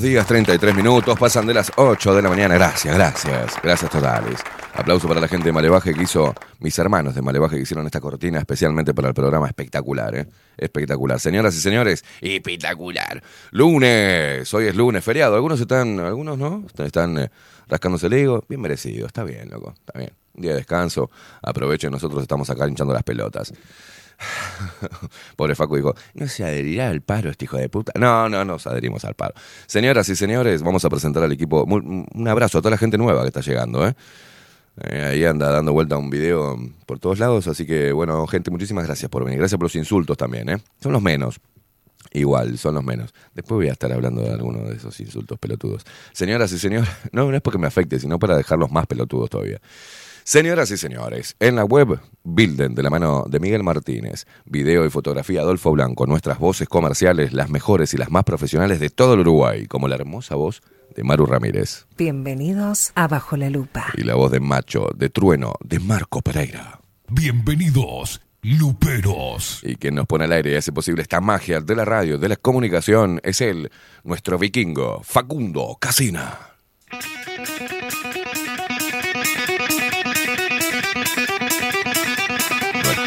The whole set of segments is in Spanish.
Buenos días. 33 minutos. Pasan de las 8 de la mañana. Gracias, gracias. Gracias totales. Aplauso para la gente de Malevaje que hizo, mis hermanos de Malevaje que hicieron esta cortina especialmente para el programa. Espectacular, ¿eh? Espectacular. Señoras y señores, espectacular. Lunes. Hoy es lunes, feriado. Algunos están, algunos no. Están eh, rascándose el ego. Bien merecido. Está bien, loco. Está bien. Un día de descanso. Aprovechen. Nosotros estamos acá hinchando las pelotas. Pobre Facu dijo, ¿no se adherirá al paro este hijo de puta? No, no, nos adherimos al paro. Señoras y señores, vamos a presentar al equipo. Un abrazo a toda la gente nueva que está llegando, ¿eh? Eh, ahí anda dando vuelta un video por todos lados, así que bueno, gente, muchísimas gracias por venir. Gracias por los insultos también, ¿eh? Son los menos. Igual, son los menos. Después voy a estar hablando de alguno de esos insultos pelotudos. Señoras y señores, no, no es porque me afecte, sino para dejarlos más pelotudos todavía. Señoras y señores, en la web Bilden de la mano de Miguel Martínez, video y fotografía Adolfo Blanco, nuestras voces comerciales, las mejores y las más profesionales de todo el Uruguay, como la hermosa voz de Maru Ramírez Bienvenidos a Bajo la Lupa. y la voz de Macho, de Trueno, de Marco Pereira. Bienvenidos, Luperos. Y quien nos pone al aire y hace posible esta magia de la radio, de la comunicación, es él, nuestro vikingo, Facundo Casina.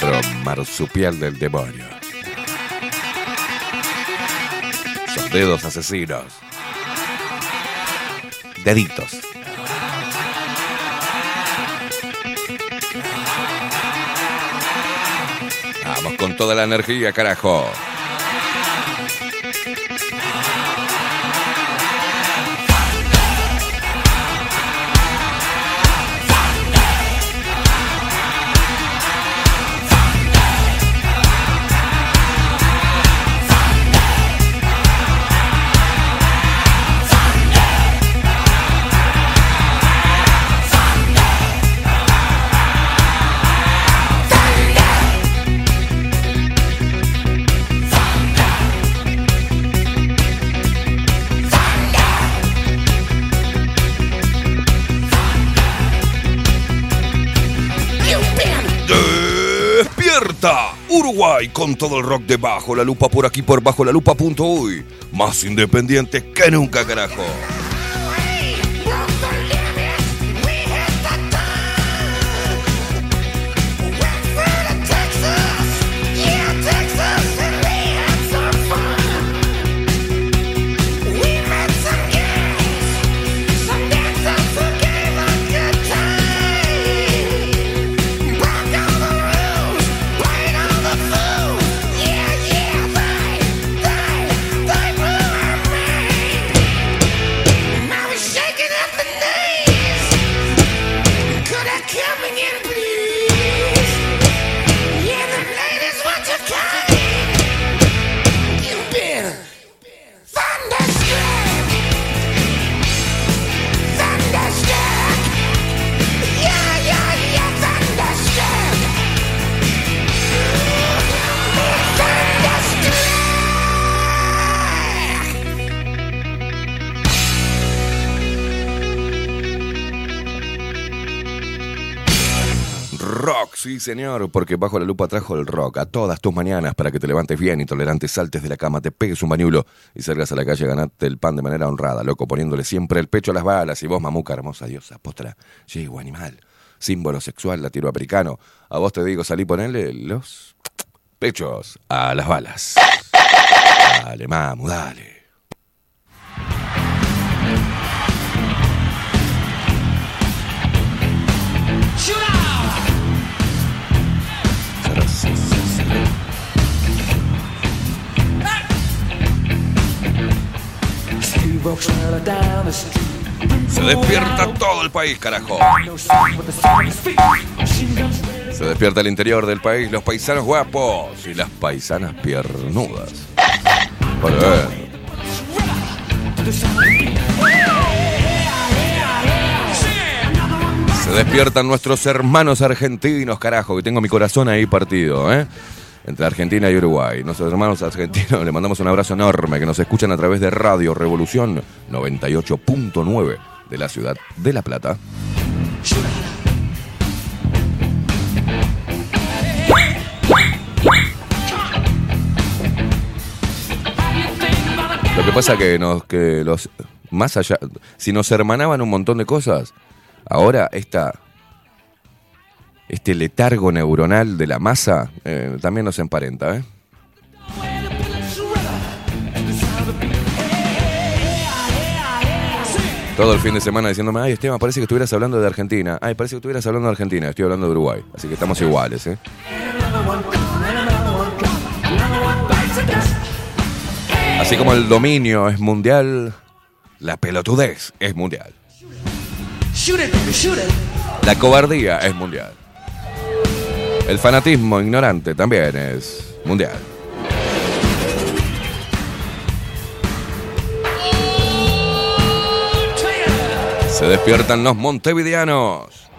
Nuestro marsupial del demonio. Sus dedos asesinos. Deditos. Vamos con toda la energía, carajo. Uruguay con todo el rock de Bajo la Lupa por aquí por bajo la. Más independiente que nunca, carajo. Sí señor, porque bajo la lupa trajo el rock a todas tus mañanas para que te levantes bien, intolerante, saltes de la cama, te pegues un bañulo y salgas a la calle a ganarte el pan de manera honrada, loco, poniéndole siempre el pecho a las balas y vos, mamuca, hermosa diosa, postra, llego animal, símbolo sexual latinoamericano. A vos te digo, salí ponerle los pechos a las balas. Dale, mamu, dale. Se despierta todo el país, carajo. Se despierta el interior del país, los paisanos guapos y las paisanas piernudas. Se despiertan nuestros hermanos argentinos, carajo, que tengo mi corazón ahí partido, ¿eh? Entre Argentina y Uruguay. Nuestros hermanos argentinos le mandamos un abrazo enorme que nos escuchan a través de Radio Revolución 98.9 de la ciudad de La Plata. Lo que pasa que que los más allá si nos hermanaban un montón de cosas, ahora esta este letargo neuronal de la masa eh, también nos emparenta, ¿eh? Todo el fin de semana diciéndome, ay Esteban, parece que estuvieras hablando de Argentina. Ay, parece que estuvieras hablando de Argentina. Estoy hablando de Uruguay. Así que estamos iguales, ¿eh? Así como el dominio es mundial, la pelotudez es mundial. La cobardía es mundial. El fanatismo ignorante también es mundial. Se despiertan los montevideanos.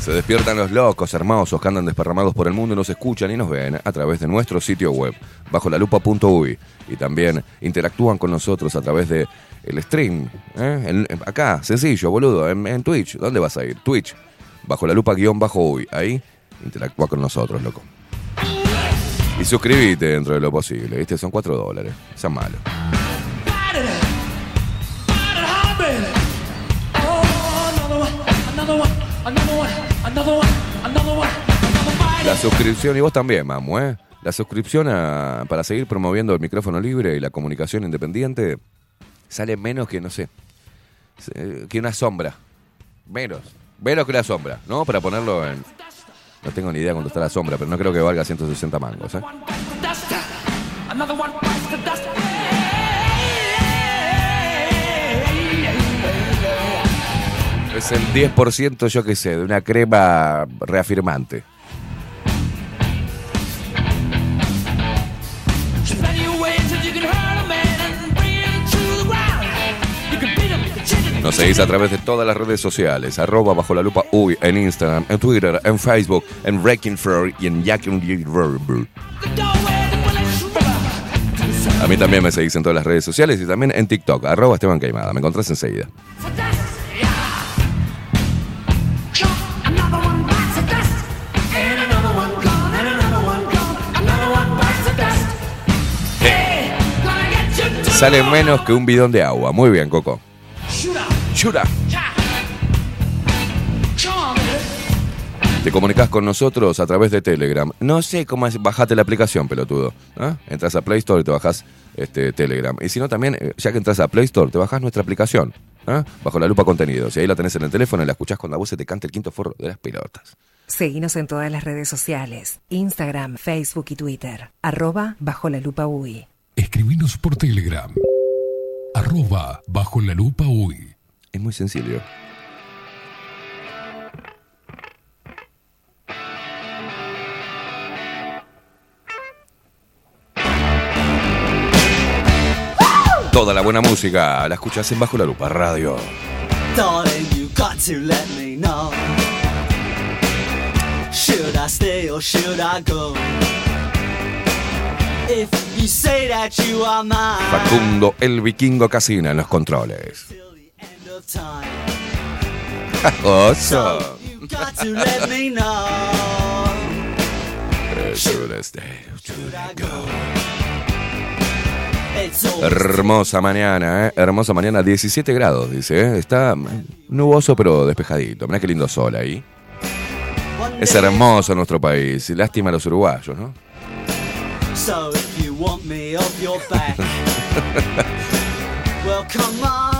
Se despiertan los locos hermosos que andan desparramados por el mundo y nos escuchan y nos ven a través de nuestro sitio web, bajo la lupa.uy. Y también interactúan con nosotros a través de el stream. ¿eh? En- acá, sencillo, boludo, en, en Twitch. ¿Dónde vas a ir? Twitch, bajo la lupa guion bajo uy. Ahí interactúa con nosotros, loco. Y suscríbete dentro de lo posible, ¿viste? Son 4 dólares. Sean malos. La suscripción, y vos también, mamu, ¿eh? La suscripción a- para seguir promoviendo el micrófono libre y la comunicación independiente sale menos que, no sé, que una sombra. Menos. Menos que una sombra, ¿no? Para ponerlo en... No tengo ni idea cuánto está la sombra, pero no creo que valga 160 mangos, ¿eh? Es el 10%, yo qué sé, de una crema reafirmante. Nos seguís a través de todas las redes sociales, arroba bajo la lupa uy, en Instagram, en Twitter, en Facebook, en Wrecking Fur y en Jacking A mí también me seguís en todas las redes sociales y también en TikTok, arroba Esteban Caimada. Me encontrás enseguida. Sale menos que un bidón de agua. Muy bien, Coco. Te comunicas con nosotros a través de Telegram. No sé cómo es, bajate la aplicación, pelotudo. ¿ah? Entras a Play Store y te bajas este, Telegram. Y si no, también, eh, ya que entras a Play Store, te bajas nuestra aplicación. ¿ah? Bajo la lupa contenidos. Y ahí la tenés en el teléfono y la escuchás cuando a vos se te canta el quinto forro de las pelotas. Seguinos en todas las redes sociales, Instagram, Facebook y Twitter, arroba bajo la lupa UI. Escribinos por Telegram. Arroba bajo la lupa UI. Es muy sencillo. Toda la buena música la escuchas en Bajo la Lupa Radio. Darling, you got to let me know. Should I stay or should I go? If you say that you are mine Facundo, el vikingo casina en los controles. Oso. Hermosa mañana, ¿eh? Hermosa mañana, 17 grados, dice. ¿eh? Está nuboso pero despejadito. Mirá qué lindo sol ahí. Es hermoso nuestro país. Lástima a los uruguayos, ¿no? So if you want me off your back, well come on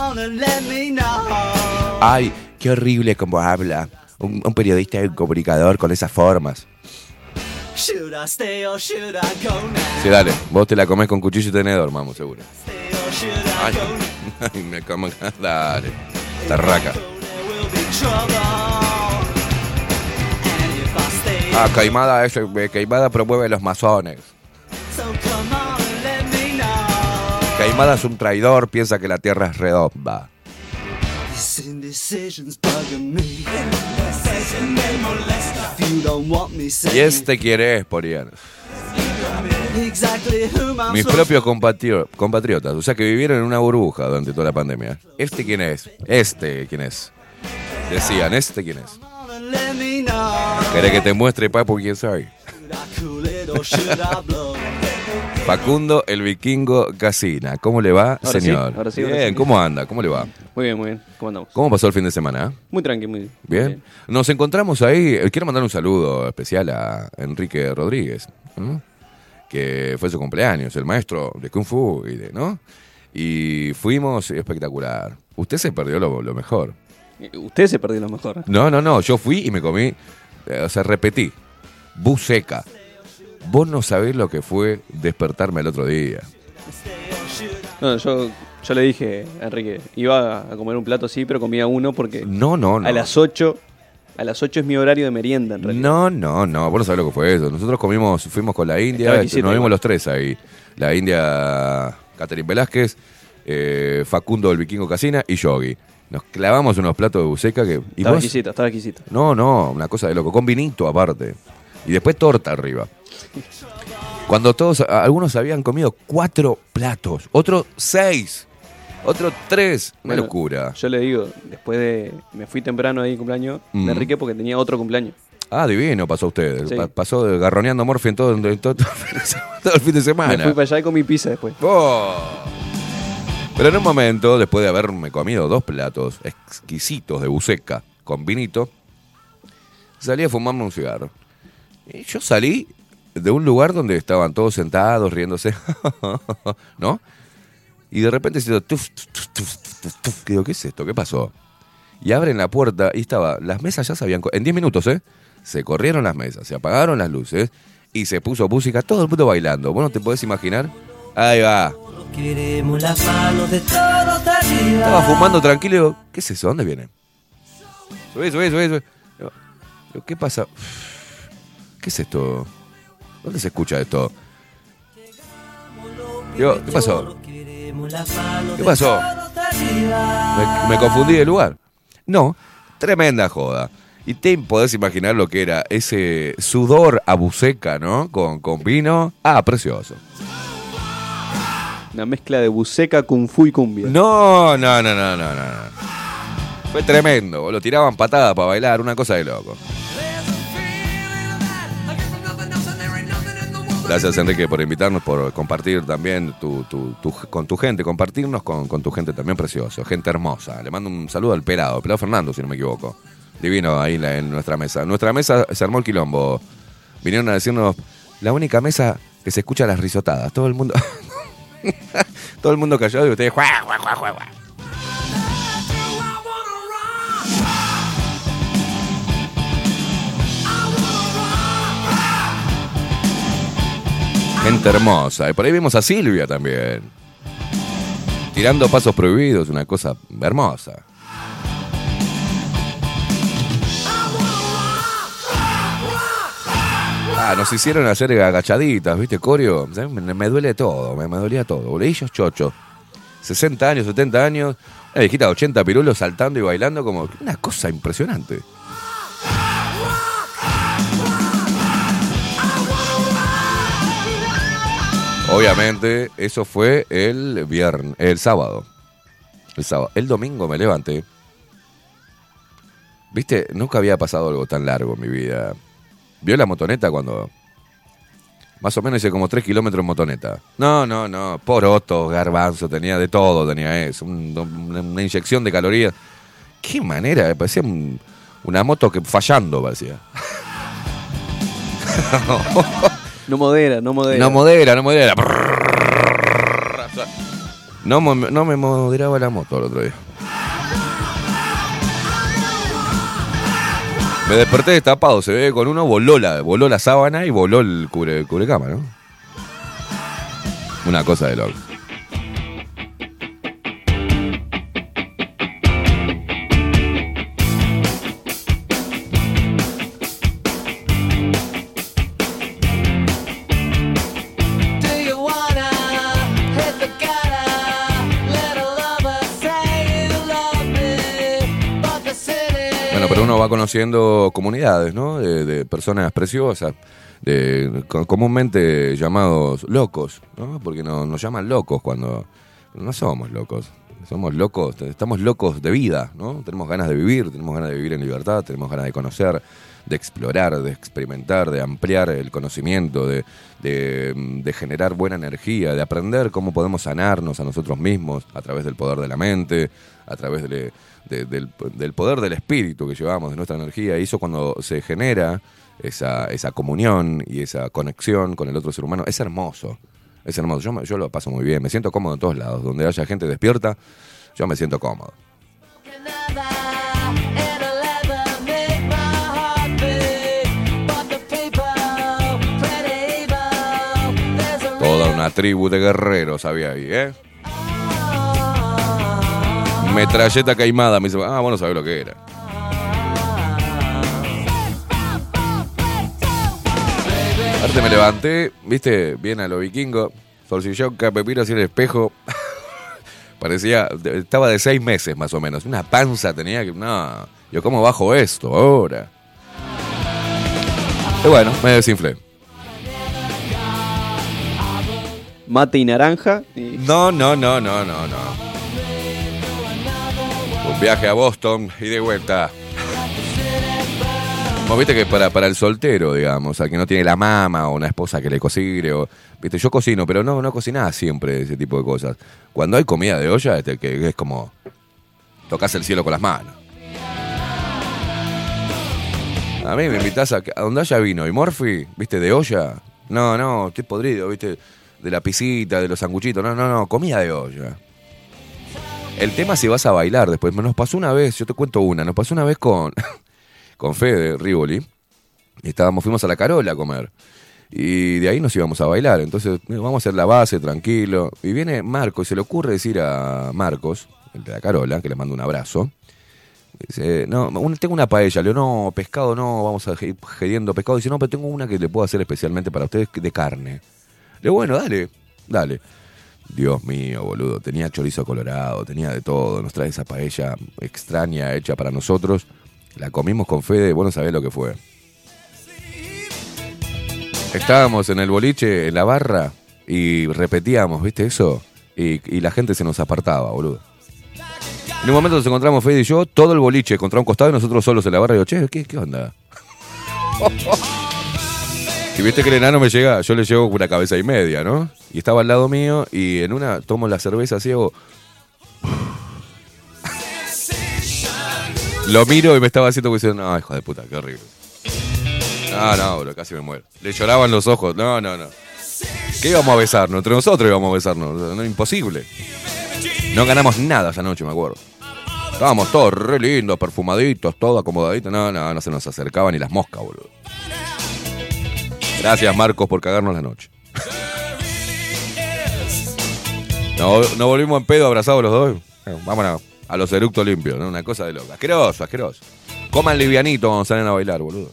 Ay, qué horrible como habla. Un, un periodista y un comunicador con esas formas. Sí, dale. Vos te la comés con cuchillo y tenedor, vamos, seguro. Ay, me como... Dale. Tarraca. Ah, Caimada, es, eh, Caimada promueve los masones. Caimada es un traidor, piensa que la tierra es redonda. Y este quién whom I'm Mis propios compatrio- compatriotas, o sea que vivieron en una burbuja durante toda la pandemia. ¿Este quién es? Este quién es. Decían, ¿este quién es? ¿Querés que te muestre, papu, quién soy? Facundo, el vikingo Casina. ¿Cómo le va, Ahora sí, señor? ahora sí, ahora bien, sí. ¿cómo anda? ¿Cómo le va? Muy bien, muy bien. ¿Cómo andamos? ¿Cómo pasó el fin de semana? eh? Muy tranqui, muy Bien. Nos encontramos ahí. eh, Quiero mandar un saludo especial a Enrique Rodríguez, ¿no? que fue su cumpleaños, el maestro de Kung Fu y de, ¿no? Y fuimos espectacular. Usted se perdió lo, lo mejor. Eh, Usted se perdió lo mejor. No, no, no. Yo fui y me comí, eh, o sea, repetí. Buceca. Vos no sabés lo que fue despertarme el otro día. No, yo, yo le dije a Enrique, iba a comer un plato sí, pero comía uno porque No, no, no. a las 8, a las 8 es mi horario de merienda en realidad. No, no, no, vos no sabés lo que fue eso. Nosotros comimos, fuimos con la India, Estaba nos vimos igual. los tres ahí. La India, Catherine Velázquez, eh, Facundo el Vikingo Casina y Yogi. Nos clavamos unos platos de buceca que... ¿y estaba vos? exquisito, estaba exquisito. No, no, una cosa de loco, con vinito aparte. Y después torta arriba. Cuando todos, algunos habían comido cuatro platos, otros seis, otros tres. Una Bueno, locura. Yo le digo, después de. Me fui temprano ahí cumpleaños Mm. de Enrique porque tenía otro cumpleaños. Ah, divino pasó usted. Sí. Pa- pasó garroneando morfi en todo, en todo- todo el fin de semana. Me fui para allá y comí pizza después. Oh. Pero en un momento, después de haberme comido dos platos exquisitos de buceca con vinito, salí a fumarme un cigarro. Y yo salí de un lugar donde estaban todos sentados, riéndose, ¿no? Y de repente se tuf, tuf, tuf, tuf. Digo, ¿qué es esto? ¿Qué pasó? Y abren la puerta y estaba, las mesas ya se habían... En 10 minutos, ¿eh? Se corrieron las mesas, se apagaron las luces y se puso música, todo el mundo bailando. ¿Vos no te podés imaginar? Ahí va. Queremos las manos de todos arriba. Estaba fumando tranquilo digo, ¿qué es eso? ¿Dónde viene? Subí, subí, subí, subí. Digo, digo, ¿Qué pasa? ¿Qué es esto? ¿Dónde se escucha esto? Digo, ¿qué pasó? ¿Qué pasó? Me, me confundí de lugar. No, tremenda joda. Y te podés imaginar lo que era ese sudor a buceca, ¿no? Con, con vino. Ah, precioso. Una mezcla de buceca, kung fu y cumbia. No, no, no, no, no, no. no. Fue tremendo, lo tiraban patadas para bailar, una cosa de loco. Gracias Enrique por invitarnos, por compartir también tu, tu- tu- con tu gente, compartirnos con, con tu gente también precioso, gente hermosa. Le mando un saludo al pelado, pelado Fernando, si no me equivoco. Divino ahí en, nuestra mesa. Nuestra mesa se armó el quilombo. Vinieron a decirnos, la única mesa que se escucha las risotadas. Todo el mundo... Todo el mundo callado y ustedes... "Juá, juá, juá, Gente hermosa. Y por ahí vimos a Silvia también. Tirando pasos prohibidos, una cosa hermosa. Ah, nos hicieron hacer agachaditas, ¿viste, Corio? Me, duele todo, me, me dolía todo. Bolillos chochos. 60 años, 70 años. Una viejita de 80 pirulos saltando y bailando como una cosa impresionante. Obviamente, eso fue el viernes, el sábado. El sábado. El domingo me levanté. Viste, nunca había pasado algo tan largo en mi vida. ¿Vio la motoneta cuando.? Más o menos hice como 3 kilómetros en motoneta. No, no, no. Porotos, garbanzo, tenía de todo, tenía eso. un- una, inyección de calorías. Qué manera, parecía un- una moto que fallando, parecía. No modera, no modera. No modera, no modera. No, no me moderaba la moto el otro día. Me desperté destapado, se ve con uno, voló la, voló la sábana y voló el cubre, cubrecama, ¿no? Una cosa de loco. Conociendo comunidades, ¿no? De, personas preciosas, de, co- comúnmente llamados locos, ¿no? Porque no- nos llaman locos cuando no somos locos. Somos locos, estamos locos de vida, ¿no? Tenemos ganas de vivir, tenemos ganas de vivir en libertad, tenemos ganas de conocer, de explorar, de experimentar, de ampliar el conocimiento, de, de, de generar buena energía, de aprender cómo podemos sanarnos a nosotros mismos a través del poder de la mente, a través de- de- del, del poder del espíritu que llevamos, de nuestra energía. Y eso cuando se genera esa, esa comunión y esa conexión con el otro ser humano, es hermoso. Es hermoso. Yo, yo lo paso muy bien. Me siento cómodo en todos lados. Donde haya gente despierta, yo me siento cómodo. Toda una tribu de guerreros había ahí, ¿eh? Metralleta caimada. Me dice, ah, bueno, sabés lo que era. Aparte me levanté, viste, bien a lo vikingo, solsillonca, pepino así en el espejo. Parecía, estaba de seis meses más o menos. Una panza tenía que, no, yo cómo bajo esto ahora. Y bueno, me desinflé. Mate y naranja. Y No, no, no, no, no, no. Un viaje a Boston y de vuelta. Viste que para, para el soltero, digamos, al que no tiene la mama o una esposa que le cocine, o, viste, yo cocino, pero no, no cocinás siempre ese tipo de cosas. Cuando hay comida de olla, este, que es como tocas el cielo con las manos. A mí me invitas a, a donde haya vino y Morphy, viste, de olla. No, no, estoy podrido, viste, de la pisita, de los sanguchitos. No, no, no, comida de olla. El tema si vas a bailar después. Nos pasó una vez, yo te cuento una, nos pasó una vez con, con Fede Rivoli. Estábamos, fuimos a la Carola a comer. Y de ahí nos íbamos a bailar. Entonces, "Mira, vamos a hacer la base, tranquilo. Y viene Marcos, y se le ocurre decir a Marcos, el de la Carola, que le mando un abrazo. Dice, no, tengo una paella. Le digo, no, pescado no, vamos a ir gediendo pescado. Dice, no, pero tengo una que le puedo hacer especialmente para ustedes de carne. Le digo, bueno, dale, dale. Dios mío, boludo, tenía chorizo colorado, tenía de todo. Nos trae esa paella extraña hecha para nosotros. La comimos con Fede, vos no sabés lo que fue. Estábamos en el boliche, en la barra, y repetíamos, ¿viste eso? Y, la gente se nos apartaba, boludo. En un momento nos encontramos Fede y yo, todo el boliche contra un costado y nosotros solos en la barra. Y digo, che, ¿qué, qué onda? Y viste que el enano me llega, yo le llevo una cabeza y media, ¿no? Estaba al lado mío y en una tomo la cerveza así hago... Lo miro y me estaba haciendo diciendo, no, hijo de puta, qué horrible. No, no, bro, casi me muero. Le lloraban los ojos, no, no, no. ¿Qué íbamos a besarnos? Entre nosotros íbamos a besarnos, no, imposible. No ganamos nada esa noche, me acuerdo. Estábamos todos re lindos, perfumaditos, todo acomodaditos. No, no, no se nos acercaban ni las moscas, boludo. Gracias, Marcos, por cagarnos la noche. No, volvimos en pedo abrazados los dos. Vámonos a los eructos limpios, ¿no? Una cosa de loca. Asqueroso, asqueroso. Coman livianito cuando salen a bailar, boludo.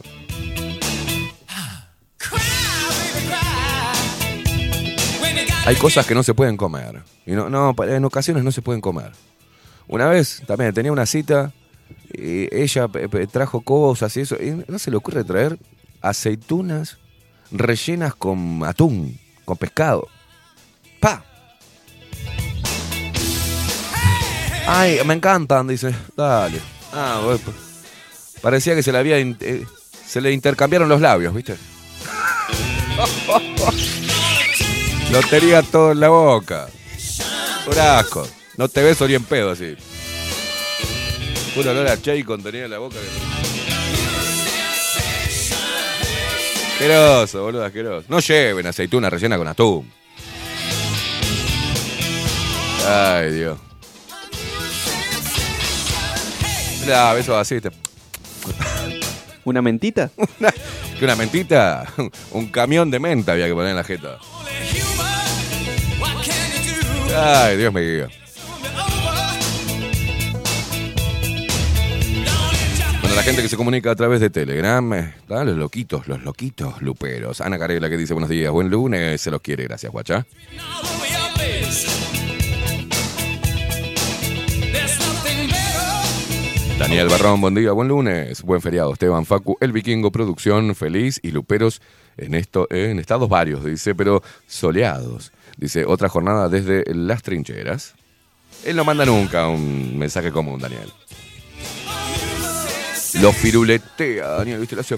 Hay cosas que no se pueden comer. Y no, no, en ocasiones no se pueden comer. Una vez también tenía una cita y ella trajo cosas y eso. Y no se le ocurre traer aceitunas rellenas con atún, con pescado. ¡Pa! Ay, me encantan, dice. Dale. Ah, bueno, pues. Parecía que se le había. eh, se le intercambiaron los labios, ¿viste? Lo tenía todo en la boca. Por asco. No te beso ni en pedo así. Puro olor a Chaycon tenía en la boca. Asqueroso, boludo, asqueroso. No lleven aceituna rellena con atún. Ay, Dios. La beso así. Te... ¿Una mentita? Que una mentita. Un camión de menta había que poner en la jeta. Ay, Dios me guía. Bueno, la gente que se comunica a través de Telegram, eh, los loquitos, los loquitos luperos. Ana Carela que dice buenos días, buen lunes, se los quiere, gracias, guacha. Daniel Barrón, buen día, buen lunes, buen feriado. Esteban Facu, el vikingo, producción feliz y luperos en, esto, en estados varios, dice, pero soleados. Dice, otra jornada desde las trincheras. Él no manda nunca un mensaje común, Daniel. Lo firuletea, Daniel, ¿viste? Lo hace...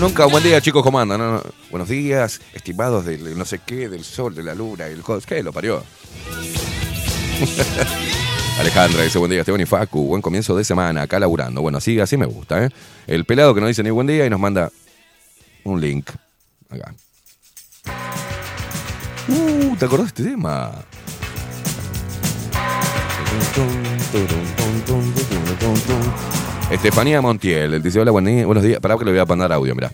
Nunca, buen día chicos, ¿cómo andan? No, no. Buenos días, estimados del no sé qué, del sol, de la luna, el. ¿Qué lo parió? Alejandra dice buen día, Esteban y Facu, buen comienzo de semana, acá laburando. Bueno, así, así me gusta, ¿eh? El pelado que no dice ni buen día y nos manda un link. Acá. Uh, ¿te acordás de este tema? Estefanía Montiel, dice, hola, buen día- buenos días. Pará que le voy a mandar audio, mirá.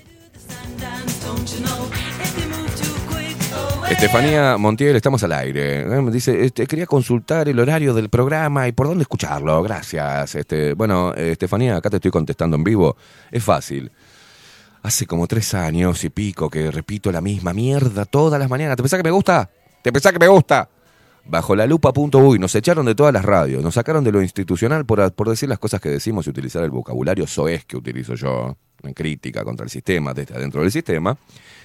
Estefanía Montiel, estamos al aire. Eh, Dice, este, quería consultar el horario del programa y por dónde escucharlo. Gracias. Este, bueno, eh, Estefanía, acá te estoy contestando en vivo. Es fácil. Hace como tres años y pico que repito la misma mierda todas las mañanas. ¿Te pensás que me gusta? ¿Te pensás que me gusta? Bajo la lupa.uy nos echaron de todas las radios, nos sacaron de lo institucional por, por decir las cosas que decimos y utilizar el vocabulario soez que utilizo yo en crítica contra el sistema, desde adentro del sistema.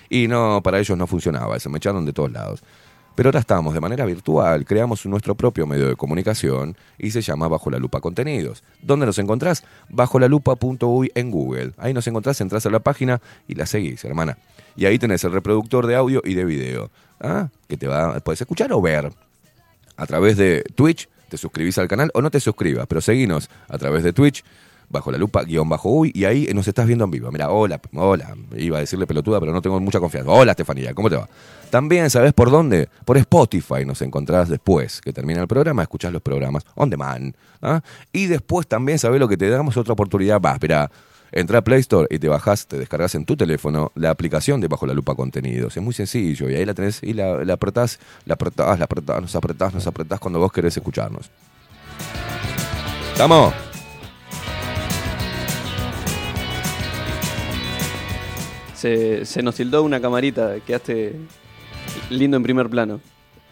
Y no, para ellos no funcionaba eso, me echaron de todos lados. Pero ahora estamos de manera virtual, creamos nuestro propio medio de comunicación y se llama Bajo la Lupa Contenidos. ¿Dónde nos encontrás? Bajo la lupa.uy en Google. Ahí nos encontrás, entras a la página y la seguís, hermana. Y ahí tenés el reproductor de audio y de video. ¿ah? Que te va, puedes escuchar o ver a través de Twitch. Te suscribís al canal o no te suscribas, pero seguinos a través de Twitch bajo la lupa, guion bajo uy, y ahí nos estás viendo en vivo. Mira, hola, hola, iba a decirle pelotuda, pero no tengo mucha confianza. Hola, Estefanía, ¿cómo te va? También, ¿sabes por dónde? Por Spotify nos encontrás después que termina el programa, escuchás los programas on demand. ¿ah? Y después también, ¿sabés lo que te damos otra oportunidad? Va, espera, entra a Play Store y te bajás, te descargas en tu teléfono la aplicación de Bajo la Lupa Contenidos. Es muy sencillo y ahí la tenés y la, la apretás, la apretás, la apretás, nos apretás, nos apretás cuando vos querés escucharnos. ¿Estamos? Se, se nos tildó una camarita, quedaste lindo en primer plano.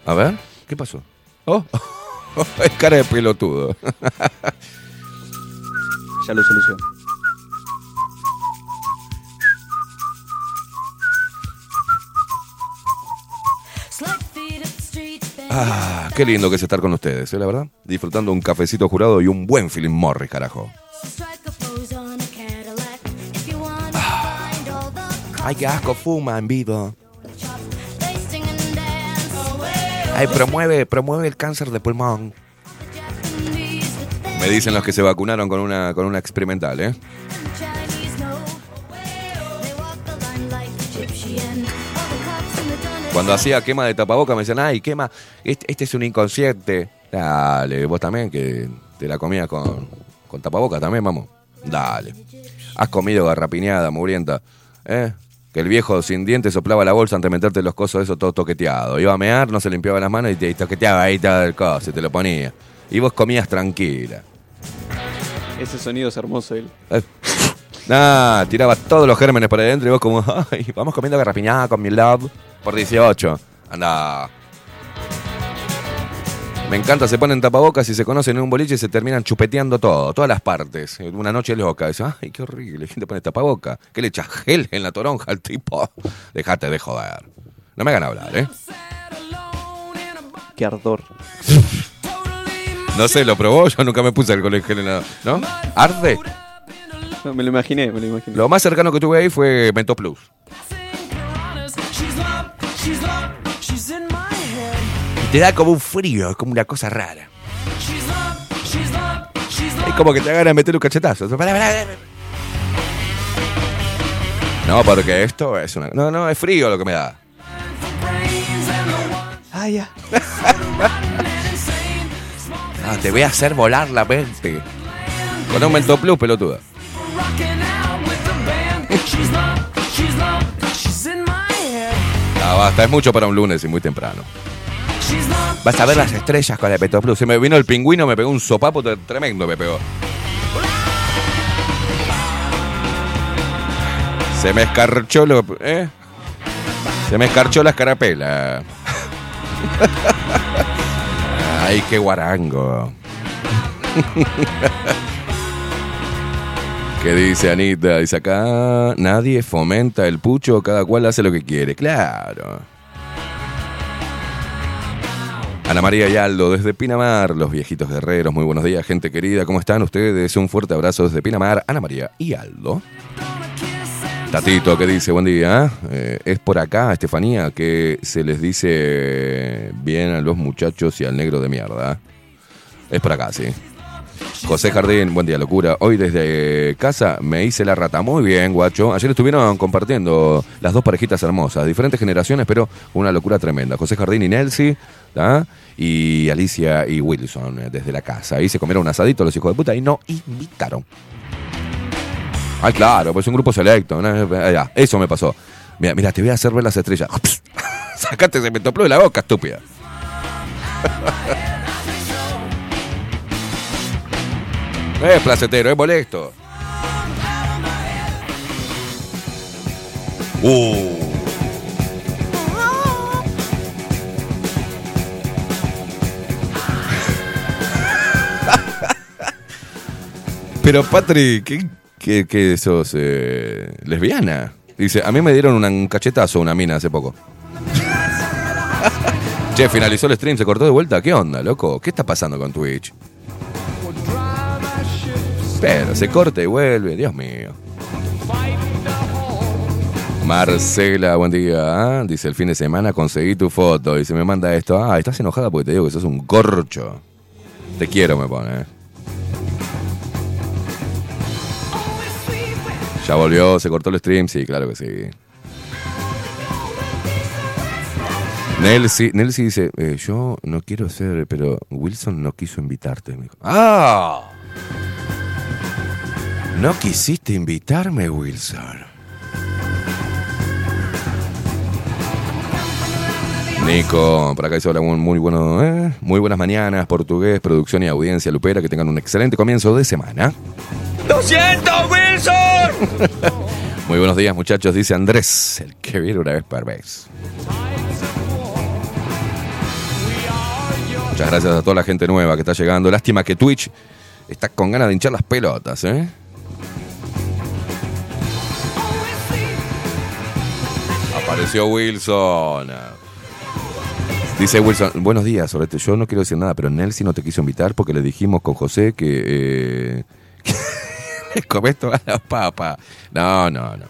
A ver, ¿qué pasó? Oh, es cara de pelotudo. Ya lo soluciono. Ah, qué lindo que es estar con ustedes, ¿eh? la verdad. Disfrutando un cafecito jurado y un buen Philip Morris, carajo. Ay, qué asco, fuma en vivo. Ay, promueve, promueve el cáncer de pulmón. Me dicen los que se vacunaron con una, con una experimental, ¿eh? Cuando hacía quema de tapaboca me decían, ay, quema, este, este es un inconsciente. Dale, vos también, que te la comías con, con tapaboca también, vamos. Dale. Has comido garrapiñada, mugrienta. ¿Eh? Que el viejo sin dientes soplaba la bolsa antes de meterte los cosos eso todo toqueteado. Iba a mear, no se limpiaba las manos y te toqueteaba ahí todo el coso y te lo ponía. Y vos comías tranquila. Ese sonido es hermoso. Él. Eh, Nah, tiraba todos los gérmenes para adentro y vos como, ay, vamos comiendo garrapiñada con mi love por 18. Anda. Me encanta, se ponen tapabocas y se conocen en un boliche y se terminan chupeteando todo, todas las partes. Una noche loca. Dice, ay, qué horrible, gente pone tapaboca. ¿Qué le echas gel en la toronja al tipo? Dejate de joder. No me hagan hablar, ¿eh? Qué ardor. No sé, lo probó, yo nunca me puse alcohol en gel en la... ¿No? ¿Arde? No, me lo imaginé, me lo imaginé. Lo más cercano que tuve ahí fue Mentos Plus. Te da como un frío, es como una cosa rara. Es como que te hagan a meter un cachetazo. Pará, pará, pará. No, porque esto es una... No, no, es frío lo que me da. Ah, ya. Te voy a hacer volar la mente. Con un Mentos Plus, pelotuda. Ah, basta, es mucho para un lunes y muy temprano. Vas a ver las estrellas con el Mentos Plus. Se me vino el pingüino, me pegó un sopapo tre- tremendo, me pegó. Se me escarchó lo... ¿eh? Se me escarchó la escarapela. Ay, qué guarango. ¿Qué dice Anita? Dice acá, nadie fomenta el pucho, cada cual hace lo que quiere. Claro. Ana María y Aldo desde Pinamar, los viejitos guerreros, muy buenos días, gente querida, ¿cómo están ustedes? Un fuerte abrazo desde Pinamar, Ana María y Aldo. Tatito, ¿qué dice? Buen día. Eh, es por acá, Estefanía, que se les dice bien a los muchachos y al negro de mierda. Es por acá, sí. José Jardín, buen día, locura. Hoy desde casa me hice la rata. Muy bien, guacho. Ayer estuvieron compartiendo las dos parejitas hermosas, diferentes generaciones, pero una locura tremenda. José Jardín y Nelsie, ¿tá? y Alicia y Wilson eh, desde la casa. Ahí se comieron un asadito los hijos de puta y no invitaron. Ay, claro, pues un grupo selecto. Eh, ya, eso me pasó. Mira, mira, te voy a hacer ver las estrellas. Sacate ese mentoplo de la boca, estúpida. Es placetero, es molesto. Uh. Pero Patri, ¿qué, qué, qué sos? eh, ¿Lesbiana? Dice, a mí me dieron una- un cachetazo una mina hace poco. che, finalizó el stream, se cortó de vuelta. ¿Qué onda, loco? ¿Qué está pasando con Twitch? Pero se corta y vuelve, Dios mío. Marcela, buen día. ¿ah? Dice, el fin de semana conseguí tu foto. Y se me manda esto. Ah, estás enojada porque te digo que sos un corcho. Te quiero, me pone. ¿eh? Ya volvió, se cortó el stream. Sí, claro que sí. Nelsi, Nelsi dice, eh, yo no quiero ser, pero Wilson no quiso invitarte. Me dijo. ¡Ah! No quisiste invitarme, Wilson. Nico, por acá dice hola, muy, muy bueno, ¿eh? muy buenas mañanas, portugués, producción y audiencia lupera, que tengan un excelente comienzo de semana. ¡200, Wilson! Muy buenos días, muchachos, dice Andrés, el que viene una vez por vez. Muchas gracias a toda la gente nueva que está llegando. Lástima que Twitch está con ganas de hinchar las pelotas, ¿eh? Apareció Wilson. Dice Wilson, buenos días. Yo no quiero decir nada, pero Nelsi no te quiso invitar porque le dijimos con José que... Eh, que le comes toda la papa. No, no, no.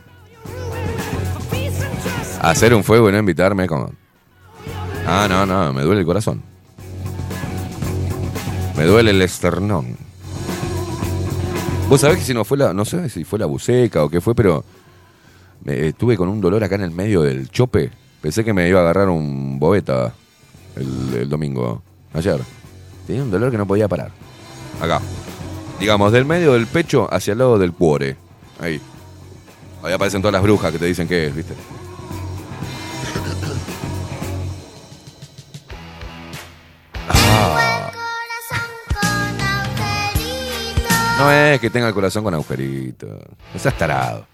Hacer un fuego y no invitarme como... Ah, no, no, me duele el corazón. Me duele el esternón. Vos sabés que si no fue la, no sé si fue la buceca o qué fue, pero me, estuve con un dolor acá en el medio del chope. Pensé que me iba a agarrar un bobeta el, el domingo, ayer. Tenía un dolor que no podía parar. Acá. Digamos, del medio del pecho hacia el lado del cuore. Ahí. Ahí aparecen todas las brujas que te dicen qué es, ¿viste? Ah. No es que tenga el corazón con agujerito. No seas tarado.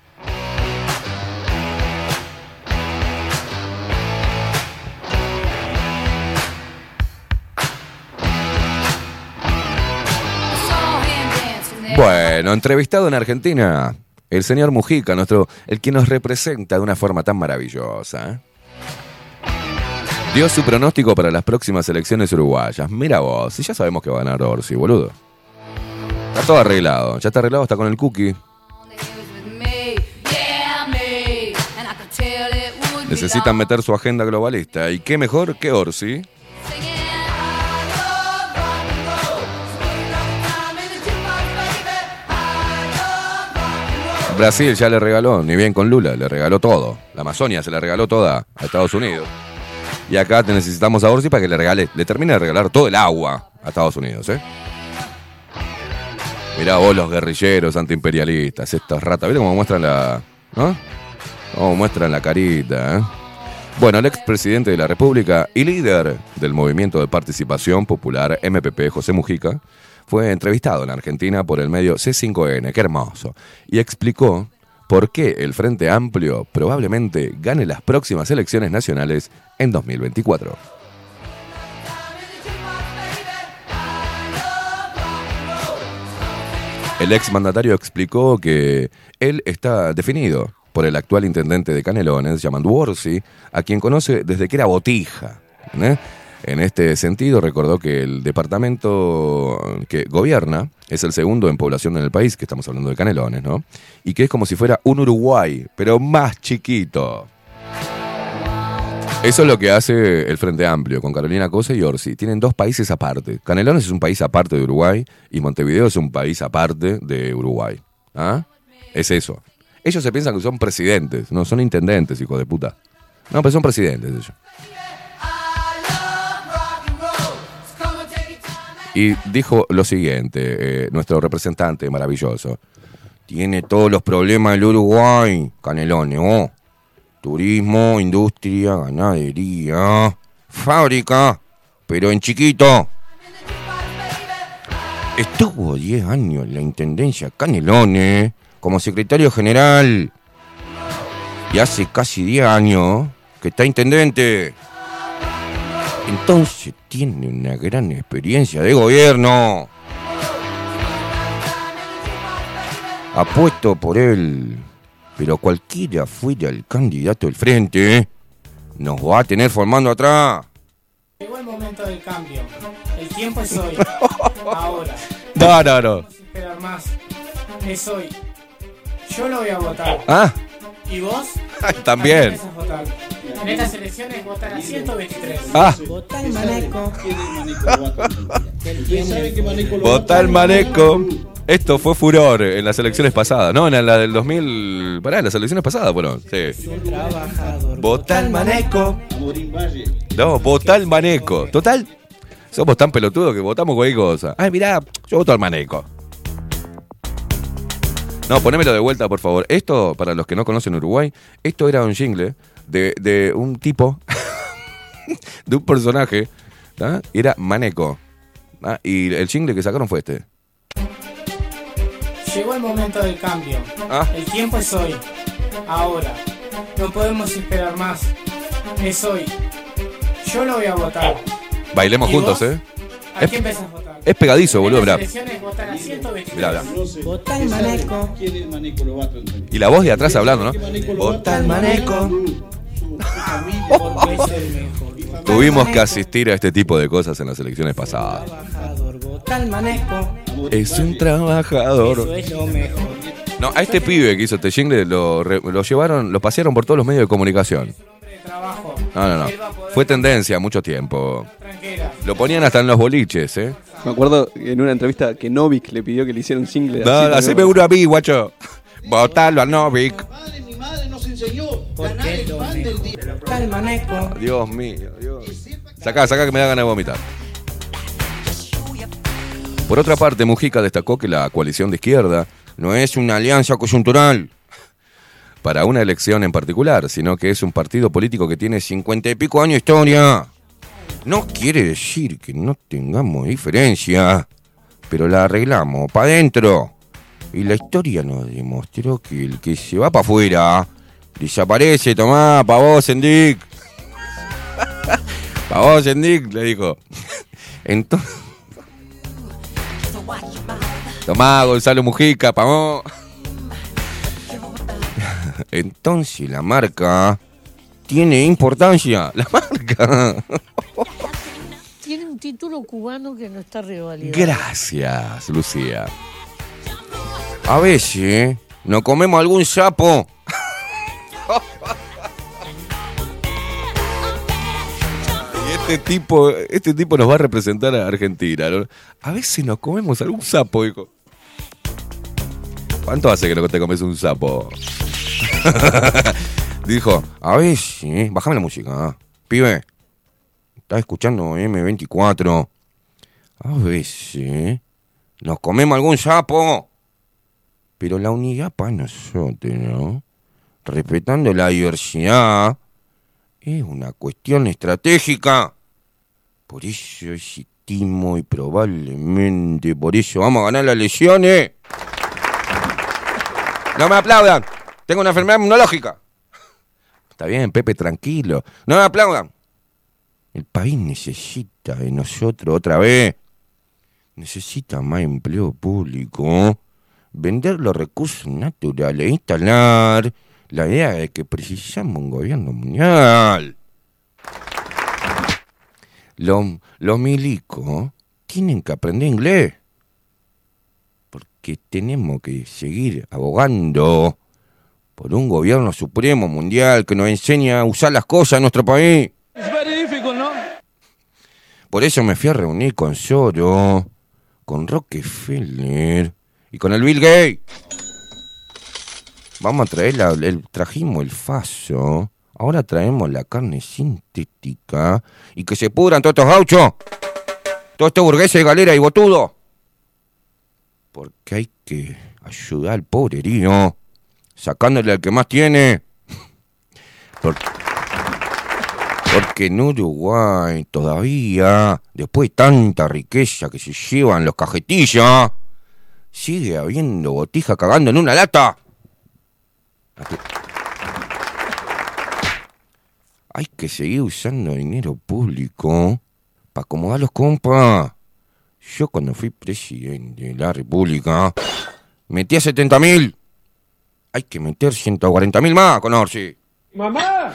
Bueno, entrevistado en Argentina, el señor Mujica, nuestro, el que nos representa de una forma tan maravillosa. ¿eh? Dio su pronóstico para las próximas elecciones uruguayas. Mira vos, si ya sabemos que va a ganar Orsi, boludo. Está todo arreglado, ya está arreglado, está con el cookie. Necesitan meter su agenda globalista. ¿Y qué mejor que Orsi? Brasil ya le regaló, ni bien con Lula, le regaló todo. La Amazonia se le regaló toda a Estados Unidos. Y acá te necesitamos a Orsi para que le regale, le termine de regalar todo el agua a Estados Unidos, ¿eh? Mirá vos los guerrilleros antiimperialistas, estos ratas. ¿Viste cómo muestran la. Cómo muestran la carita, ¿eh? Bueno, el expresidente de la República y líder del Movimiento de Participación Popular MPP, José Mujica, fue entrevistado en Argentina por el medio C5N, qué hermoso, y explicó por qué el Frente Amplio probablemente gane las próximas elecciones nacionales en 2024. El exmandatario explicó que él está definido por el actual intendente de Canelones, llamado Orsi, a quien conoce desde que era botija. ¿eh? En este sentido, recordó que el departamento que gobierna es el segundo en población en el país, que estamos hablando de Canelones, ¿no? Y que es como si fuera un Uruguay, pero más chiquito. Eso es lo que hace el Frente Amplio con Carolina Cosa y Orsi. Tienen dos países aparte. Canelones es un país aparte de Uruguay y Montevideo es un país aparte de Uruguay. ¿Ah? Es eso. Ellos se piensan que son presidentes, no son intendentes, hijos de puta. No, pero son presidentes ellos. Y dijo lo siguiente, eh, nuestro representante maravilloso. Tiene todos los problemas el Uruguay, Canelones, oh. Turismo, industria, ganadería, fábrica, pero en chiquito. Estuvo 10 años en la Intendencia Canelones como secretario general. Y hace casi 10 años que está intendente. Entonces tiene una gran experiencia de gobierno. Apuesto por él. Pero cualquiera fuera el candidato del frente, nos va a tener formando atrás. Llegó el momento del cambio. El tiempo es hoy. Ahora. No, no, no. No esperar más. Es hoy. Yo lo voy a votar. Ah, ¿Y vos? también. En estas elecciones votan a 123. Ah, Votá el maneco. vota el maneco. Esto fue furor en las elecciones pasadas, ¿no? En la del 2000. Pará, en las elecciones pasadas fueron. Sí. Vota el maneco. No, vota el maneco. Total, somos tan pelotudos que votamos cualquier cosa. Ay, mirá, yo voto al maneco. No, ponémelo de vuelta, por favor. Esto, para los que no conocen Uruguay, esto era un jingle de, de un tipo, de un personaje, ¿tá? era Maneco. ¿tá? Y el jingle que sacaron fue este. Llegó el momento del cambio. Ah. El tiempo es hoy. Ahora. No podemos esperar más. Es hoy. Yo lo voy a votar. Bailemos ¿Y juntos, vos? ¿eh? ¿A Es- quién pensás votar? Es pegadizo, boludo, mirá. las elecciones votan a 123. Mirá, mirá. Y la voz de atrás hablando, ¿no? Vota el maneco. Porque es el mejor. Tuvimos que asistir a este tipo de cosas en las elecciones pasadas. El maneco. Es un trabajador. Eso es lo mejor. No, a este pibe que hizo este jingle lo, re- lo llevaron, lo pasearon por todos los medios de comunicación. No, no, no. Fue tendencia mucho tiempo. Lo ponían hasta en los boliches, ¿eh? Me acuerdo en una entrevista que Novik le pidió que le hiciera un single. No, así, haceme uno a mí, guacho. Botalo a Novik. Madre, mi madre nos enseñó. ¿Por Ganar qué el pan del día. Dios mío, Dios. Sacá, sacá que me da ganas de vomitar. Por otra parte, Mujica destacó que la coalición de izquierda no es una alianza coyuntural para una elección en particular, sino que es un partido político que tiene cincuenta y pico años de historia. No quiere decir que no tengamos diferencia, pero la arreglamos para adentro. Y la historia nos demostró que el que se va para afuera desaparece, tomá, pa' vos, Endic. pa' vos, Endic, le dijo. Entonces. Tomá, Gonzalo Mujica, pa' vos. Entonces la marca tiene importancia. La marca. Tiene un título cubano que no está revalidado. Gracias, Lucía. A veces nos comemos algún sapo. Y este tipo, este tipo nos va a representar a Argentina. ¿no? A veces nos comemos algún sapo, hijo. ¿Cuánto hace que no te comes un sapo? Dijo, a veces, bájame la música, ¿ah? pibe. Estás escuchando M24. A veces nos comemos algún sapo. Pero la unidad para nosotros, ¿no? Respetando la diversidad, es una cuestión estratégica. Por eso existimos y probablemente por eso vamos a ganar las elecciones. No me aplaudan. Tengo una enfermedad inmunológica. Está bien, Pepe, tranquilo. No me aplaudan. El país necesita de nosotros otra vez. Necesita más empleo público. Vender los recursos naturales. Instalar la idea de que precisamos un gobierno mundial. Los, los milicos tienen que aprender inglés. Porque tenemos que seguir abogando por un gobierno supremo mundial que nos enseña a usar las cosas en nuestro país. Por eso me fui a reunir con Soro, con Rockefeller y con el Bill Gates. Vamos a traer la, el, trajimos el faso, ahora traemos la carne sintética y que se pudran todos estos gauchos, todos estos burgueses de galera y botudo. Porque hay que ayudar al pobrerío, sacándole al que más tiene. Por- porque en Uruguay todavía, después de tanta riqueza que se llevan los cajetillas, sigue habiendo botija cagando en una lata. Hay que seguir usando dinero público para acomodar los compas. Yo cuando fui presidente de la República, metí a 70 mil. Hay que meter 140 mil más con Orsi. ¡Mamá!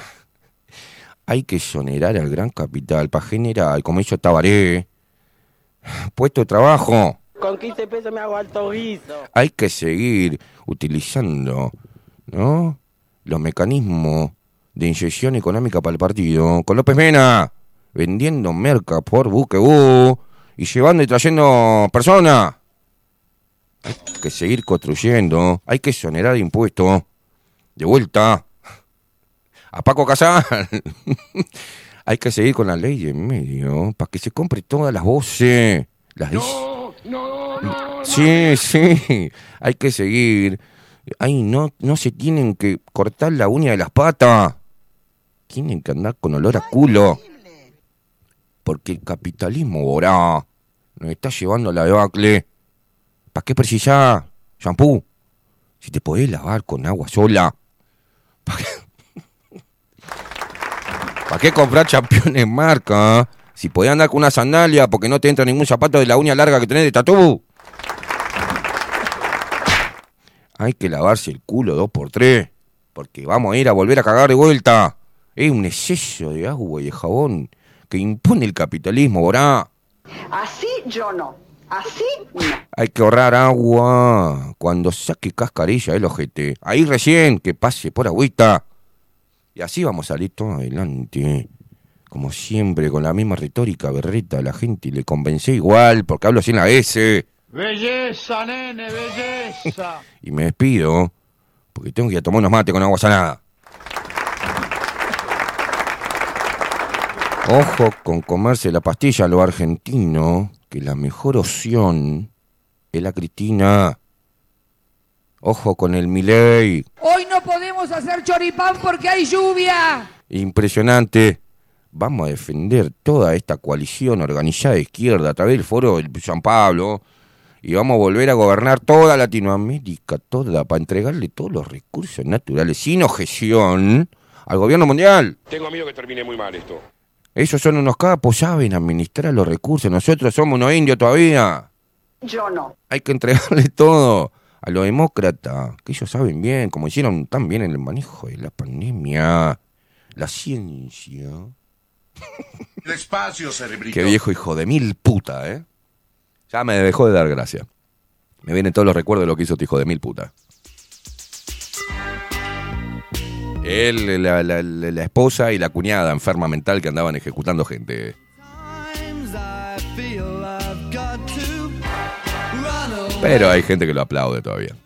Hay que exonerar al gran capital para generar, como hizo Tabaré, puesto de trabajo. Con 15 pesos me hago alto guiso. Hay que seguir utilizando, ¿no? Los mecanismos de inyección económica para el partido. Con López Mena, vendiendo merca por buquebú y llevando y trayendo personas. Hay que seguir construyendo. Hay que exonerar impuestos. De vuelta. A Paco Casal. Hay que seguir con la ley de en medio para que se compre todas las voces. Las dis- Sí, sí. Hay que seguir. Ay, no, no se tienen que cortar la uña de las patas. Tienen que andar con olor a culo. Porque el capitalismo voraz nos está llevando a la debacle. ¿Para qué precisás shampoo? Si te podés lavar con agua sola. ¿Para qué, ¿Para qué comprar championes marca? Si podés andar con una sandalia porque no te entra ningún zapato de la uña larga que tenés de tatú. Hay que lavarse el culo dos por tres. Porque vamos a ir a volver a cagar de vuelta. Es un exceso de agua y de jabón que impone el capitalismo, borá. Así yo no. Así no. Hay que ahorrar agua cuando saque cascarilla el ojete. Ahí recién que pase por agüita. Y así vamos a salir todo adelante. Como siempre, con la misma retórica berreta, la gente le convenció igual porque hablo sin la S. Belleza, nene, belleza. Y me despido porque tengo que ir a tomar unos mates con agua salada. Ojo con comerse la pastilla a lo argentino, que la mejor opción es la Cristina. Ojo con el Milei. Hoy no podemos hacer choripán porque hay lluvia. Impresionante. Vamos a defender toda esta coalición organizada de izquierda a través del foro del San Pablo y vamos a volver a gobernar toda Latinoamérica, toda, para entregarle todos los recursos naturales sin objeción al gobierno mundial. Tengo miedo que termine muy mal esto. Esos son unos capos, saben administrar los recursos. Nosotros somos unos indios todavía. Yo no. Hay que entregarle todo a los demócratas, que ellos saben bien, como hicieron tan bien en el manejo de la pandemia, la ciencia. Despacio, cerebrito. Qué viejo hijo de mil puta, ¿eh? Ya me dejó de dar gracia. Me vienen todos los recuerdos de lo que hizo tu hijo de mil puta. Él, la, esposa y la cuñada enferma mental que andaban ejecutando gente. Pero hay gente que lo aplaude todavía.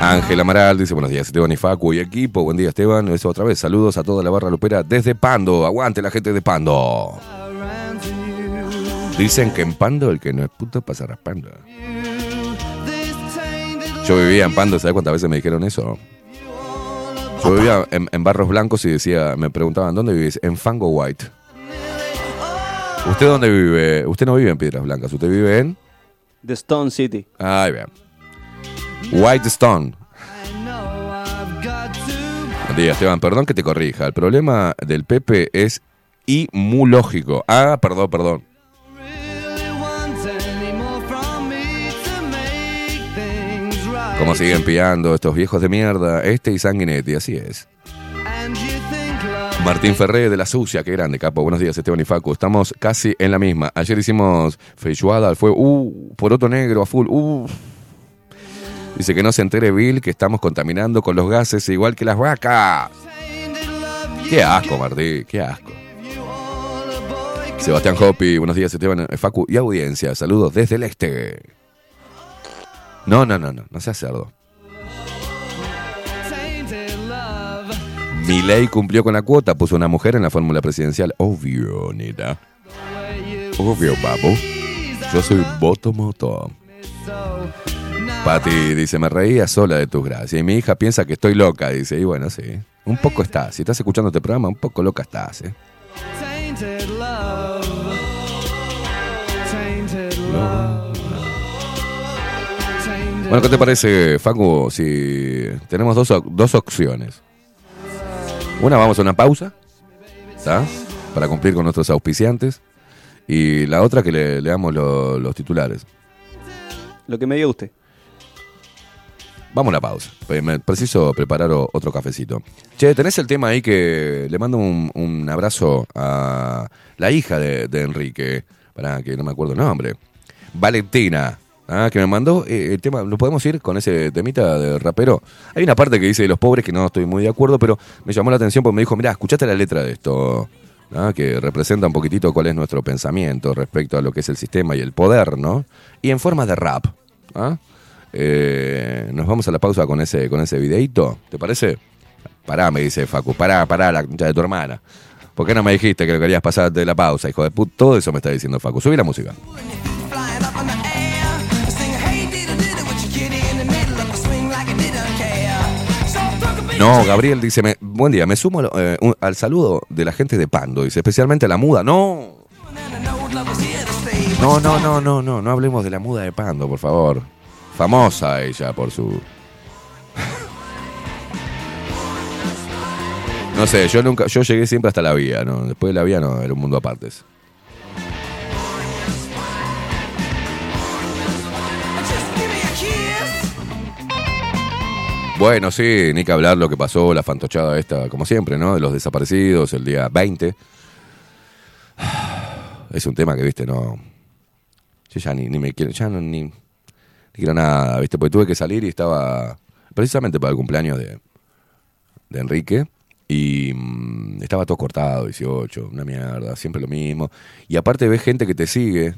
Ángel Amaral dice buenos días Esteban y Facu y equipo. Buen día Esteban. Eso otra vez. Saludos a toda la barra lupera desde Pando. Aguante la gente de Pando. Dicen que en Pando el que no es puto pasa raspando. Yo vivía en Pando, ¿sabes cuántas veces me dijeron eso? Yo vivía en, en Barros Blancos y decía, me preguntaban, ¿dónde vivís? En Fango White. ¿Usted dónde vive? Usted no vive en Piedras Blancas, usted vive en... The Stone City. Ay, vean. White Stone. Buen día, Esteban. Perdón que te corrija. El problema del Pepe es inmunológico. Ah, perdón, perdón. Como siguen pillando estos viejos de mierda, este y Sanguinetti, así es. Martín Ferré de la Sucia, qué grande, capo. Buenos días, Esteban y Facu. Estamos casi en la misma. Ayer hicimos feijoada al fuego. Uh, poroto negro a full. Uh. Dice que no se entere Bill que estamos contaminando con los gases igual que las vacas. Qué asco, Martín, qué asco. Sebastián Hopi, buenos días, Esteban, eh, Facu y audiencia. Saludos desde el este. No, no, no, no, no seas cerdo. Milei cumplió con la cuota, puso una mujer en la fórmula presidencial. Obvio, neta. Obvio, papu. Yo soy voto moto. Pati dice, me reía sola de tus gracias. Y mi hija piensa que estoy loca, dice. Y bueno, sí. Un poco estás. Si estás escuchando este programa, un poco loca estás, ¿eh? tainted love. Tainted love. Tainted Bueno, ¿qué te parece, Facu? Si tenemos dos, dos opciones. Una, vamos a una pausa, ¿está? Para cumplir con nuestros auspiciantes. Y la otra, que le leamos lo- los titulares. Lo que me diga usted. Vamos a la pausa. Preciso preparar otro cafecito. Che, ¿tenés el tema ahí que le mando un, abrazo a la hija de, Enrique? Para que no me acuerdo el nombre. Valentina. Ah, que me mandó eh, el tema. ¿Lo podemos ir con ese temita de rapero? Hay una parte que dice de los pobres que no estoy muy de acuerdo, pero me llamó la atención porque me dijo, mirá, escuchate la letra de esto. ¿ah? que representa un poquitito cuál es nuestro pensamiento respecto a lo que es el sistema y el poder, ¿no? Y en forma de rap. ¿ah? Eh, nos vamos a la pausa con ese, con ese videito, ¿te parece? Pará, me dice Facu, pará, pará, la concha de tu hermana. ¿Por qué no me dijiste que lo querías pasar de la pausa, hijo de puta? Todo eso me está diciendo Facu. Subí la música. No, Gabriel dice, me- buen día, me sumo eh, al saludo de la gente de Pando, dice, especialmente a la muda. No, no, no, no, no, no, no hablemos de la muda de Pando, por favor. Famosa ella por su... No sé, yo nunca, yo llegué siempre hasta la vía, ¿no? Después de la vía no, era un mundo aparte. Bueno, sí, ni que hablar lo que pasó, la fantochada esta, como siempre, ¿no? De los desaparecidos el día 20. Es un tema que, viste, no. Yo ya ni, ni me quiero, ya no, ni, ni quiero nada, viste, porque tuve que salir y estaba precisamente para el cumpleaños de, de Enrique. Y mm, estaba todo cortado, 18, una mierda, siempre lo mismo. Y aparte ves gente que te sigue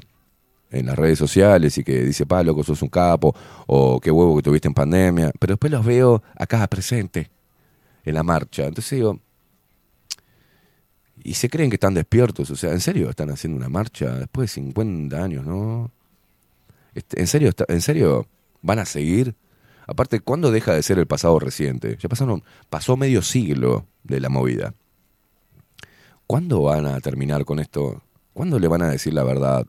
en las redes sociales y que dice, pa, loco, sos un capo, o qué huevo que tuviste en pandemia. Pero después los veo acá presente, en la marcha. Entonces digo, y se creen que están despiertos, o sea, ¿en serio están haciendo una marcha después de 50 años, no? Este, ¿En serio, en serio van a seguir? Aparte, ¿cuándo deja de ser el pasado reciente? Ya pasaron, pasó medio siglo de la movida. ¿Cuándo van a terminar con esto? ¿Cuándo le van a decir la verdad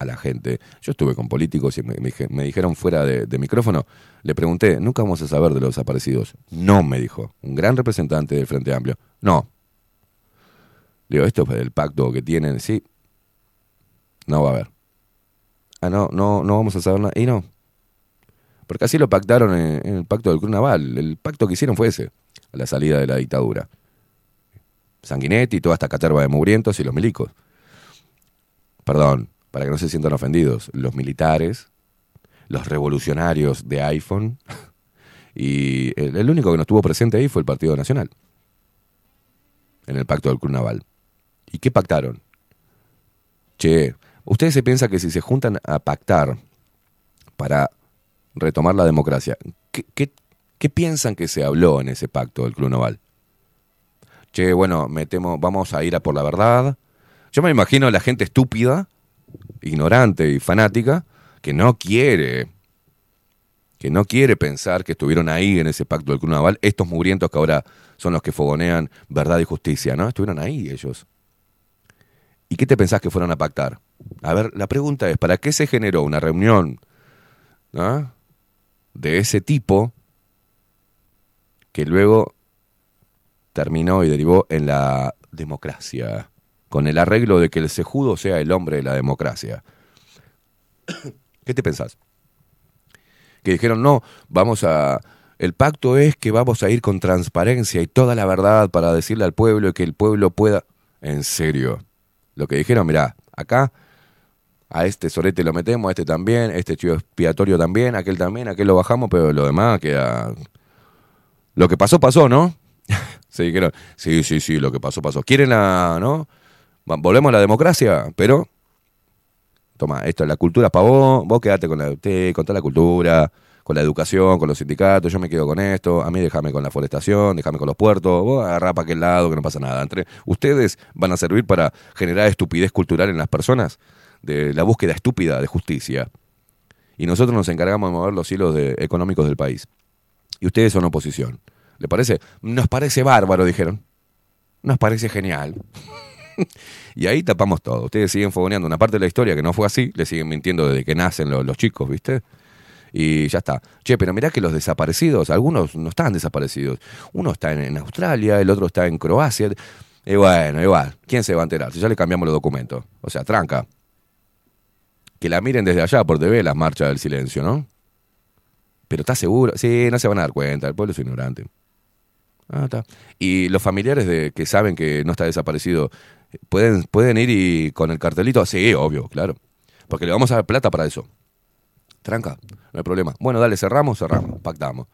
a la gente? Yo estuve con políticos y me, me dije- me dijeron fuera de, de micrófono, le pregunté, nunca vamos a saber de los desaparecidos. No, me dijo, un gran representante del Frente Amplio. No. Digo, esto es el pacto que tienen, sí. No va a haber. Ah, no, no, no vamos a saber nada. Y no. Porque así lo pactaron en, el pacto del Naval. El pacto que hicieron fue ese, a la salida de la dictadura. Sanguinetti, toda esta caterva de mugrientos y los milicos. Perdón, para que no se sientan ofendidos, los militares, los revolucionarios de iPhone, y el, el único que no estuvo presente ahí fue el Partido Nacional, en el pacto del Club Naval. ¿Y qué pactaron? Che, ustedes se piensan que si se juntan a pactar para retomar la democracia, ¿qué, piensan que se habló en ese pacto del Club Naval? Che, bueno, metemos, vamos a ir a por la verdad. Yo me imagino a la gente estúpida, ignorante y fanática, que no quiere, que no quiere pensar que estuvieron ahí en ese pacto del Club Naval, estos mugrientos que ahora son los que fogonean verdad y justicia, ¿no? Estuvieron ahí ellos. ¿Y qué te pensás que fueron a pactar? A ver, la pregunta es, ¿para qué se generó una reunión de ese tipo que luego terminó y derivó en la democracia, con el arreglo de que el sejudo sea el hombre de la democracia? ¿Qué te pensás? Que dijeron, no, vamos a... El pacto es que vamos a ir con transparencia y toda la verdad para decirle al pueblo y que el pueblo pueda... En serio. Lo que dijeron, mirá, acá a este sorete lo metemos, a este también, este chivo expiatorio también, aquel también, aquel lo bajamos, pero lo demás queda... Lo que pasó, pasó, ¿no? Se dijeron, sí, sí, sí, lo que pasó, pasó. ¿Quieren la, no? Volvemos a la democracia, pero... Toma, esto es la cultura para vos, vos quedate con, la, te- con toda la cultura, con la educación, con los sindicatos, yo me quedo con esto, a mí déjame con la forestación, déjame con los puertos, vos agarrá para aquel lado que no pasa nada. Entre ustedes van a servir para generar estupidez cultural en las personas, de la búsqueda estúpida de justicia. Y nosotros nos encargamos de mover los hilos económicos del país. Y ustedes son oposición. ¿Le parece? Nos parece bárbaro, dijeron. Nos parece genial. y ahí tapamos todo. Ustedes siguen fogoneando una parte de la historia que no fue así, le siguen mintiendo desde que nacen los, los chicos, ¿viste? Y ya está. Che, pero mirá que los desaparecidos, algunos no están desaparecidos. Uno está en, en Australia, el otro está en Croacia. Y bueno, igual, ¿quién se va a enterar? Si ya le cambiamos los documentos. O sea, tranca. Que la miren desde allá por TV, las marchas del silencio, ¿no? Pero ¿estás seguro? Sí, no se van a dar cuenta, el pueblo es ignorante. Ah, está. Y los familiares de que saben que no está desaparecido, ¿pueden, ¿pueden ir y con el cartelito? Sí, obvio, claro. Porque le vamos a dar plata para eso. Tranca, no hay problema. Bueno, dale, cerramos, cerramos, pactamos.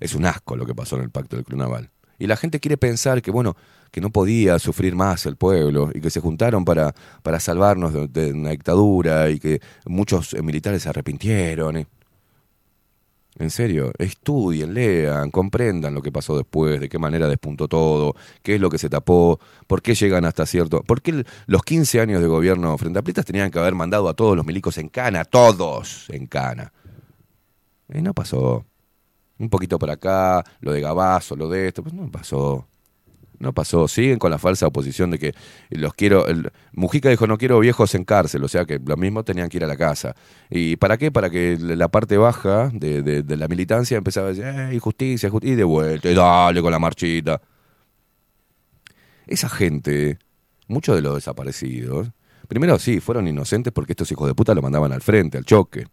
Es un asco lo que pasó en el pacto del Club. Y la gente quiere pensar que, bueno, que no podía sufrir más el pueblo y que se juntaron para, para salvarnos de, una dictadura y que muchos eh, militares se arrepintieron. En serio, estudien, lean, comprendan lo que pasó después, de qué manera despuntó todo, qué es lo que se tapó, por qué llegan hasta cierto... ¿Por qué los 15 años de gobierno frente a Plitas tenían que haber mandado a todos los milicos en cana, todos en cana? Y no pasó. Un poquito por acá, lo de Gabazo, lo de esto, pues no pasó. No pasó. Siguen con la falsa oposición de que los quiero. Mujica dijo: No quiero viejos en cárcel. O sea que lo mismo tenían que ir a la casa. ¿Y para qué? Para que la parte baja de, de- de la militancia empezaba a decir: eh, justicia, justicia. Y de vuelta, y dale con la marchita. Esa gente, muchos de los desaparecidos, primero sí, fueron inocentes porque estos hijos de puta lo mandaban al frente, al choque.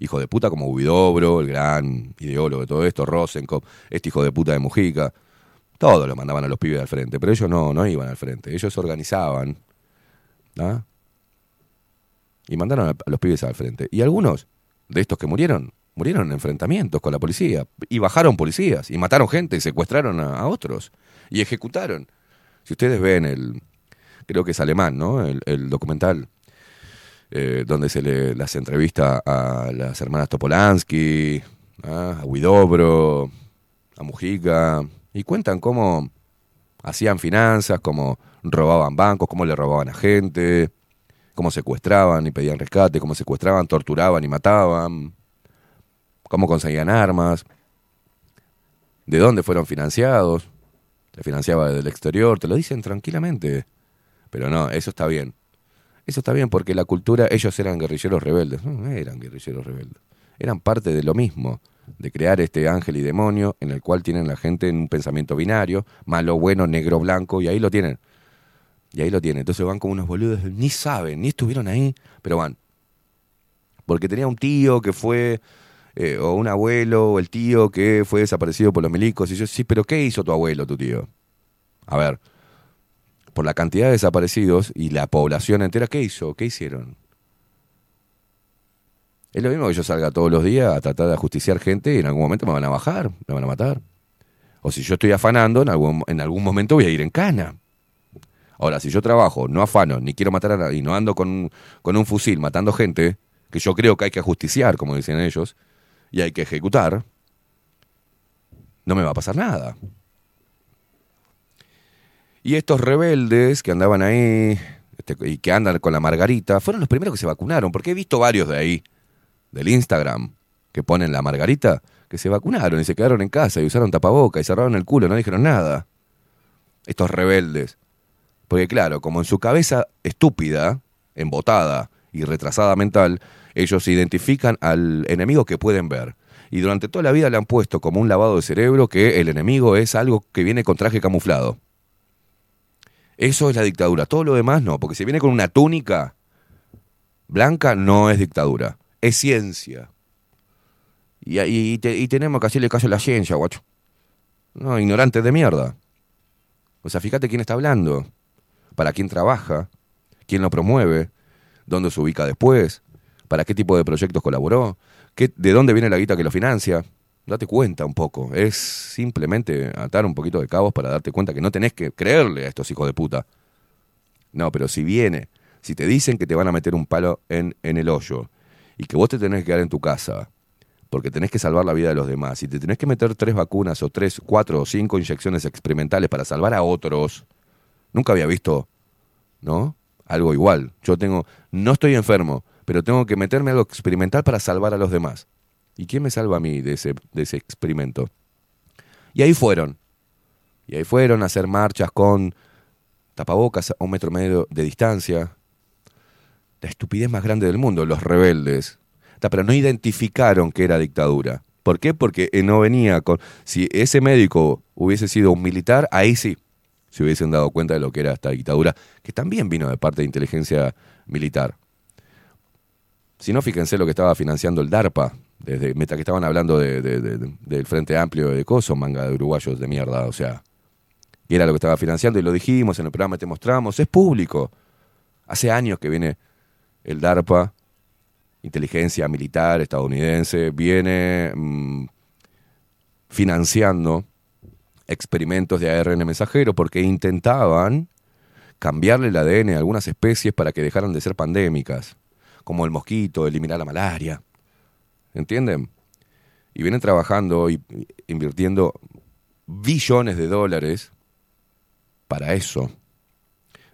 Hijo de puta como Huidobro, el gran ideólogo de todo esto, Rosenkopf, este hijo de puta de Mujica. Todos lo mandaban a los pibes al frente, pero ellos no, no iban al frente. Ellos organizaban. ¿ah? Y mandaron a, los pibes al frente. Y algunos de estos que murieron, murieron en enfrentamientos con la policía. Y bajaron policías, y mataron gente, y secuestraron a, otros. Y ejecutaron. Si ustedes ven el, creo que es alemán, ¿no? El, documental eh, donde se le las entrevista a las hermanas Topolansky, ¿ah? a Huidobro, a Mujica, y cuentan cómo hacían finanzas, cómo robaban bancos, cómo le robaban a gente, cómo secuestraban y pedían rescate, cómo secuestraban, torturaban y mataban, cómo conseguían armas, de dónde fueron financiados, se financiaba desde el exterior, te lo dicen tranquilamente, pero no, eso está bien. Eso está bien porque la cultura, ellos eran guerrilleros rebeldes, no eran guerrilleros rebeldes, eran parte de lo mismo, de crear este ángel y demonio en el cual tienen la gente en un pensamiento binario, malo, bueno, negro, blanco, y ahí lo tienen. Y ahí lo tienen. Entonces van como unos boludos, ni saben, ni estuvieron ahí, pero van. Porque tenía un tío que fue, eh, o un abuelo, o el tío que fue desaparecido por los milicos, y yo, sí, pero ¿qué hizo tu abuelo, tu tío? A ver, por la cantidad de desaparecidos y la población entera, ¿qué hizo? ¿Qué hicieron? Es lo mismo que yo salga todos los días a tratar de ajusticiar gente y en algún momento me van a bajar, me van a matar. O si yo estoy afanando, en algún, en algún momento voy a ir en cana. Ahora, si yo trabajo, no afano, ni quiero matar a nadie, y no ando con, con un fusil matando gente, que yo creo que hay que ajusticiar, como dicen ellos, y hay que ejecutar, no me va a pasar nada. Y estos rebeldes que andaban ahí este, y que andan con la margarita, fueron los primeros que se vacunaron, porque he visto varios de ahí, del Instagram, que ponen la margarita, que se vacunaron y se quedaron en casa y usaron tapaboca y cerraron el culo, no dijeron nada. Estos rebeldes. Porque claro, como en su cabeza estúpida, embotada y retrasada mental, ellos identifican al enemigo que pueden ver. Y durante toda la vida le han puesto como un lavado de cerebro que el enemigo es algo que viene con traje camuflado. Eso es la dictadura. Todo lo demás no, porque si viene con una túnica blanca no es dictadura, es ciencia. Y, y, te- y tenemos que hacerle caso a la ciencia, guacho. No, ignorantes de mierda. O sea, fíjate quién está hablando, para quién trabaja, quién lo promueve, dónde se ubica después, para qué tipo de proyectos colaboró, qué, de dónde viene la guita que lo financia. Date cuenta un poco. Es simplemente atar un poquito de cabos para darte cuenta que no tenés que creerle a estos hijos de puta. No, pero si viene, si te dicen que te van a meter un palo en, en el hoyo y que vos te tenés que quedar en tu casa porque tenés que salvar la vida de los demás y te tenés que meter tres vacunas o tres, cuatro o cinco inyecciones experimentales para salvar a otros, nunca había visto, ¿no? Algo igual. Yo tengo, no estoy enfermo, pero tengo que meterme algo experimental para salvar a los demás. ¿Y quién me salva a mí de ese, de ese experimento? Y ahí fueron. Y ahí fueron a hacer marchas con tapabocas a un metro medio de distancia. La estupidez más grande del mundo, los rebeldes. Pero no identificaron que era dictadura. ¿Por qué? Porque eh, no venía con... Si ese médico hubiese sido un militar, ahí sí se hubiesen dado cuenta de lo que era esta dictadura, que también vino de parte de inteligencia militar. Si no, fíjense lo que estaba financiando el DARPA, desde, mientras que estaban hablando de- del Frente Amplio de Coso, manga de uruguayos de mierda, o sea, y era lo que estaba financiando y lo dijimos en el programa, te mostramos, es público. Hace años que viene el DARPA, inteligencia militar estadounidense, viene mm, financiando experimentos de ARN mensajero porque intentaban cambiarle el ADN a algunas especies para que dejaran de ser pandémicas, como el mosquito, eliminar la malaria. ¿Entienden? Y vienen trabajando y invirtiendo billones de dólares para eso.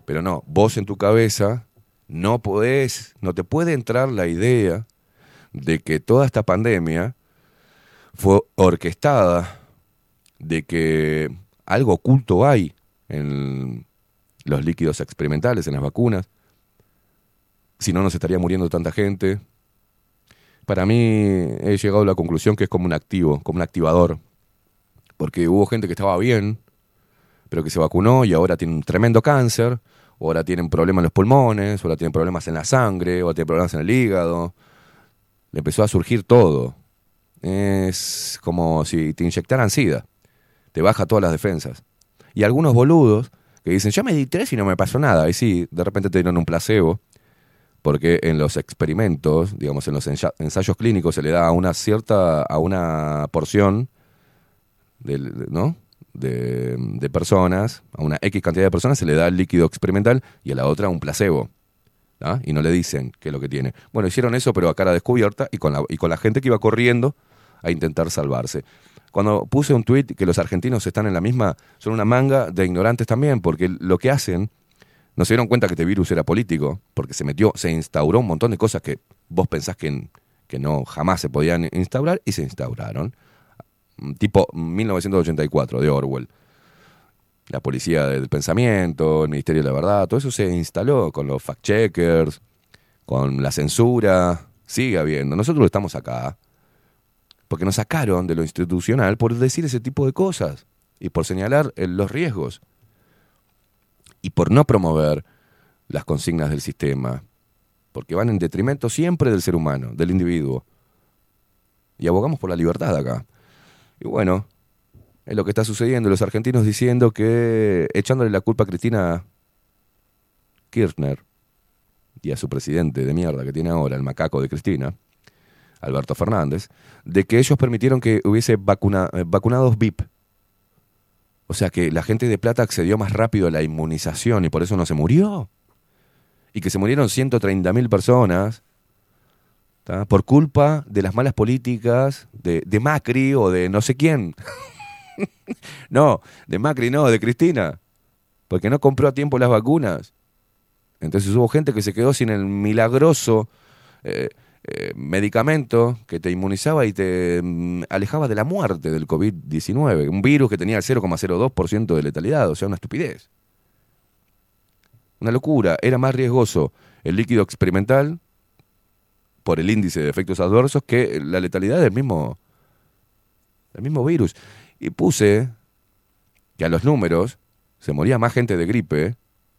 Pero no, vos en tu cabeza no podés, no te puede entrar la idea de que toda esta pandemia fue orquestada, de que algo oculto hay en los líquidos experimentales, en las vacunas. Si no, no se estaría muriendo tanta gente. Para mí he llegado a la conclusión que es como un activo, como un activador. Porque hubo gente que estaba bien, pero que se vacunó y ahora tiene un tremendo cáncer, ahora tienen problemas en los pulmones, ahora tienen problemas en la sangre, o tienen problemas en el hígado. le empezó a surgir todo. Es como si te inyectaran sida. Te baja todas las defensas. Y algunos boludos que dicen, yo me di tres y no me pasó nada. Y sí, de repente te dieron un placebo, porque en los experimentos, digamos, en los ensa- ensayos clínicos se le da a una cierta, a una porción, del- ¿no? De, de personas, a una X cantidad de personas se le da el líquido experimental y a la otra un placebo. ¿ah? Y no le dicen qué es lo que tiene. Bueno, hicieron eso, pero a cara descubierta y con la, y con la gente que iba corriendo a intentar salvarse. Cuando puse un tuit que los argentinos están en la misma, son una manga de ignorantes también, porque lo que hacen, no se dieron cuenta que este virus era político, porque se metió, se instauró un montón de cosas que vos pensás que, que no jamás se podían instaurar y se instauraron. Tipo 1984 de Orwell. La policía del pensamiento, el Ministerio de la Verdad, todo eso se instaló con los fact-checkers, con la censura. Sigue habiendo. Nosotros estamos acá porque nos sacaron de lo institucional por decir ese tipo de cosas y por señalar eh, los riesgos y por no promover las consignas del sistema, porque van en detrimento siempre del ser humano, del individuo. Y abogamos por la libertad acá. Y bueno, es lo que está sucediendo. Los argentinos diciendo que, echándole la culpa a Cristina Kirchner y a su presidente de mierda que tiene ahora, el macaco de Cristina, Alberto Fernández, de que ellos permitieron que hubiese vacuna, eh, vacunados VIP. O sea que la gente de plata accedió más rápido a la inmunización y por eso no se murió. Y que se murieron 130.000 personas por culpa de las malas políticas de, de Macri o de no sé quién. no, de Macri no, de Cristina. Porque no compró a tiempo las vacunas. Entonces hubo gente que se quedó sin el milagroso eh, eh, medicamento que te inmunizaba y te mm, alejaba de la muerte del COVID-19. Un virus que tenía el 0,02% de letalidad, o sea, una estupidez. Una locura. Era más riesgoso el líquido experimental por el índice de efectos adversos que la letalidad del mismo, del mismo virus. Y puse que a los números se moría más gente de gripe,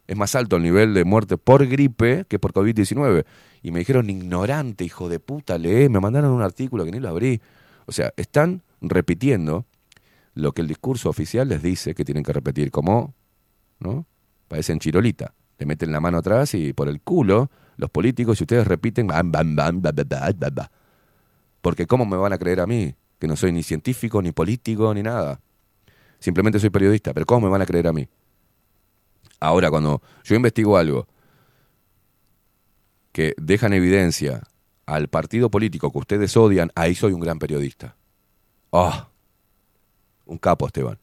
es más alto el nivel de muerte por gripe que por COVID-19. Y me dijeron, ignorante, hijo de puta, lee, me mandaron un artículo que ni lo abrí. O sea, están repitiendo lo que el discurso oficial les dice que tienen que repetir, como, ¿no? Parecen chirolita. Le meten la mano atrás y por el culo los políticos y ustedes repiten, bam, bam, bam, ba, ba, ba, ba, ba. porque ¿cómo me van a creer a mí? Que no soy ni científico, ni político, ni nada. Simplemente soy periodista, pero ¿cómo me van a creer a mí? Ahora, cuando yo investigo algo que deja en evidencia al partido político que ustedes odian, ahí soy un gran periodista. ¡Ah! un capo, Esteban.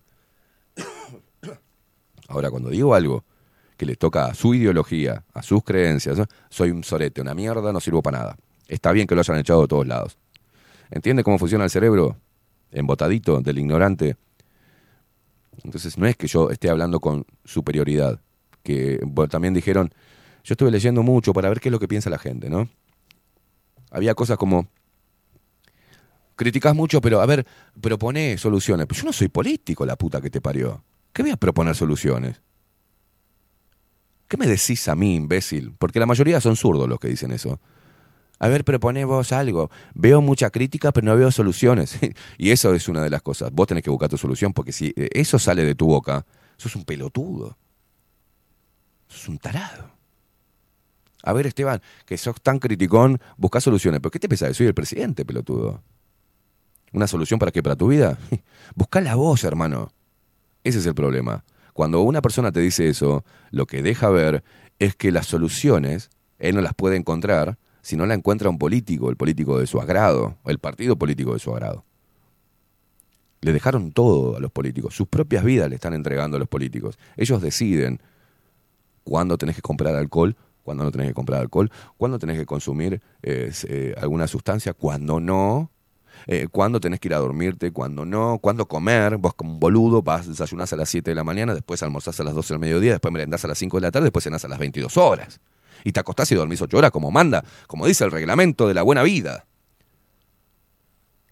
Ahora, cuando digo algo que le toca a su ideología, a sus creencias, soy un sorete, una mierda, no sirvo para nada. Está bien que lo hayan echado de todos lados. ¿Entiende cómo funciona el cerebro? Embotadito, del ignorante. Entonces, no es que yo esté hablando con superioridad. Que también dijeron, yo estuve leyendo mucho para ver qué es lo que piensa la gente, ¿no? Había cosas como, criticás mucho, pero a ver, propone soluciones. Pero yo no soy político, la puta que te parió. ¿Qué voy a proponer soluciones? ¿Qué me decís a mí, imbécil? Porque la mayoría son zurdos los que dicen eso. A ver, propone vos algo. Veo mucha crítica, pero no veo soluciones. y eso es una de las cosas. Vos tenés que buscar tu solución, porque si eh, eso sale de tu boca, sos un pelotudo. Sos un tarado. A ver, Esteban, que sos tan criticón, busca soluciones. ¿Pero qué te pensás? Soy el presidente, pelotudo. ¿Una solución para qué? ¿Para tu vida? Busca la voz, hermano. Ese es el problema. Cuando una persona te dice eso, lo que deja ver es que las soluciones él no las puede encontrar si no la encuentra un político, el político de su agrado, el partido político de su agrado. Le dejaron todo a los políticos, sus propias vidas le están entregando a los políticos. Ellos deciden cuándo tenés que comprar alcohol, cuándo no tenés que comprar alcohol, cuándo tenés que consumir eh, eh, alguna sustancia, cuándo no, eh, cuándo tenés que ir a dormirte, cuándo no, cuándo comer. Vos como un boludo vas, desayunás a las 7 de la mañana, después almorzás a las 12 del mediodía, después merendás a las 5 de la tarde, después cenás a las 22 horas. Y te acostás y dormís 8 horas como manda, como dice el reglamento de la buena vida.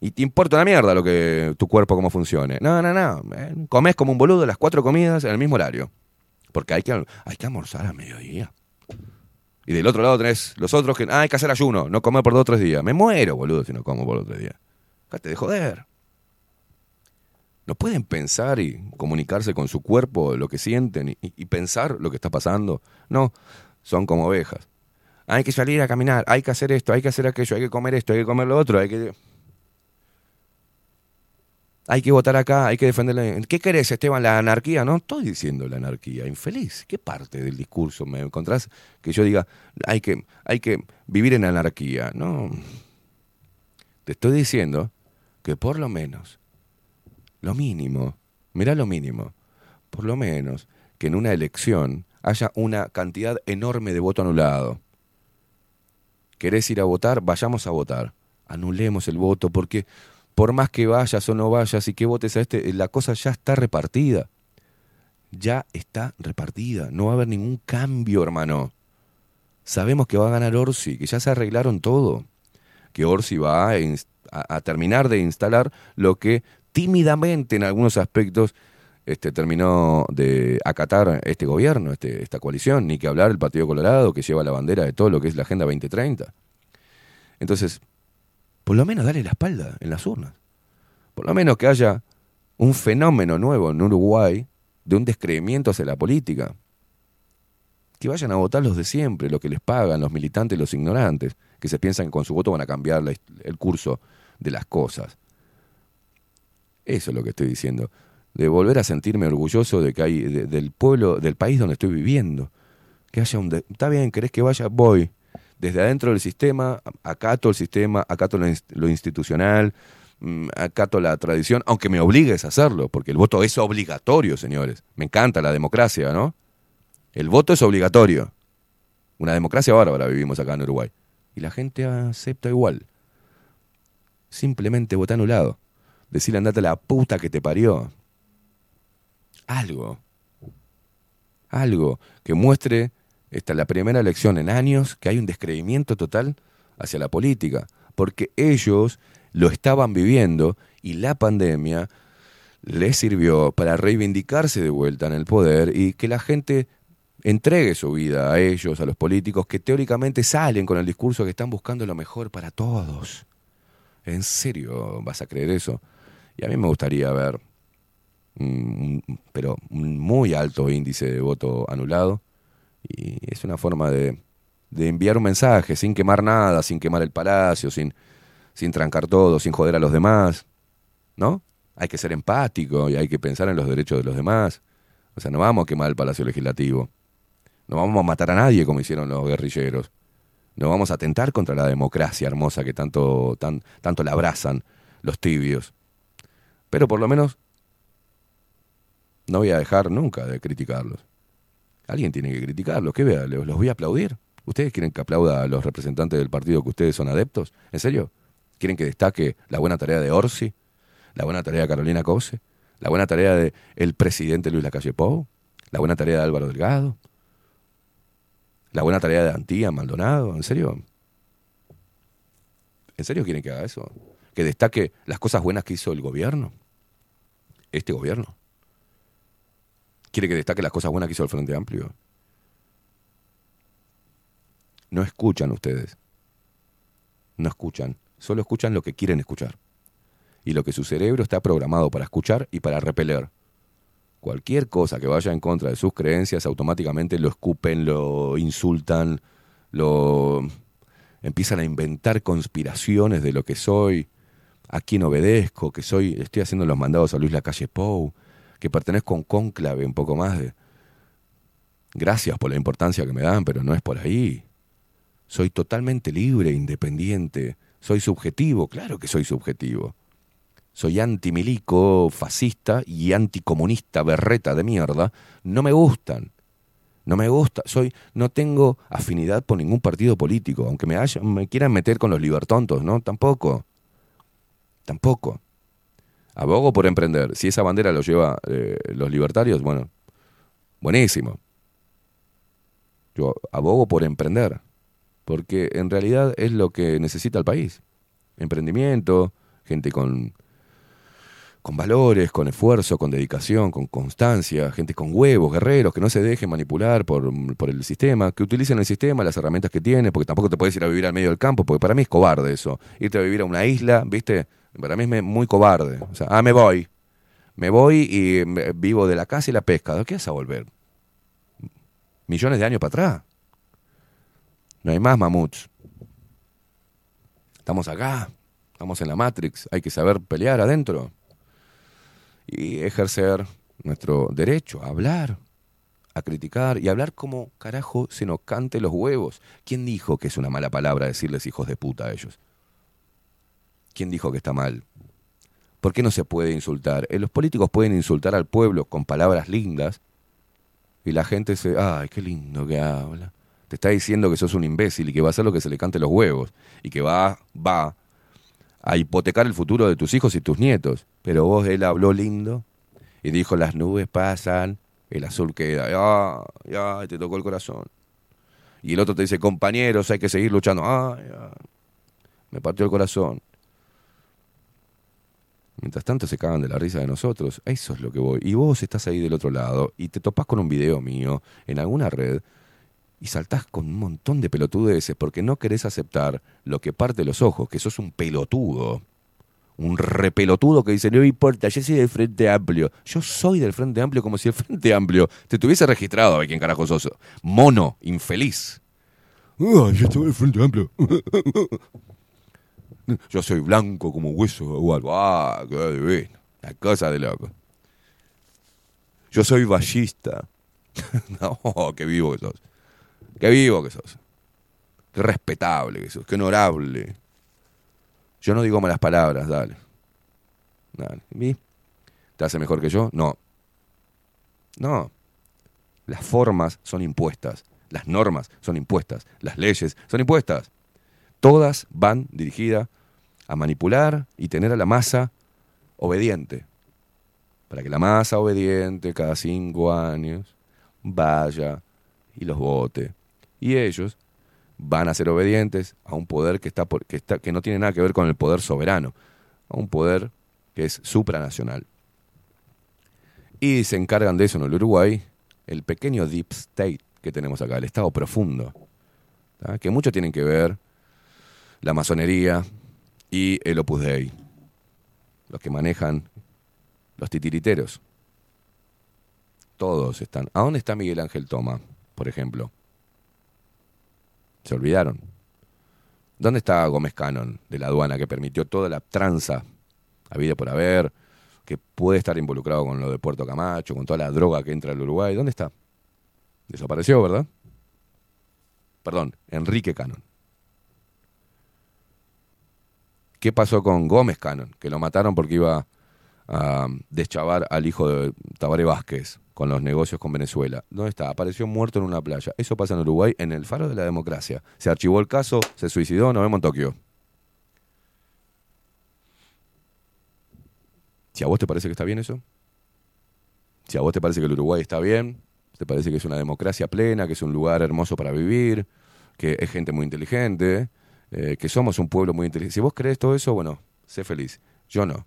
Y te importa una mierda lo que tu cuerpo cómo funcione. No, no, no. eh, Comés como un boludo las cuatro comidas en el mismo horario. Porque hay que, hay que almorzar a mediodía. Y del otro lado tenés los otros que, ah, hay que hacer ayuno, no comer por dos o tres días. Me muero, boludo, si no como por dos o tres días. De joder. No pueden pensar y comunicarse con su cuerpo lo que sienten y, pensar lo que está pasando. No, son como ovejas. Hay que salir a caminar, hay que hacer esto, hay que hacer aquello, hay que comer esto, hay que comer lo otro, hay que... Hay que votar acá, hay que defender la... ¿Qué querés, Esteban? ¿La anarquía? No estoy diciendo la anarquía. Infeliz. ¿Qué parte del discurso me encontrás que yo diga hay que, hay que vivir en anarquía? No. Te estoy diciendo que por lo menos, lo mínimo, mirá lo mínimo, por lo menos que en una elección haya una cantidad enorme de voto anulado. ¿Querés ir a votar? Vayamos a votar. Anulemos el voto porque por más que vayas o no vayas y que votes a este, la cosa ya está repartida. Ya está repartida. No va a haber ningún cambio, hermano. Sabemos que va a ganar Orsi, que ya se arreglaron todo. Que Orsi va a, a- terminar de instalar lo que tímidamente en algunos aspectos este, terminó de acatar este gobierno, este, esta coalición, ni que hablar el Partido Colorado, que lleva la bandera de todo lo que es la Agenda 2030. Entonces, por lo menos dale la espalda en las urnas. Por lo menos que haya un fenómeno nuevo en Uruguay de un descreimiento hacia la política. Que vayan a votar los de siempre, los que les pagan, los militantes, los ignorantes, que se piensan que con su voto van a cambiar el curso de las cosas. Eso es lo que estoy diciendo. De volver a sentirme orgulloso de que hay, de- del pueblo, del país donde estoy viviendo. Que haya un... Está bien, querés que vaya, voy. Desde adentro del sistema, acato el sistema, acato lo, lo institucional, mm, acato la tradición, aunque me obligues a hacerlo, porque el voto es obligatorio, señores. Me encanta la democracia, ¿no? El voto es obligatorio. Una democracia bárbara vivimos acá en Uruguay. Y la gente acepta igual. Simplemente vota anulado. Decirle andate a la puta que te parió. Algo. Algo que muestre esta la primera elección en años que hay un descreimiento total hacia la política, porque ellos lo estaban viviendo y la pandemia les sirvió para reivindicarse de vuelta en el poder y que la gente entregue su vida a ellos, a los políticos que teóricamente salen con el discurso que están buscando lo mejor para todos. ¿En serio vas a creer eso? Y a mí me gustaría ver, mm, pero un muy alto índice de voto anulado. Y es una forma de, de enviar un mensaje sin quemar nada, sin quemar el palacio, sin, sin trancar todo, sin joder a los demás. ¿No? Hay que ser empático y hay que pensar en los derechos de los demás. O sea, no vamos a quemar el Palacio Legislativo. No vamos a matar a nadie como hicieron los guerrilleros. No vamos a atentar contra la democracia hermosa que tanto, tan, tanto la abrazan los tibios. Pero por lo menos no voy a dejar nunca de criticarlos. Alguien tiene que criticarlos. ¿Qué vea? ¿Los voy a aplaudir? ¿Ustedes quieren que aplauda a los representantes del partido que ustedes son adeptos? ¿En serio? ¿Quieren que destaque la buena tarea de Orsi? ¿La buena tarea de Carolina Cose? ¿La buena tarea de el presidente Luis Lacalle Pou? ¿La buena tarea de Álvaro Delgado? ¿La buena tarea de Antía Maldonado? ¿En serio? ¿En serio quieren que haga eso? ¿Que destaque las cosas buenas que hizo el gobierno? Este gobierno. ¿Quiere que destaque las cosas buenas que hizo el Frente Amplio? No escuchan ustedes. No escuchan. Solo escuchan lo que quieren escuchar. Y lo que su cerebro está programado para escuchar y para repeler. Cualquier cosa que vaya en contra de sus creencias, automáticamente lo escupen, lo insultan, lo empiezan a inventar conspiraciones de lo que soy, a quién obedezco, que soy, estoy haciendo los mandados a Luis Lacalle Pou, que pertenezco a un cónclave un poco más de gracias por la importancia que me dan, pero no es por ahí. Soy totalmente libre, independiente, soy subjetivo, claro que soy subjetivo. Soy antimilico, fascista y anticomunista, berreta de mierda. No me gustan. No me gusta. Soy, no tengo afinidad por ningún partido político, aunque me, haya- me quieran meter con los libertontos, ¿no? Tampoco. Tampoco. Abogo por emprender. Si esa bandera lo lleva eh, los libertarios, bueno, buenísimo. Yo abogo por emprender, porque en realidad es lo que necesita el país. Emprendimiento, gente con, con valores, con esfuerzo, con dedicación, con constancia, gente con huevos, guerreros, que no se dejen manipular por, por el sistema, que utilicen el sistema, las herramientas que tiene, porque tampoco te puedes ir a vivir al medio del campo, porque para mí es cobarde eso. Irte a vivir a una isla, ¿viste? Para mí es muy cobarde. O sea, ah, me voy. Me voy y vivo de la caza y la pesca. ¿De qué vas a volver? Millones de años para atrás. No hay más mamuts. Estamos acá, estamos en la Matrix, hay que saber pelear adentro y ejercer nuestro derecho a hablar, a criticar y hablar como carajo se nos cante los huevos. ¿Quién dijo que es una mala palabra decirles hijos de puta a ellos? ¿Quién dijo que está mal? ¿Por qué no se puede insultar? Eh, los políticos pueden insultar al pueblo con palabras lindas y la gente se, ay, qué lindo que habla. Te está diciendo que sos un imbécil y que va a hacer lo que se le cante los huevos y que va, va a hipotecar el futuro de tus hijos y tus nietos. Pero vos, él habló lindo y dijo, las nubes pasan, el azul queda, ay, ay, te tocó el corazón. Y el otro te dice, compañeros, hay que seguir luchando, ay, ay, me partió el corazón. Mientras tanto se cagan de la risa de nosotros. Eso es lo que voy. Y vos estás ahí del otro lado y te topás con un video mío en alguna red y saltás con un montón de pelotudeces porque no querés aceptar lo que parte los ojos, que sos un pelotudo. Un repelotudo que dice, no me importa, yo soy del Frente Amplio. Yo soy del Frente Amplio como si el Frente Amplio te tuviese registrado a ver quién carajo sos. Mono, infeliz. Ah, yo soy del Frente Amplio. Yo soy blanco como hueso o algo. Ah, qué divino. La cosa de loco. Yo soy ballista. no, qué vivo que sos. Qué vivo que sos. Qué respetable que sos. Qué honorable. Yo no digo malas palabras, dale. Dale. ¿Y? ¿Te hace mejor que yo? No. No. Las formas son impuestas. Las normas son impuestas. Las leyes son impuestas. Todas van dirigidas a manipular y tener a la masa obediente. Para que la masa obediente cada cinco años vaya y los vote. Y ellos van a ser obedientes a un poder que, está por- que, está, que no tiene nada que ver con el poder soberano, a un poder que es supranacional. Y se encargan de eso en el Uruguay el pequeño deep state que tenemos acá, el Estado profundo, que mucho tienen que ver la masonería y el Opus Dei, los que manejan los titiriteros. Todos están. ¿A dónde está Miguel Ángel Toma, por ejemplo? Se olvidaron. ¿Dónde está Gómez Cannon de la aduana que permitió toda la tranza habida por haber, que puede estar involucrado con lo de Puerto Camacho, con toda la droga que entra al Uruguay? ¿Dónde está? Desapareció, ¿verdad? Perdón, Enrique Cannon. ¿Qué pasó con Gómez Cannon? Que lo mataron porque iba a deschavar al hijo de Tabaré Vázquez con los negocios con Venezuela. ¿Dónde está? Apareció muerto en una playa. Eso pasa en Uruguay, en el faro de la democracia. Se archivó el caso, se suicidó, nos vemos en Tokio. Si a vos te parece que está bien eso, si a vos te parece que el Uruguay está bien, te parece que es una democracia plena, que es un lugar hermoso para vivir, que es gente muy inteligente, eh, que somos un pueblo muy inteligente. Si vos crees todo eso, bueno, sé feliz. Yo no.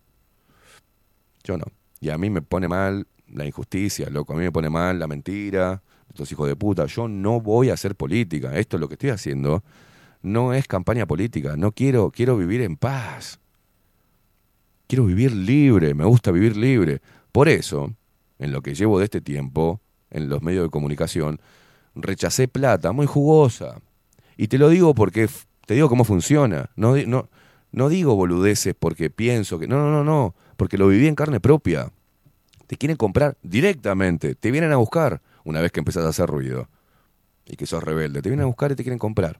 Yo no. Y a mí me pone mal la injusticia, loco. A mí me pone mal la mentira, estos hijos de puta. Yo no voy a hacer política. Esto es lo que estoy haciendo. No es campaña política. No quiero, quiero vivir en paz. Quiero vivir libre. Me gusta vivir libre. Por eso, en lo que llevo de este tiempo, en los medios de comunicación, rechacé plata muy jugosa. Y te lo digo porque te digo cómo funciona. No, no, no digo boludeces porque pienso que. No, no, no, no. Porque lo viví en carne propia. Te quieren comprar directamente. Te vienen a buscar una vez que empezás a hacer ruido. Y que sos rebelde. Te vienen a buscar y te quieren comprar.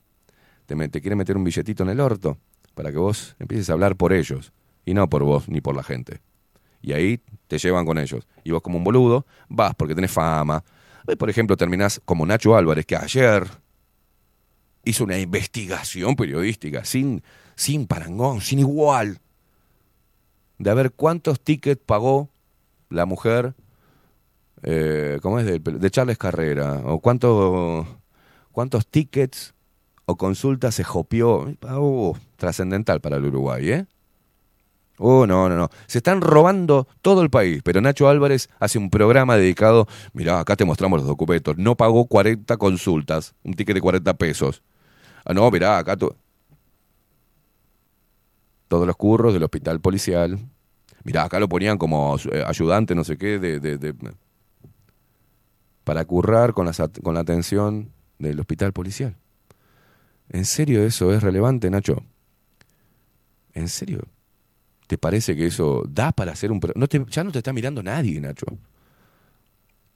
Te, quieren meter un billetito en el orto para que vos empieces a hablar por ellos. Y no por vos ni por la gente. Y ahí te llevan con ellos. Y vos como un boludo vas porque tenés fama. Por ejemplo, terminás como Nacho Álvarez, que ayer hizo una investigación periodística sin, sin parangón, sin igual, de a ver cuántos tickets pagó la mujer, eh, ¿cómo es? De, Charles Carrera, o cuánto, cuántos tickets o consultas se jopió. Oh, trascendental para el Uruguay, ¿eh? Oh, no, no, no. Se están robando todo el país, pero Nacho Álvarez hace un programa dedicado, mirá, acá te mostramos los documentos, no pagó 40 consultas, un ticket de 40 pesos. Ah, no, mirá, acá tú... Todos los curros del hospital policial. Mirá, acá lo ponían como eh, ayudante, no sé qué, de, para currar con, con la atención del hospital policial. ¿En serio eso es relevante, Nacho? ¿En serio? ¿Te parece que eso da para hacer un... No te- ya no te está mirando nadie, Nacho.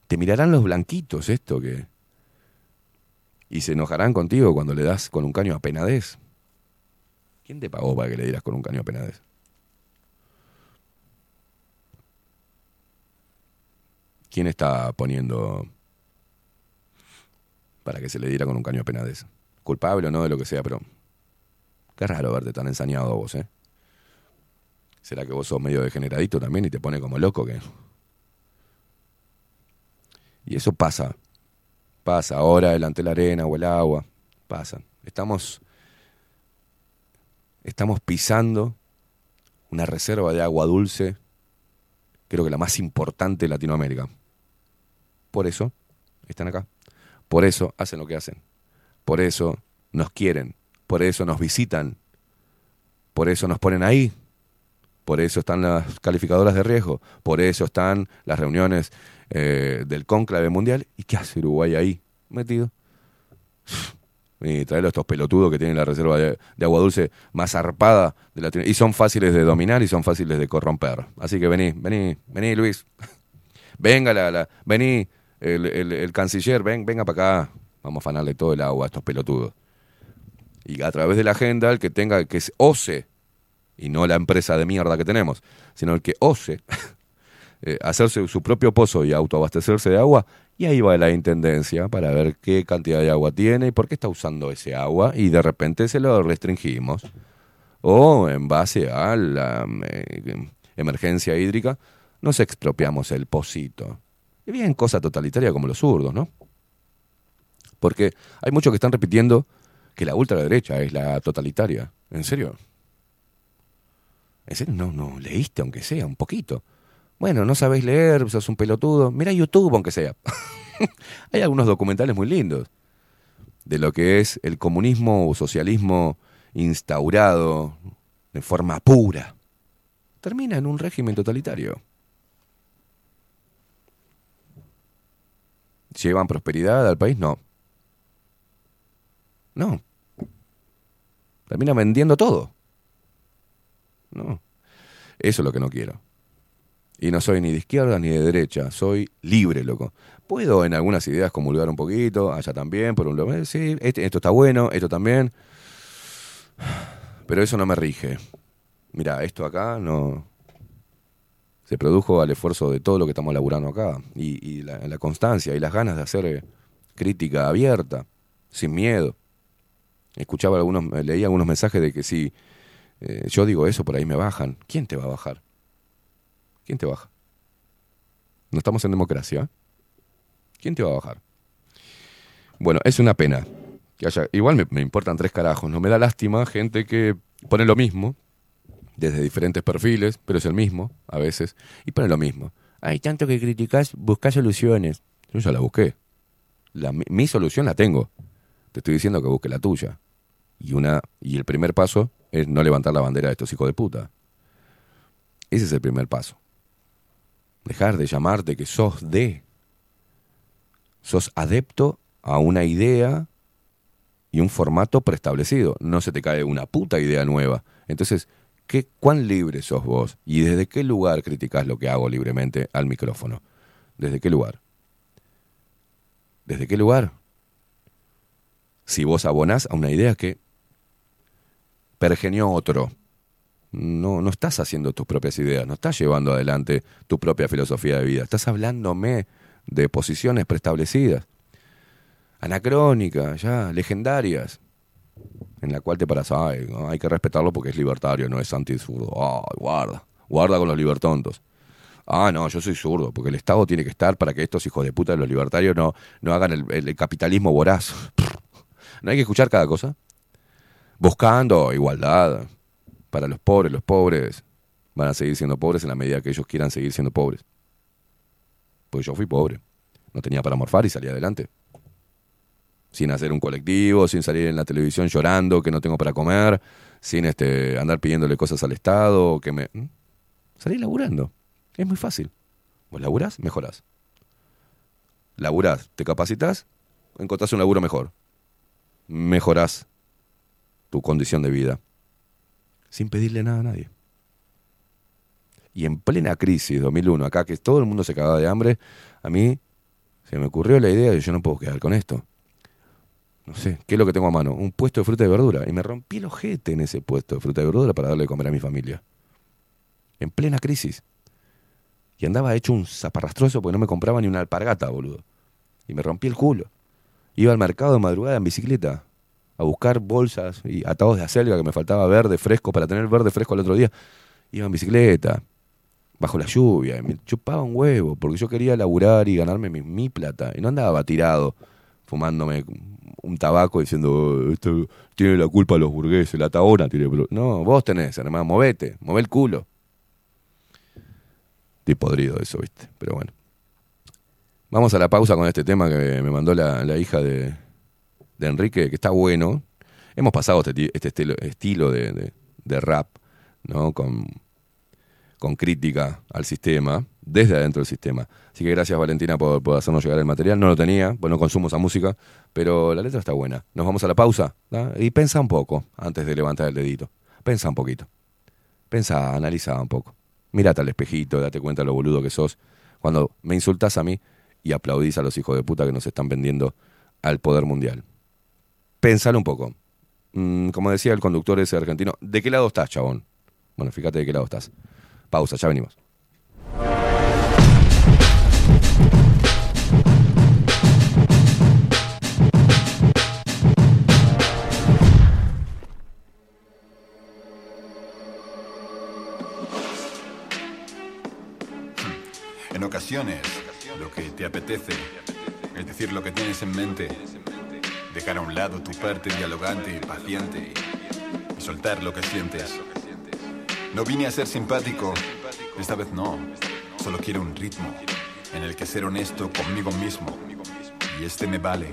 Te mirarán los blanquitos esto que... Y se enojarán contigo cuando le das con un caño a Penadez. ¿Quién te pagó para que le dieras con un caño a Penadez? ¿Quién está poniendo para que se le diera con un caño a Penadez? Culpable o no de lo que sea, pero... Qué raro verte tan ensañado vos, ¿eh? ¿Será que vos sos medio degeneradito también y te pone como loco que? Y eso pasa. Pasa ahora delante de la arena o el agua. Pasa. Estamos. Estamos pisando una reserva de agua dulce, creo que la más importante de Latinoamérica. Por eso están acá. Por eso hacen lo que hacen. Por eso nos quieren. Por eso nos visitan. Por eso nos ponen ahí. Por eso están las calificadoras de riesgo. Por eso están las reuniones eh, del cónclave mundial. ¿Y qué hace Uruguay ahí? Metido. Y traerlo a estos pelotudos que tienen la reserva de, de agua dulce más zarpada de la Y son fáciles de dominar y son fáciles de corromper. Así que vení, vení, vení, Luis. Venga, la, la, vení, el, el- canciller, ven, venga para acá. Vamos a afanarle todo el agua a estos pelotudos. Y a través de la agenda, el que tenga, que se ose, y no la empresa de mierda que tenemos, sino el que ose, eh, hacerse su propio pozo y autoabastecerse de agua, y ahí va la intendencia para ver qué cantidad de agua tiene y por qué está usando ese agua, y de repente se lo restringimos. O en base a la eh, emergencia hídrica, nos expropiamos el pocito. Y bien, cosa totalitaria como los zurdos, ¿no? Porque hay muchos que están repitiendo que la ultraderecha es la totalitaria. ¿En serio? ¿En serio? No, no, leíste aunque sea un poquito. Bueno, no sabés leer, sos un pelotudo. Mira YouTube aunque sea. Hay algunos documentales muy lindos de lo que es el comunismo o socialismo instaurado de forma pura. Termina en un régimen totalitario. ¿Llevan prosperidad al país? No. No. Termina vendiendo todo. No. Eso es lo que no quiero. Y no soy ni de izquierda ni de derecha, soy libre, loco. Puedo en algunas ideas comulgar un poquito, allá también, por un lado, eh, sí, este- esto está bueno, esto también. Pero eso no me rige. Mira, esto acá no. Se produjo al esfuerzo de todo lo que estamos laburando acá. Y, la, constancia y las ganas de hacer eh, crítica abierta, sin miedo. Escuchaba algunos, eh, leía algunos mensajes de que si eh, yo digo eso, por ahí me bajan. ¿Quién te va a bajar? ¿Quién te baja? No estamos en democracia. ¿Quién te va a bajar? Bueno, es una pena. Que haya, igual me importan tres carajos. No me da lástima gente que pone lo mismo, desde diferentes perfiles, pero es el mismo a veces, y pone lo mismo. Hay tanto que criticás, buscás soluciones. Yo ya la busqué. Mi, mi solución la tengo. Te estoy diciendo que busque la tuya. Y, una, y el primer paso es no levantar la bandera de estos hijos de puta. Ese es el primer paso. Dejar de llamarte que sos de. Sos adepto a una idea y un formato preestablecido. No se te cae una puta idea nueva. Entonces, ¿qué, ¿cuán libre sos vos? ¿Y desde qué lugar criticás lo que hago libremente al micrófono? ¿Desde qué lugar? ¿Desde qué lugar? Si vos abonás a una idea que pergenió otro, no, no estás haciendo tus propias ideas, no estás llevando adelante tu propia filosofía de vida, estás hablándome de posiciones preestablecidas, anacrónicas, ya, legendarias, en la cual te paras, ay, hay que respetarlo porque es libertario, no es anti-zurdo, ay, guarda, guarda con los libertontos. Ah, no, yo soy zurdo, porque el Estado tiene que estar para que estos hijos de puta de los libertarios no, no hagan el, el capitalismo voraz. No hay que escuchar cada cosa. Buscando igualdad para los pobres, los pobres van a seguir siendo pobres en la medida que ellos quieran seguir siendo pobres. Pues yo fui pobre. No tenía para morfar y salí adelante. Sin hacer un colectivo, sin salir en la televisión llorando que no tengo para comer, sin este, andar pidiéndole cosas al Estado, que me... Salí laburando. Es muy fácil. Vos laburás, mejorás. Laburás, te capacitas, encontrás un laburo mejor. Mejorás tu condición de vida. Sin pedirle nada a nadie. Y en plena crisis, 2001, acá que todo el mundo se cagaba de hambre, a mí se me ocurrió la idea de yo no puedo quedar con esto. No sé, ¿qué es lo que tengo a mano? Un puesto de fruta y verdura. Y me rompí el ojete en ese puesto de fruta y verdura para darle de comer a mi familia. En plena crisis. Y andaba hecho un zaparrastroso porque no me compraba ni una alpargata, boludo. Y me rompí el culo. Iba al mercado de madrugada en bicicleta a buscar bolsas y atados de acelga que me faltaba verde fresco para tener verde fresco el otro día. Iba en bicicleta, bajo la lluvia, y me chupaba un huevo porque yo quería laburar y ganarme mi plata. Y no andaba tirado fumándome un tabaco diciendo, "Oh, esto tiene la culpa los burgueses, la tabona tiene... pro-". No, vos tenés, hermano, movete, move el culo. Estoy podrido eso, viste, pero bueno. Vamos a la pausa con este tema que me mandó la, la hija de, de Enrique, que está bueno. Hemos pasado este, este estilo, estilo de, de- de rap, ¿no? Con, con crítica al sistema, desde adentro del sistema. Así que gracias Valentina por, por hacernos llegar el material. No lo tenía, pues no consumo esa música, pero la letra está buena. Nos vamos a la pausa y pensa un poco antes de levantar el dedito. Pensa un poquito. Pensa, analiza un poco. Mírate al espejito, date cuenta de lo boludo que sos. Cuando me insultas a mí y aplaudís a los hijos de puta que nos están vendiendo al poder mundial. Pensalo un poco. Mm, como decía el conductor ese argentino, ¿de qué lado estás, chabón? Bueno, fíjate de qué lado estás. Pausa, ya venimos. En ocasiones, lo que te apetece, es decir, lo que tienes en mente, dejar a un lado tu parte dialogante y paciente y soltar lo que sientes. No vine a ser simpático, esta vez no, solo quiero un ritmo en el que ser honesto conmigo mismo y este me vale.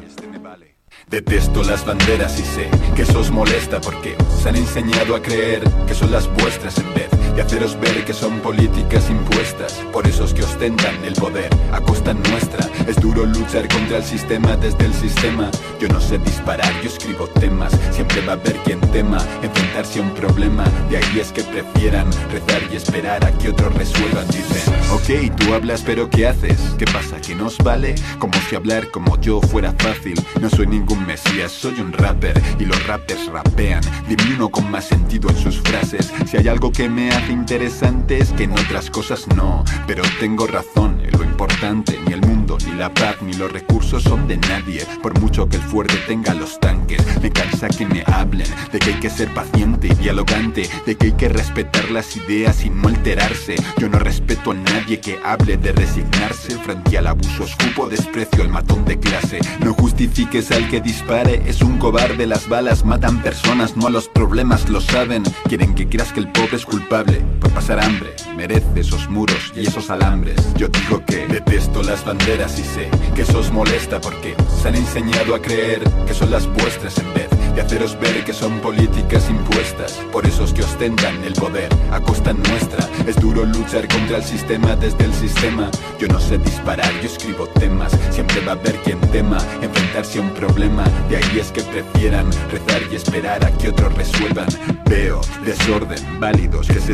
Detesto las banderas y sé que eso os molesta porque os han enseñado a creer que son las vuestras en vez de haceros ver que son políticas impuestas por esos que ostentan el poder a costa nuestra. Es duro luchar contra el sistema desde el sistema. Yo no sé disparar, yo escribo temas. Siempre va a haber quien tema enfrentarse a un problema. De ahí es que prefieran rezar y esperar a que otros resuelvan. Dicen, ok, tú hablas, pero ¿qué haces? ¿Qué pasa? ¿Que nos vale? Como si hablar como yo fuera fácil. No soy ningún mesías, soy un rapper y los rappers rapean. Dime con más sentido en sus frases. Si hay algo que me hace interesante es que en otras cosas no. Pero tengo razón lo importante. Ni el mundo, ni la paz, ni los recursos son de nadie. Por mucho que el fuerte tenga los tanques. Me cansa que me hablen de que hay que ser paciente y dialogante. De que hay que respetar las ideas y no alterarse. Yo no respeto a nadie que hable de resignarse frente al abuso. Escupo desprecio al matón de clase. No justifiques al que dispare. Es un cobarde. Las balas matan personas, no a los problemas. Lo saben. Quieren que creas que el pobre es culpable por pasar hambre. Merece esos muros y esos alambres. Yo digo que detesto las banderas y sé que eso os molesta porque os han enseñado a creer que son las vuestras en vez de haceros ver que son políticas impuestas por esos que ostentan el poder a costa nuestra. Es duro luchar contra el sistema desde el sistema. Yo no sé disparar, yo escribo temas. Siempre va a haber quien tema enfrentarse a un problema. De ahí es que prefieran rezar y esperar a que otros resuelvan. Veo desorden, válidos que se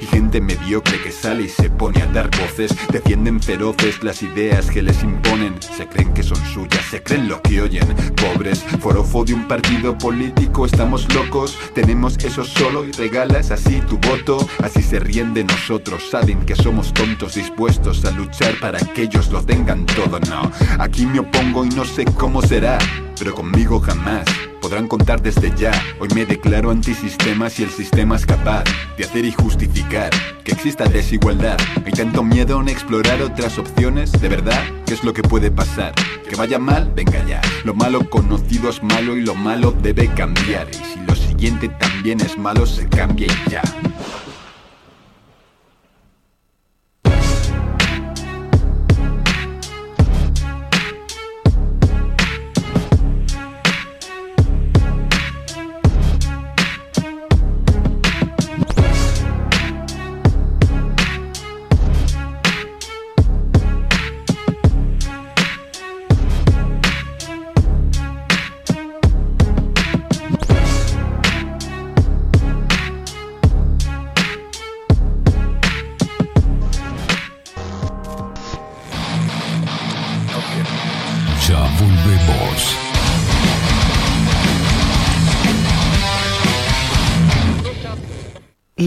y gente mediocre que sale y se pone a dar voces. Defienden feroces las ideas que les imponen. Se creen que son suyas, se creen lo que oyen. Pobres, forofo de un partido político, estamos locos. Tenemos eso solo y regalas así tu voto. Así se ríen de nosotros, saben que somos tontos dispuestos a luchar para que ellos lo tengan todo. No, aquí me opongo y no sé cómo será, pero conmigo jamás. Podrán contar desde ya, hoy me declaro antisistema si el sistema es capaz de hacer y justificar que exista desigualdad. Hay tanto miedo en explorar otras opciones, de verdad, ¿qué es lo que puede pasar? Que vaya mal, venga ya. Lo malo conocido es malo y lo malo debe cambiar. Y si lo siguiente también es malo, se cambia y ya.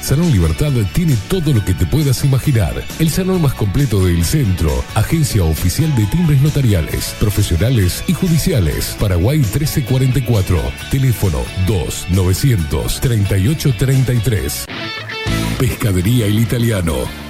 Salón Libertad tiene todo lo que te puedas imaginar. El salón más completo del centro. Agencia oficial de timbres notariales, profesionales y judiciales. Paraguay 1344. Teléfono 2 900 3833. Pescadería El Italiano.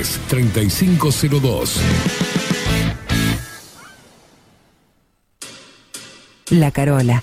3502. La Carola.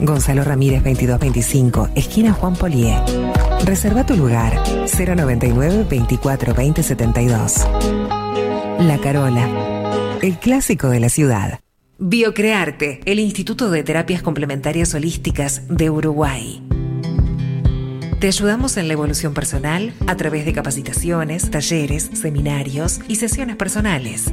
Gonzalo Ramírez 2225, esquina Juan Polié. Reserva tu lugar 099 24 20 72. La Carola, el clásico de la ciudad. Biocrearte, el Instituto de Terapias Complementarias Holísticas de Uruguay. Te ayudamos en la evolución personal a través de capacitaciones, talleres, seminarios y sesiones personales.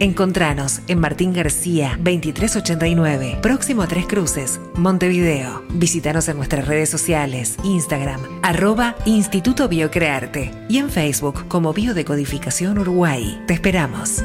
Encontranos en Martín García 2389, próximo a Tres Cruces, Montevideo. Visítanos en nuestras redes sociales, Instagram, arroba Instituto Biocrearte y en Facebook como Biodecodificación Uruguay. Te esperamos.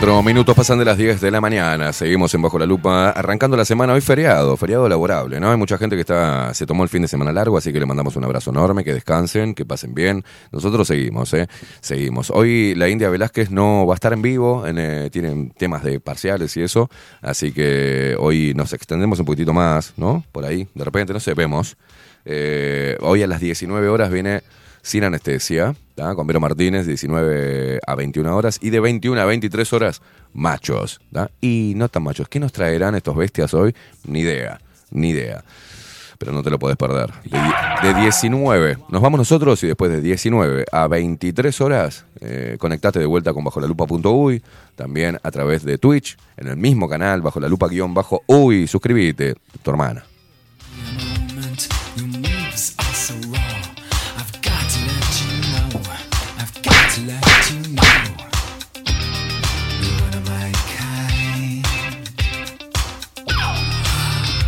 Cuatro minutos pasan de las 10 de la mañana. Seguimos en Bajo la Lupa, arrancando la semana. Hoy feriado, feriado laborable, ¿no? Hay mucha gente que está, se tomó el fin de semana largo, así que le mandamos un abrazo enorme, que descansen, que pasen bien. Nosotros seguimos, ¿eh? Seguimos. Hoy la India Velázquez no va a estar en vivo, en, eh, tienen temas de parciales y eso, así que hoy nos extendemos un poquitito más, ¿no? Por ahí, de repente, no sé, vemos. Eh, hoy a las 19 horas viene sin anestesia, con Vero Martínez, 19 a 21 horas, y de 21 a 23 horas, machos. Y no tan machos. ¿Qué nos traerán estos bestias hoy? Ni idea, ni idea. Pero no te lo podés perder. De, de 19, nos vamos nosotros y después de 19 a 23 horas, eh, conectate de vuelta con bajo la lupa.uy, también a través de Twitch, en el mismo canal, bajo la lupa guion bajo uy, suscríbete, tu hermana.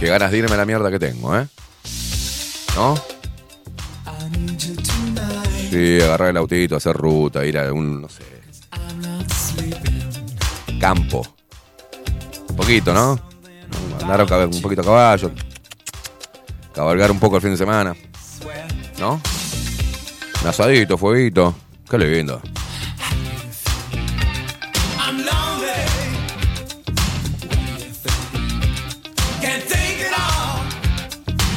Qué ganas de irme a la mierda que tengo, ¿eh? ¿No? Sí, agarrar el autito, hacer ruta, ir a un, no sé, campo. Un poquito, ¿no? Andar un poquito a caballo. Cabalgar un poco el fin de semana. ¿No? Un asadito, fueguito. Qué lindo.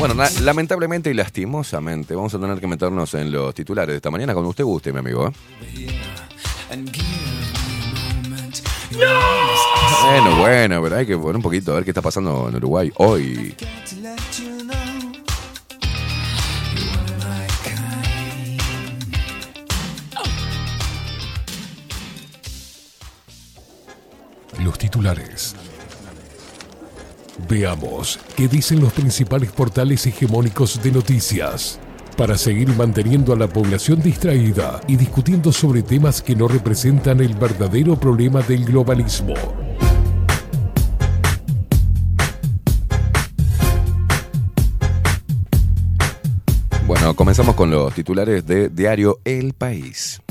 Bueno, lamentablemente y lastimosamente vamos a tener que meternos en los titulares de esta mañana cuando usted guste, mi amigo. ¿eh? Bueno, bueno, pero hay que poner un poquito a ver qué está pasando en Uruguay hoy. Got to let you know. You're one of my kind. Los titulares. Veamos qué dicen los principales portales hegemónicos de noticias para seguir manteniendo a la población distraída y discutiendo sobre temas que no representan el verdadero problema del globalismo. Bueno, comenzamos con los titulares de Diario El País.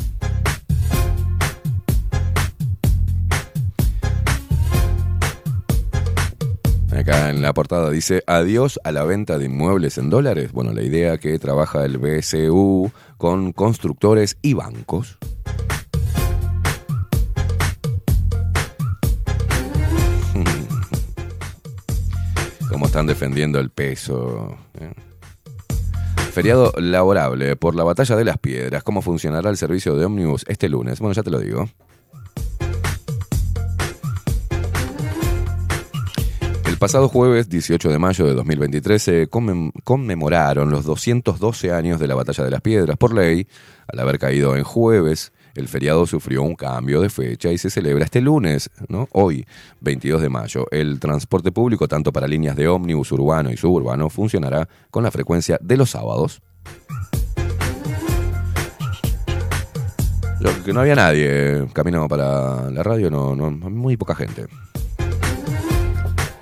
Acá en la portada dice adiós a la venta de inmuebles en dólares. Bueno, la idea que trabaja el BSU con constructores y bancos. Cómo están defendiendo el peso. ¿eh? Feriado laborable por la batalla de las piedras. ¿Cómo funcionará el servicio de ómnibus este lunes? Bueno, ya te lo digo. Pasado jueves 18 de mayo de 2023 se conmem- conmemoraron los 212 años de la Batalla de las Piedras. Por ley, al haber caído en jueves, el feriado sufrió un cambio de fecha y se celebra este lunes, ¿no? Hoy, 22 de mayo. El transporte público, tanto para líneas de ómnibus urbano y suburbano, funcionará con la frecuencia de los sábados. Lo que no había nadie camino para la radio, no, muy poca gente.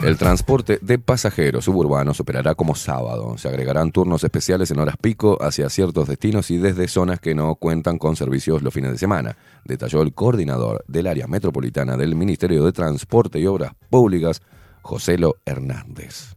El transporte de pasajeros suburbanos operará como sábado. Se agregarán turnos especiales en horas pico hacia ciertos destinos y desde zonas que no cuentan con servicios los fines de semana, detalló el coordinador del área metropolitana del Ministerio de Transporte y Obras Públicas, Joselo Hernández.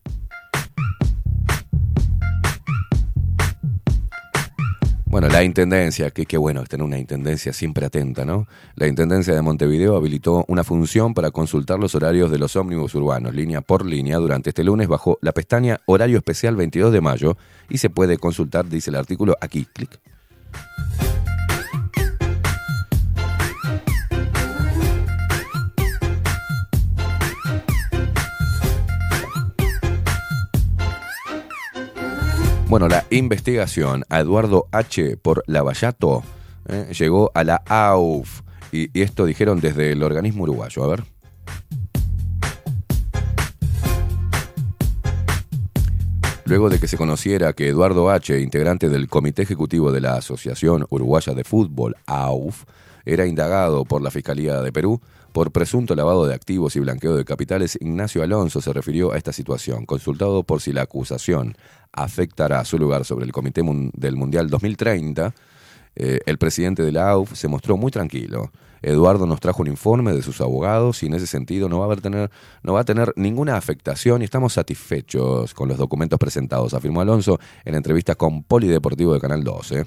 Bueno, la Intendencia, que qué bueno tener una Intendencia siempre atenta, ¿no? La Intendencia de Montevideo habilitó una función para consultar los horarios de los ómnibus urbanos, línea por línea, durante este lunes bajo la pestaña Horario Especial 22 de mayo y se puede consultar, dice el artículo, aquí, clic. Bueno, la investigación a Eduardo H. por Lavallato eh, llegó a la AUF. Y, y esto dijeron desde el organismo uruguayo. A ver. Luego de que se conociera que Eduardo H., integrante del Comité Ejecutivo de la Asociación Uruguaya de Fútbol, AUF, era indagado por la Fiscalía de Perú por presunto lavado de activos y blanqueo de capitales, Ignacio Alonso se refirió a esta situación. Consultado por si la acusación afectará su lugar sobre el Comité del Mundial 2030, Eh, el presidente de la AUF se mostró muy tranquilo. Eduardo nos trajo un informe de sus abogados y en ese sentido no va a, haber tener, no va a tener ninguna afectación y estamos satisfechos con los documentos presentados, afirmó Alonso en entrevista con Polideportivo de Canal 12.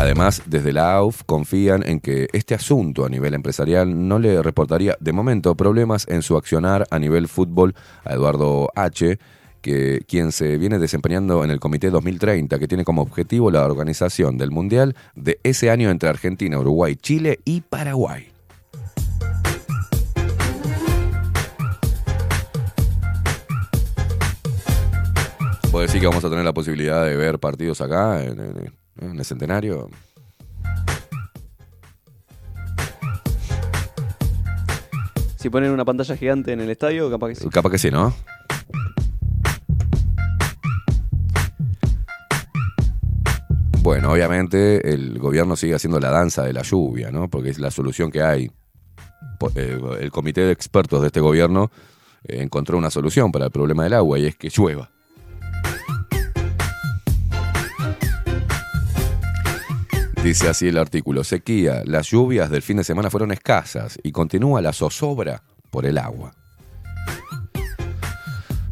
Además, desde la AUF confían en que este asunto a nivel empresarial no le reportaría de momento problemas en su accionar a nivel fútbol a Eduardo H., que, quien se viene desempeñando en el Comité 2030, que tiene como objetivo la organización del Mundial de ese año entre Argentina, Uruguay, Chile y Paraguay. ¿Puedo decir que vamos a tener la posibilidad de ver partidos acá en el centenario? Si ponen una pantalla gigante en el estadio, capaz que sí. Capaz que sí, ¿no? Bueno, obviamente el gobierno sigue haciendo la danza de la lluvia, ¿no? Porque es la solución que hay. Eh, El comité de expertos de este gobierno eh, encontró una solución para el problema del agua y es que llueva. Dice así el artículo, sequía, las lluvias del fin de semana fueron escasas y continúa la zozobra por el agua.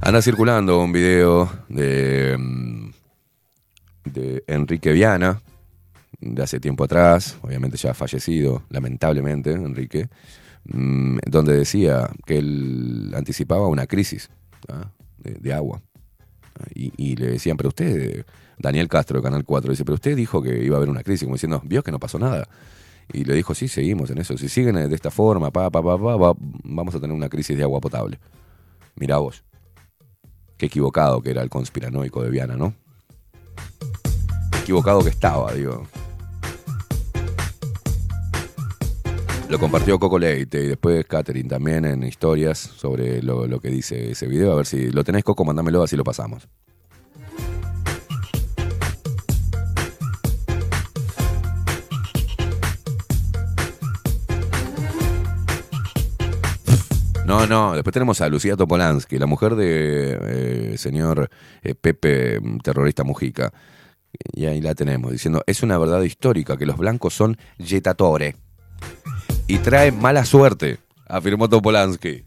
Anda circulando un video de, mm, de Enrique Viana, de hace tiempo atrás, obviamente ya fallecido, lamentablemente, Enrique, mm, donde decía que él anticipaba una crisis de, de agua. Y, y le decían, pero usted, Daniel Castro de Canal 4, dice, pero usted dijo que iba a haber una crisis, como diciendo, vio que no pasó nada. Y le dijo, sí, seguimos en eso. Si siguen de esta forma, pa, pa, pa, pa, va- vamos a tener una crisis de agua potable. Mirá vos. Qué equivocado que era el conspiranoico de Viana, ¿no? Equivocado que estaba, digo. Lo compartió Coco Leite y después Catherine también en historias sobre lo, lo que dice ese video. A ver si lo tenés, Coco, mándamelo, así lo pasamos. No, no, después tenemos a Lucía Topolansky, la mujer de eh, señor eh, Pepe, mm, terrorista Mujica. Y ahí la tenemos, diciendo, es una verdad histórica que los blancos son yetatore y trae mala suerte, afirmó Topolansky.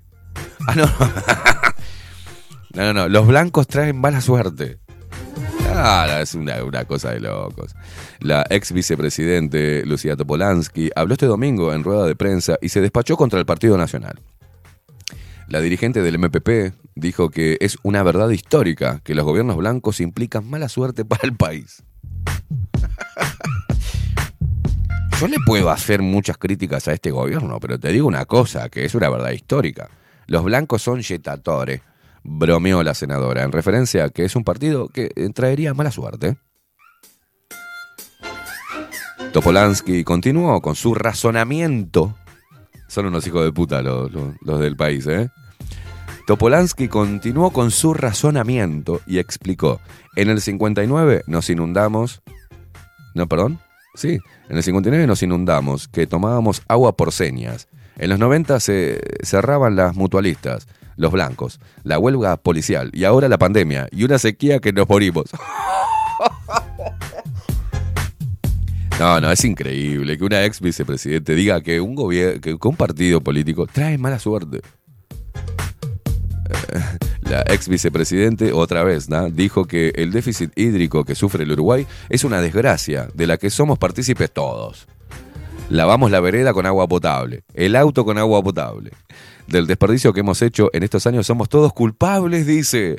Ah, no. no, no, no, los blancos traen mala suerte. Ah, es una, una cosa de locos. La ex vicepresidente Lucía Topolansky habló este domingo en rueda de prensa y se despachó contra el Partido Nacional. La dirigente del MPP dijo que es una verdad histórica que los gobiernos blancos implican mala suerte para el país. Yo le puedo hacer muchas críticas a este gobierno, pero te digo una cosa, que es una verdad histórica. Los blancos son yetatores, bromeó la senadora, en referencia a que es un partido que eh, traería mala suerte. Topolansky continuó con su razonamiento. Son unos hijos de puta los, del país, ¿eh? Topolansky continuó con su razonamiento y explicó, en el 59 nos inundamos... No, perdón. Sí, en el 59 nos inundamos, que tomábamos agua por señas. En los 90 se cerraban las mutualistas, los blancos, la huelga policial y ahora la pandemia y una sequía que nos morimos. No, no, es increíble que una ex vicepresidente diga que un que un partido político trae mala suerte. La ex vicepresidente, otra vez, ¿no? dijo que el déficit hídrico que sufre el Uruguay es una desgracia de la que somos partícipes todos. Lavamos la vereda con agua potable, el auto con agua potable. Del desperdicio que hemos hecho en estos años somos todos culpables, dice.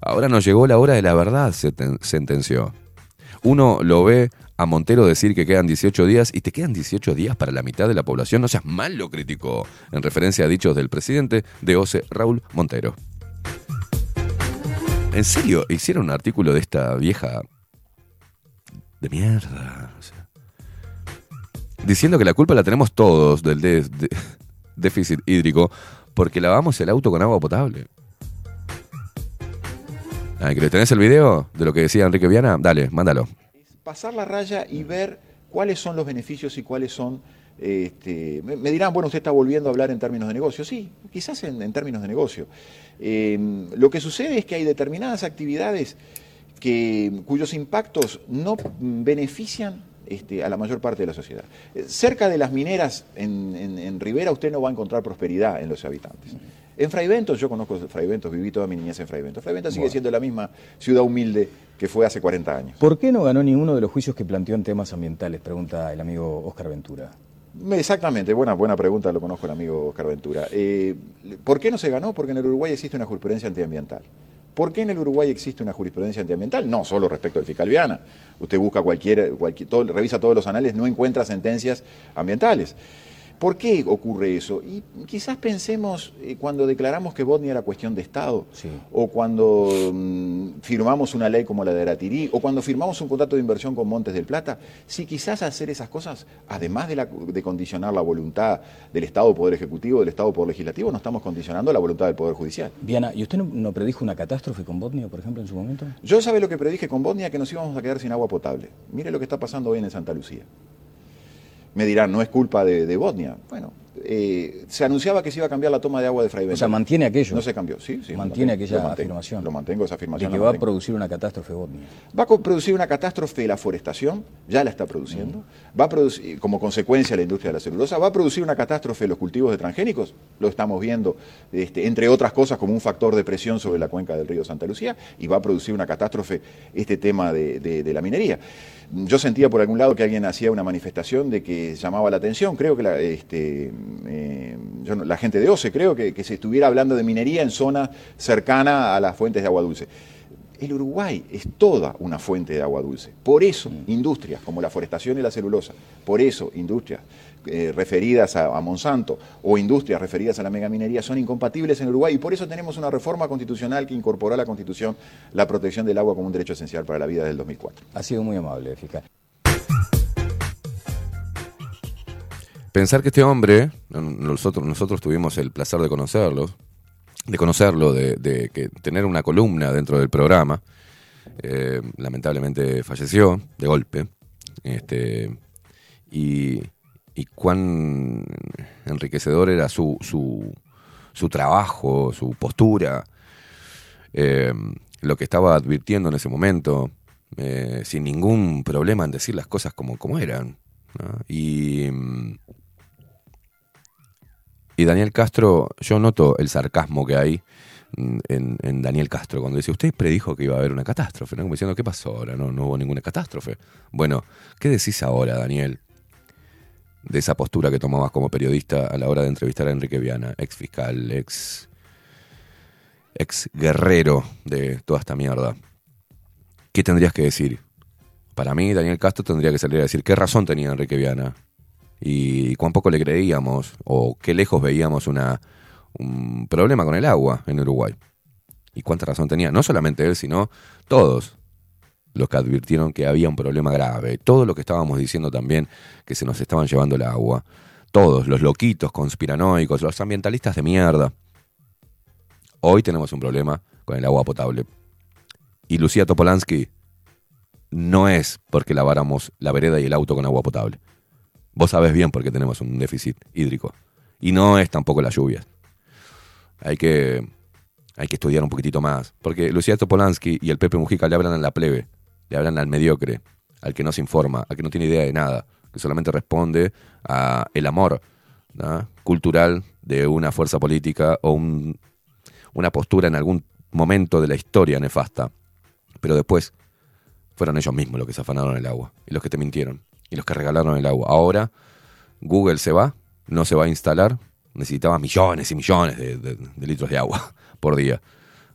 Ahora nos llegó la hora de la verdad, sentenció. Uno lo ve a Montero decir que quedan 18 días y te quedan 18 días para la mitad de la población. No seas mal, lo criticó, en referencia a dichos del presidente de OCE, Raúl Montero. ¿En serio hicieron un artículo de esta vieja de mierda? Diciendo que la culpa la tenemos todos del de- de- déficit hídrico porque lavamos el auto con agua potable. Ah, ¿que ¿Tenés el video de lo que decía Enrique Viana? Dale, mándalo. pasar la raya y ver cuáles son los beneficios y cuáles son Este, me, dirán, bueno, usted está volviendo a hablar en términos de negocio. Sí, quizás en, términos de negocio. Eh, lo que sucede es que hay determinadas actividades que, cuyos impactos no benefician este, a la mayor parte de la sociedad. Eh, Cerca de las mineras en, en- en Rivera usted no va a encontrar prosperidad en los habitantes. En Fraiventos, yo conozco Fraiventos, viví toda mi niñez en Fraiventos. Fraiventos sigue Bueno. siendo la misma ciudad humilde que fue hace 40 años. ¿Por qué no ganó ninguno de los juicios que planteó en temas ambientales? Pregunta el amigo Oscar Ventura. Exactamente, buena, buena pregunta, lo conozco el amigo Oscar Ventura. Eh, ¿Por qué no se ganó? Porque en el Uruguay existe una jurisprudencia antiambiental. ¿Por qué en el Uruguay existe una jurisprudencia antiambiental? No solo respecto al fiscal Viana. Usted busca cualquier, cualquier todo- revisa todos los anales, no encuentra sentencias ambientales. ¿Por qué ocurre eso? Y quizás pensemos eh, cuando declaramos que Botnia era cuestión de Estado, o cuando mm, firmamos una ley como la de Aratirí, o cuando firmamos un contrato de inversión con Montes del Plata, si quizás hacer esas cosas, además de, la- de condicionar la voluntad del Estado Poder Ejecutivo, del Estado Poder Legislativo, no estamos condicionando la voluntad del Poder Judicial. Viana, ¿y usted no, no predijo una catástrofe con Botnia, por ejemplo, en su momento? Yo sabe lo que predije con Botnia, que nos íbamos a quedar sin agua potable. Mire lo que está pasando hoy en Santa Lucía. Me dirán, no es culpa de, de Botnia. Bueno, eh, se anunciaba que se iba a cambiar la toma de agua de Fray O sea, Benito. mantiene aquello. No se cambió, sí, sí. Mantiene aquella lo mantengo, afirmación. Lo mantengo, esa De afirmación. que la va a producir una catástrofe Botnia. Va a producir una catástrofe la forestación, ya la está produciendo, va a producir, como consecuencia la industria de la celulosa, va a producir una catástrofe los cultivos de transgénicos, lo estamos viendo, este, entre otras cosas, como un factor de presión sobre la cuenca del río Santa Lucía, y va a producir una catástrofe este tema de, de- de la minería. Yo sentía por algún lado que alguien hacía una manifestación de que llamaba la atención, creo que la, este, eh, yo la gente de OCE, creo que, que se estuviera hablando de minería en zona cercana a las fuentes de agua dulce. El Uruguay es toda una fuente de agua dulce. Por eso, industrias como la forestación y la celulosa, por eso, industrias eh, referidas a, a Monsanto o industrias referidas a la megaminería son incompatibles en Uruguay y por eso tenemos una reforma constitucional que incorporó a la Constitución la protección del agua como un derecho esencial para la vida del 2004. Ha sido muy amable, fiscal. Pensar que este hombre, nosotros, nosotros tuvimos el placer de conocerlo, de conocerlo, de, de que tener una columna dentro del programa, eh, lamentablemente falleció de golpe, este, y, y cuán enriquecedor era su, su, su trabajo, su postura, eh, lo que estaba advirtiendo en ese momento, eh, sin ningún problema en decir las cosas como, como eran. Y, y Daniel Castro, yo noto el sarcasmo que hay en, en Daniel Castro cuando dice, usted predijo que iba a haber una catástrofe, ¿no? Como diciendo, ¿qué pasó ahora? No, no hubo ninguna catástrofe. Bueno, ¿qué decís ahora, Daniel, de esa postura que tomabas como periodista a la hora de entrevistar a Enrique Viana, ex fiscal, ex, ex guerrero de toda esta mierda? ¿Qué tendrías que decir? Para mí, Daniel Castro tendría que salir a decir qué razón tenía Enrique Viana y cuán poco le creíamos o qué lejos veíamos una, un problema con el agua en Uruguay. Y cuánta razón tenía, no solamente él, sino todos los que advirtieron que había un problema grave, todo lo que estábamos diciendo también, que se nos estaban llevando el agua, todos, los loquitos, conspiranoicos, los ambientalistas de mierda. Hoy tenemos un problema con el agua potable. Y Lucía Topolansky no es porque laváramos la vereda y el auto con agua potable. Vos sabés bien por qué tenemos un déficit hídrico. Y no es tampoco las lluvias. Hay que, hay que estudiar un poquitito más. Porque Lucía Topolansky y el Pepe Mujica le hablan a la plebe, le hablan al mediocre, al que no se informa, al que no tiene idea de nada, que solamente responde a el amor cultural de una fuerza política o un- una postura en algún momento de la historia nefasta. Pero después fueron ellos mismos los que se afanaron el agua y los que te mintieron y los que regalaron el agua. Ahora Google se va, no se va a instalar, necesitaba millones y millones de- de litros de agua por día.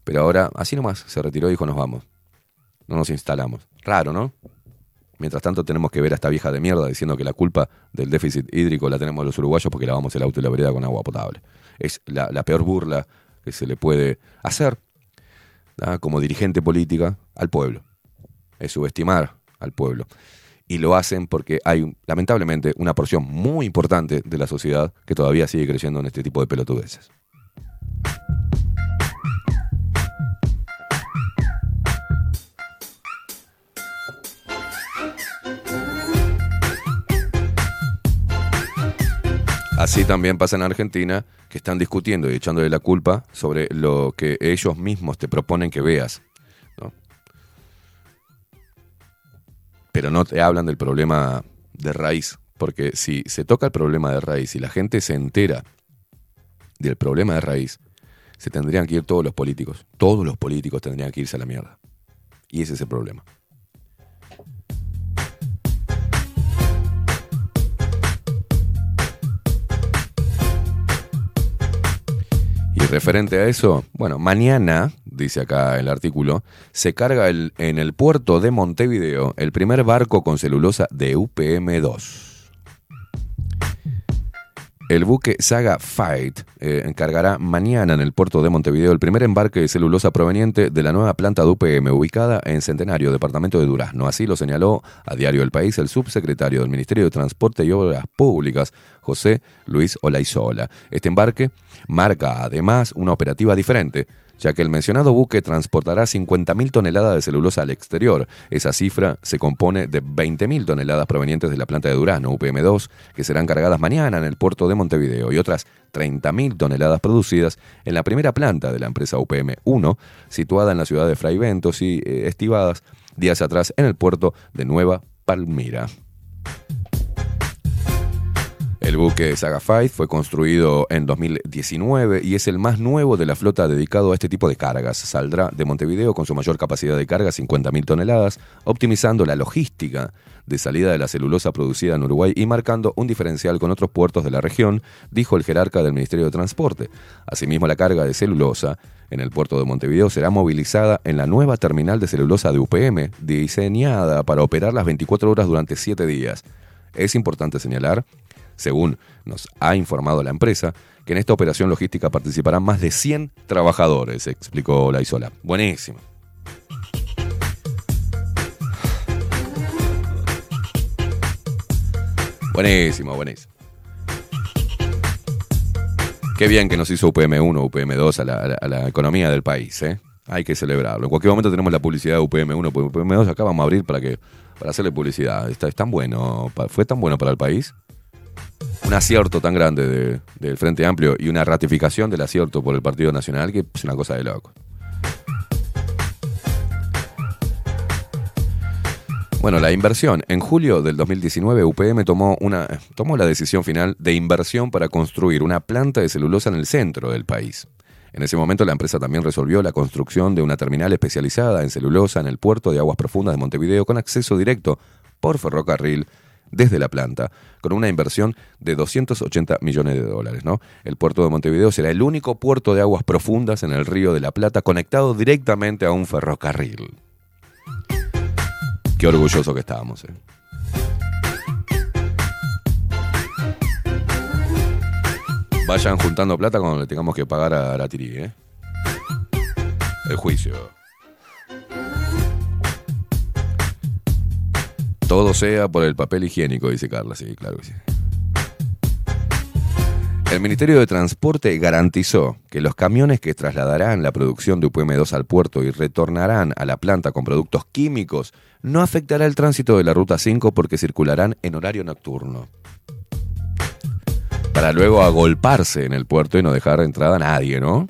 Pero ahora, así nomás, se retiró y dijo, nos vamos. No nos instalamos. Raro, ¿no? Mientras tanto tenemos que ver a esta vieja de mierda diciendo que la culpa del déficit hídrico la tenemos los uruguayos porque lavamos el auto y la vereda con agua potable. Es la, peor burla que se le puede hacer como dirigente política al pueblo. Es subestimar al pueblo. Y lo hacen porque hay, lamentablemente, una porción muy importante de la sociedad que todavía sigue creyendo en este tipo de pelotudeces. Así también pasa en Argentina, que están discutiendo y echándole la culpa sobre lo que ellos mismos te proponen que veas. ¿no? Pero no te hablan del problema de raíz, porque si se toca el problema de raíz y la gente se entera del problema de raíz, se tendrían que ir todos los políticos. Todos los políticos tendrían que irse a la mierda. Y ese es el problema. Referente a eso, bueno, mañana, dice acá el artículo, se carga el- en el puerto de Montevideo el primer barco con celulosa de UPM-2. El buque Saga Fight eh, encargará mañana en el puerto de Montevideo el primer embarque de celulosa proveniente de la nueva planta de UPM ubicada en Centenario, departamento de Durazno. Así lo señaló a Diario El País el subsecretario del Ministerio de Transporte y Obras Públicas, José Luis Olaizola. Este embarque marca además una operativa diferente ya que el mencionado buque transportará 50.000 toneladas de celulosa al exterior. Esa cifra se compone de 20.000 toneladas provenientes de la planta de Durano, UPM2, que serán cargadas mañana en el puerto de Montevideo, y otras 30.000 toneladas producidas en la primera planta de la empresa UPM1, situada en la ciudad de Fray Ventos y eh, estivadas días atrás en el puerto de Nueva Palmira. El buque Saga Fight fue construido en 2019 y es el más nuevo de la flota dedicado a este tipo de cargas. Saldrá de Montevideo con su mayor capacidad de carga, 50.000 toneladas, optimizando la logística de salida de la celulosa producida en Uruguay y marcando un diferencial con otros puertos de la región, dijo el jerarca del Ministerio de Transporte. Asimismo, la carga de celulosa en el puerto de Montevideo será movilizada en la nueva terminal de celulosa de UPM, diseñada para operar las 24 horas durante 7 días. Es importante señalar según nos ha informado la empresa, que en esta operación logística participarán más de 100 trabajadores, explicó la Isola. Buenísimo. Buenísimo, buenísimo. Qué bien que nos hizo UPM1, UPM2 a la, a la- economía del país, ¿eh? Hay que celebrarlo. En cualquier momento tenemos la publicidad de UPM1, UPM2, acá vamos a abrir para que para hacerle publicidad. Está, es tan bueno, fue tan bueno para el país. Un acierto tan grande de- del Frente Amplio y una ratificación del acierto por el Partido Nacional que es una cosa de loco. Bueno, la inversión. En julio del 2019, UPM tomó, una, tomó la decisión final de inversión para construir una planta de celulosa en el centro del país. En ese momento, la empresa también resolvió la construcción de una terminal especializada en celulosa en el puerto de aguas profundas de Montevideo con acceso directo por ferrocarril desde la planta, con una inversión de 280 millones de dólares. ¿no? El puerto de Montevideo será el único puerto de aguas profundas en el río de la Plata conectado directamente a un ferrocarril. Qué orgulloso que estábamos. ¿eh? Vayan juntando plata cuando le tengamos que pagar a la Tiri, ¿eh? El juicio. Todo sea por el papel higiénico, dice Carla, sí, claro que sí. El Ministerio de Transporte garantizó que los camiones que trasladarán la producción de UPM2 al puerto y retornarán a la planta con productos químicos no afectará el tránsito de la Ruta 5 porque circularán en horario nocturno. Para luego agolparse en el puerto y no dejar entrada a nadie, ¿no?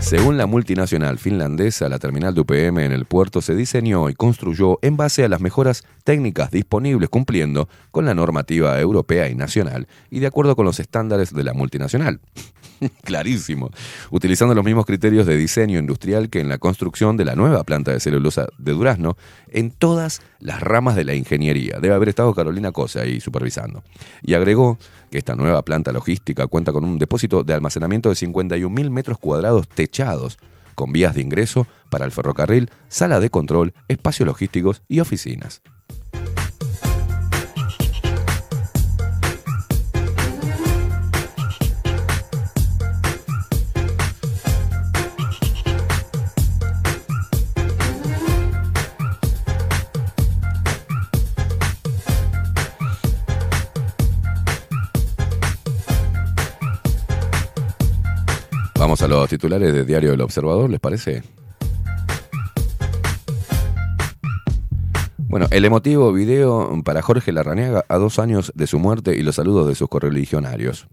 Según la multinacional finlandesa, la terminal de UPM en el puerto se diseñó y construyó en base a las mejoras técnicas disponibles cumpliendo con la normativa europea y nacional y de acuerdo con los estándares de la multinacional. Clarísimo. Utilizando los mismos criterios de diseño industrial que en la construcción de la nueva planta de celulosa de Durazno en todas las ramas de la ingeniería. Debe haber estado Carolina Cosa ahí supervisando. Y agregó esta nueva planta logística cuenta con un depósito de almacenamiento de 51.000 metros cuadrados techados, con vías de ingreso para el ferrocarril, sala de control, espacios logísticos y oficinas. Vamos a los titulares de Diario del Observador, ¿les parece? Bueno, el emotivo video para Jorge Larrañaga a dos años de su muerte y los saludos de sus correligionarios.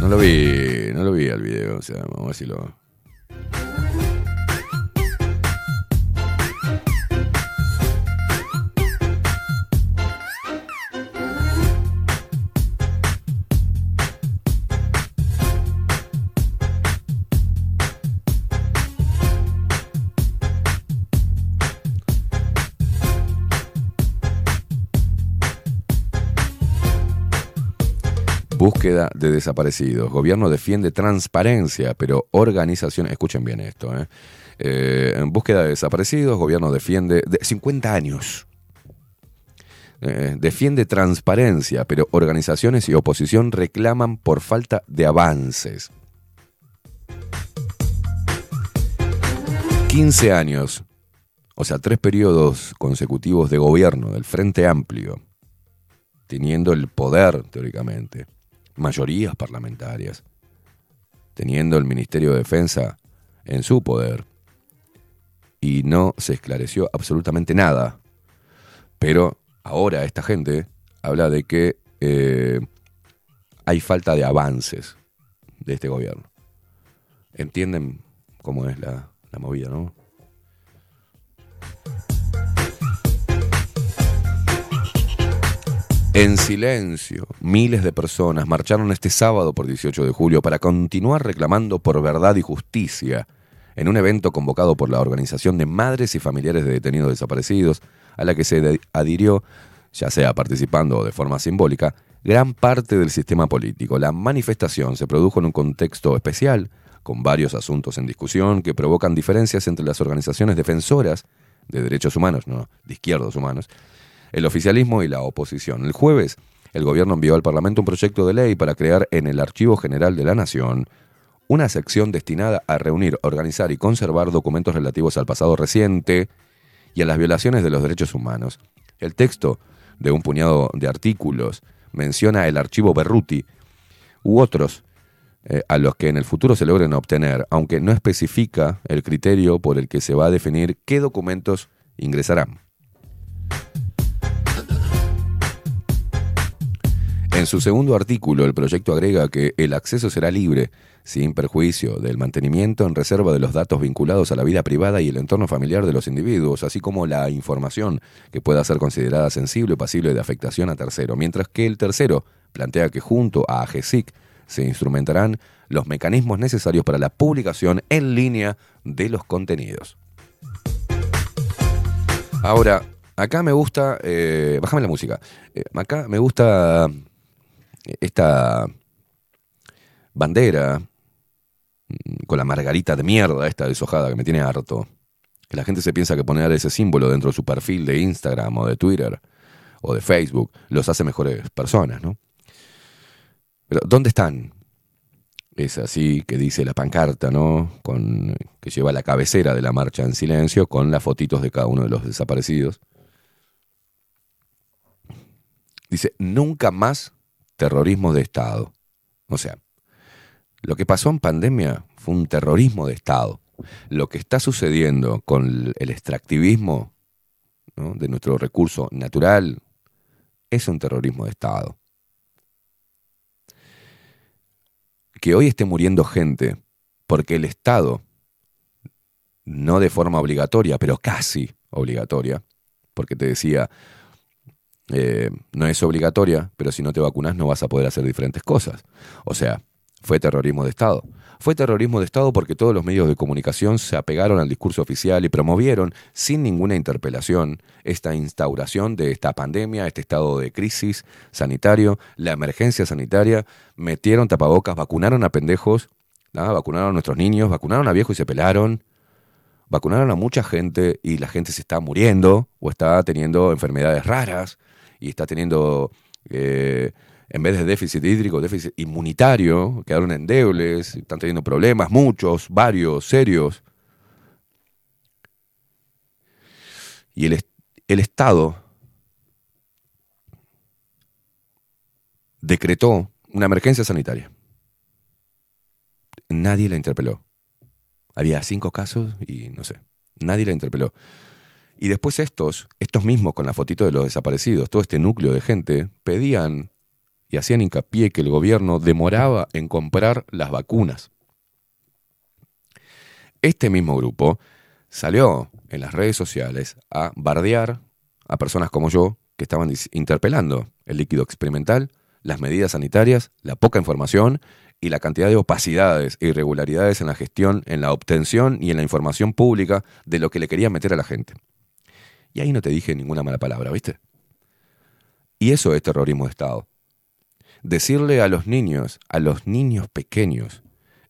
No lo vi, no lo vi al video, o sea, vamos a ver si lo... Búsqueda de desaparecidos. Gobierno defiende transparencia, pero organización. Escuchen bien esto. ¿eh? Eh, en búsqueda de desaparecidos, gobierno defiende. De 50 años. Eh, defiende transparencia, pero organizaciones y oposición reclaman por falta de avances. 15 años, o sea, tres periodos consecutivos de gobierno del Frente Amplio, teniendo el poder, teóricamente, mayorías parlamentarias, teniendo el Ministerio de Defensa en su poder, y no se esclareció absolutamente nada. Pero ahora esta gente habla de que eh, hay falta de avances de este gobierno. ¿Entienden cómo es la, la movida, no? En silencio, miles de personas marcharon este sábado por 18 de julio para continuar reclamando por verdad y justicia en un evento convocado por la Organización de Madres y Familiares de Detenidos Desaparecidos, a la que se adhirió, ya sea participando o de forma simbólica, gran parte del sistema político. La manifestación se produjo en un contexto especial, con varios asuntos en discusión que provocan diferencias entre las organizaciones defensoras de derechos humanos, no, de izquierdos humanos, el oficialismo y la oposición. El jueves, el gobierno envió al Parlamento un proyecto de ley para crear en el Archivo General de la Nación una sección destinada a reunir, organizar y conservar documentos relativos al pasado reciente y a las violaciones de los derechos humanos. El texto de un puñado de artículos menciona el archivo Berruti u otros eh, a los que en el futuro se logren obtener, aunque no especifica el criterio por el que se va a definir qué documentos ingresarán. En su segundo artículo, el proyecto agrega que el acceso será libre, sin perjuicio del mantenimiento en reserva de los datos vinculados a la vida privada y el entorno familiar de los individuos, así como la información que pueda ser considerada sensible o pasible de afectación a tercero, mientras que el tercero plantea que junto a AGESIC se instrumentarán los mecanismos necesarios para la publicación en línea de los contenidos. Ahora, acá me gusta, eh, bájame la música, Eh, acá me gusta esta bandera mm, con la margarita de mierda esta deshojada que me tiene harto. Que la gente se piensa que poner ese símbolo dentro de su perfil de Instagram o de Twitter o de Facebook los hace mejores personas, ¿no? Pero ¿dónde están? Es así que dice la pancarta, ¿no? Con, que lleva la cabecera de la marcha en silencio con las fotitos de cada uno de los desaparecidos. Dice, nunca más terrorismo de Estado. O sea, lo que pasó en pandemia fue un terrorismo de Estado. Lo que está sucediendo con el extractivismo de nuestro recurso natural es un terrorismo de Estado. Que hoy esté muriendo gente porque el Estado, no de forma obligatoria, pero casi obligatoria, porque te decía, eh, no es obligatoria, pero si no te vacunas no vas a poder hacer diferentes cosas. O sea, fue terrorismo de Estado. Fue terrorismo de Estado porque todos los medios de comunicación se apegaron al discurso oficial y promovieron, sin ninguna interpelación, esta instauración de esta pandemia, este estado de crisis sanitario, la emergencia sanitaria, metieron tapabocas, vacunaron a pendejos, ¿no? vacunaron a nuestros niños, vacunaron a viejos y se pelaron, vacunaron a mucha gente y la gente se está muriendo o está teniendo enfermedades raras y está teniendo, eh, en vez de déficit hídrico, déficit inmunitario, quedaron endebles, están teniendo problemas, muchos, varios, serios. Y el, el Estado decretó una emergencia sanitaria. Nadie la interpeló. Había cinco casos y no sé, nadie la interpeló. Y después estos, estos mismos con la fotito de los desaparecidos, todo este núcleo de gente, pedían y hacían hincapié que el gobierno demoraba en comprar las vacunas. Este mismo grupo salió en las redes sociales a bardear a personas como yo que estaban interpelando el líquido experimental, las medidas sanitarias, la poca información y la cantidad de opacidades e irregularidades en la gestión, en la obtención y en la información pública de lo que le querían meter a la gente. Y ahí no te dije ninguna mala palabra, ¿viste? Y eso es terrorismo de Estado. Decirle a los niños, a los niños pequeños,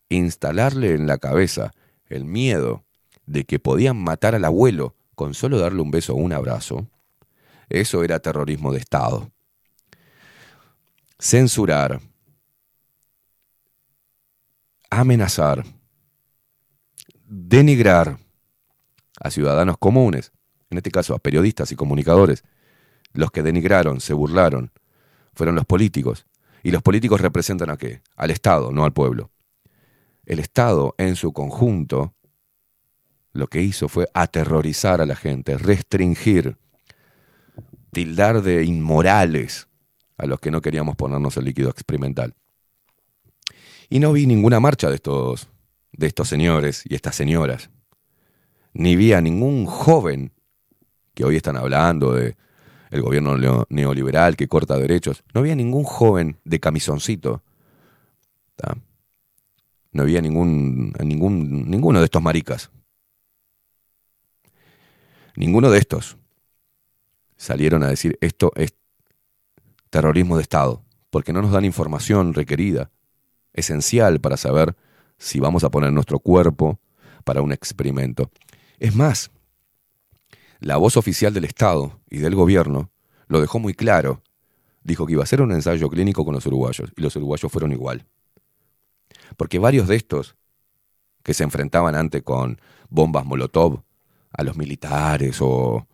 instalarle en la cabeza el miedo de que podían matar al abuelo con solo darle un beso o un abrazo, eso era terrorismo de Estado. Censurar, amenazar, denigrar a ciudadanos comunes, en este caso a periodistas y comunicadores, los que denigraron, se burlaron, fueron los políticos. Y los políticos representan a qué? Al Estado, no al pueblo. El Estado en su conjunto lo que hizo fue aterrorizar a la gente, restringir, tildar de inmorales a los que no queríamos ponernos el líquido experimental. Y no vi ninguna marcha de estos, de estos señores y estas señoras. Ni vi a ningún joven que hoy están hablando de el gobierno neo- neoliberal que corta derechos. No había ningún joven de camisoncito. No había ningún, ningún, ninguno de estos maricas. Ninguno de estos salieron a decir esto es terrorismo de Estado, porque no nos dan información requerida, esencial para saber si vamos a poner nuestro cuerpo para un experimento. Es más, la voz oficial del Estado y del gobierno lo dejó muy claro. Dijo que iba a hacer un ensayo clínico con los uruguayos, y los uruguayos fueron igual. Porque varios de estos que se enfrentaban antes con bombas Molotov a los militares o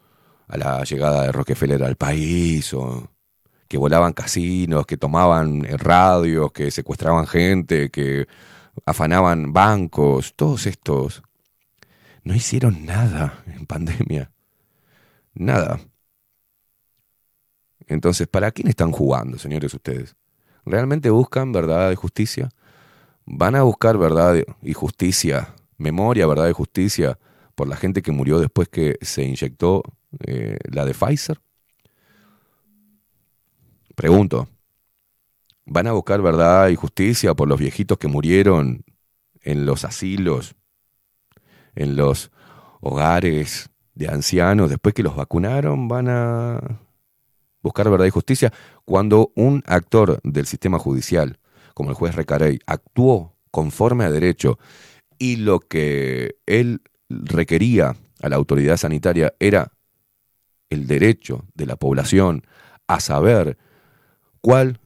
a la llegada de Rockefeller al país o que volaban casinos, que tomaban radios, que secuestraban gente, que afanaban bancos, todos estos no hicieron nada en pandemia. Nada. Entonces, ¿para quién están jugando, señores ustedes? ¿Realmente buscan verdad y justicia? ¿Van a buscar verdad y justicia, memoria, verdad y justicia por la gente que murió después que se inyectó eh, la de Pfizer? Pregunto, ¿van a buscar verdad y justicia por los viejitos que murieron en los asilos, en los hogares de ancianos después que los vacunaron? ¿Van a buscar verdad y justicia cuando un actor del sistema judicial, como el juez Recarey, actuó conforme a derecho y lo que él requería a la autoridad sanitaria era el derecho de la población a saber cuál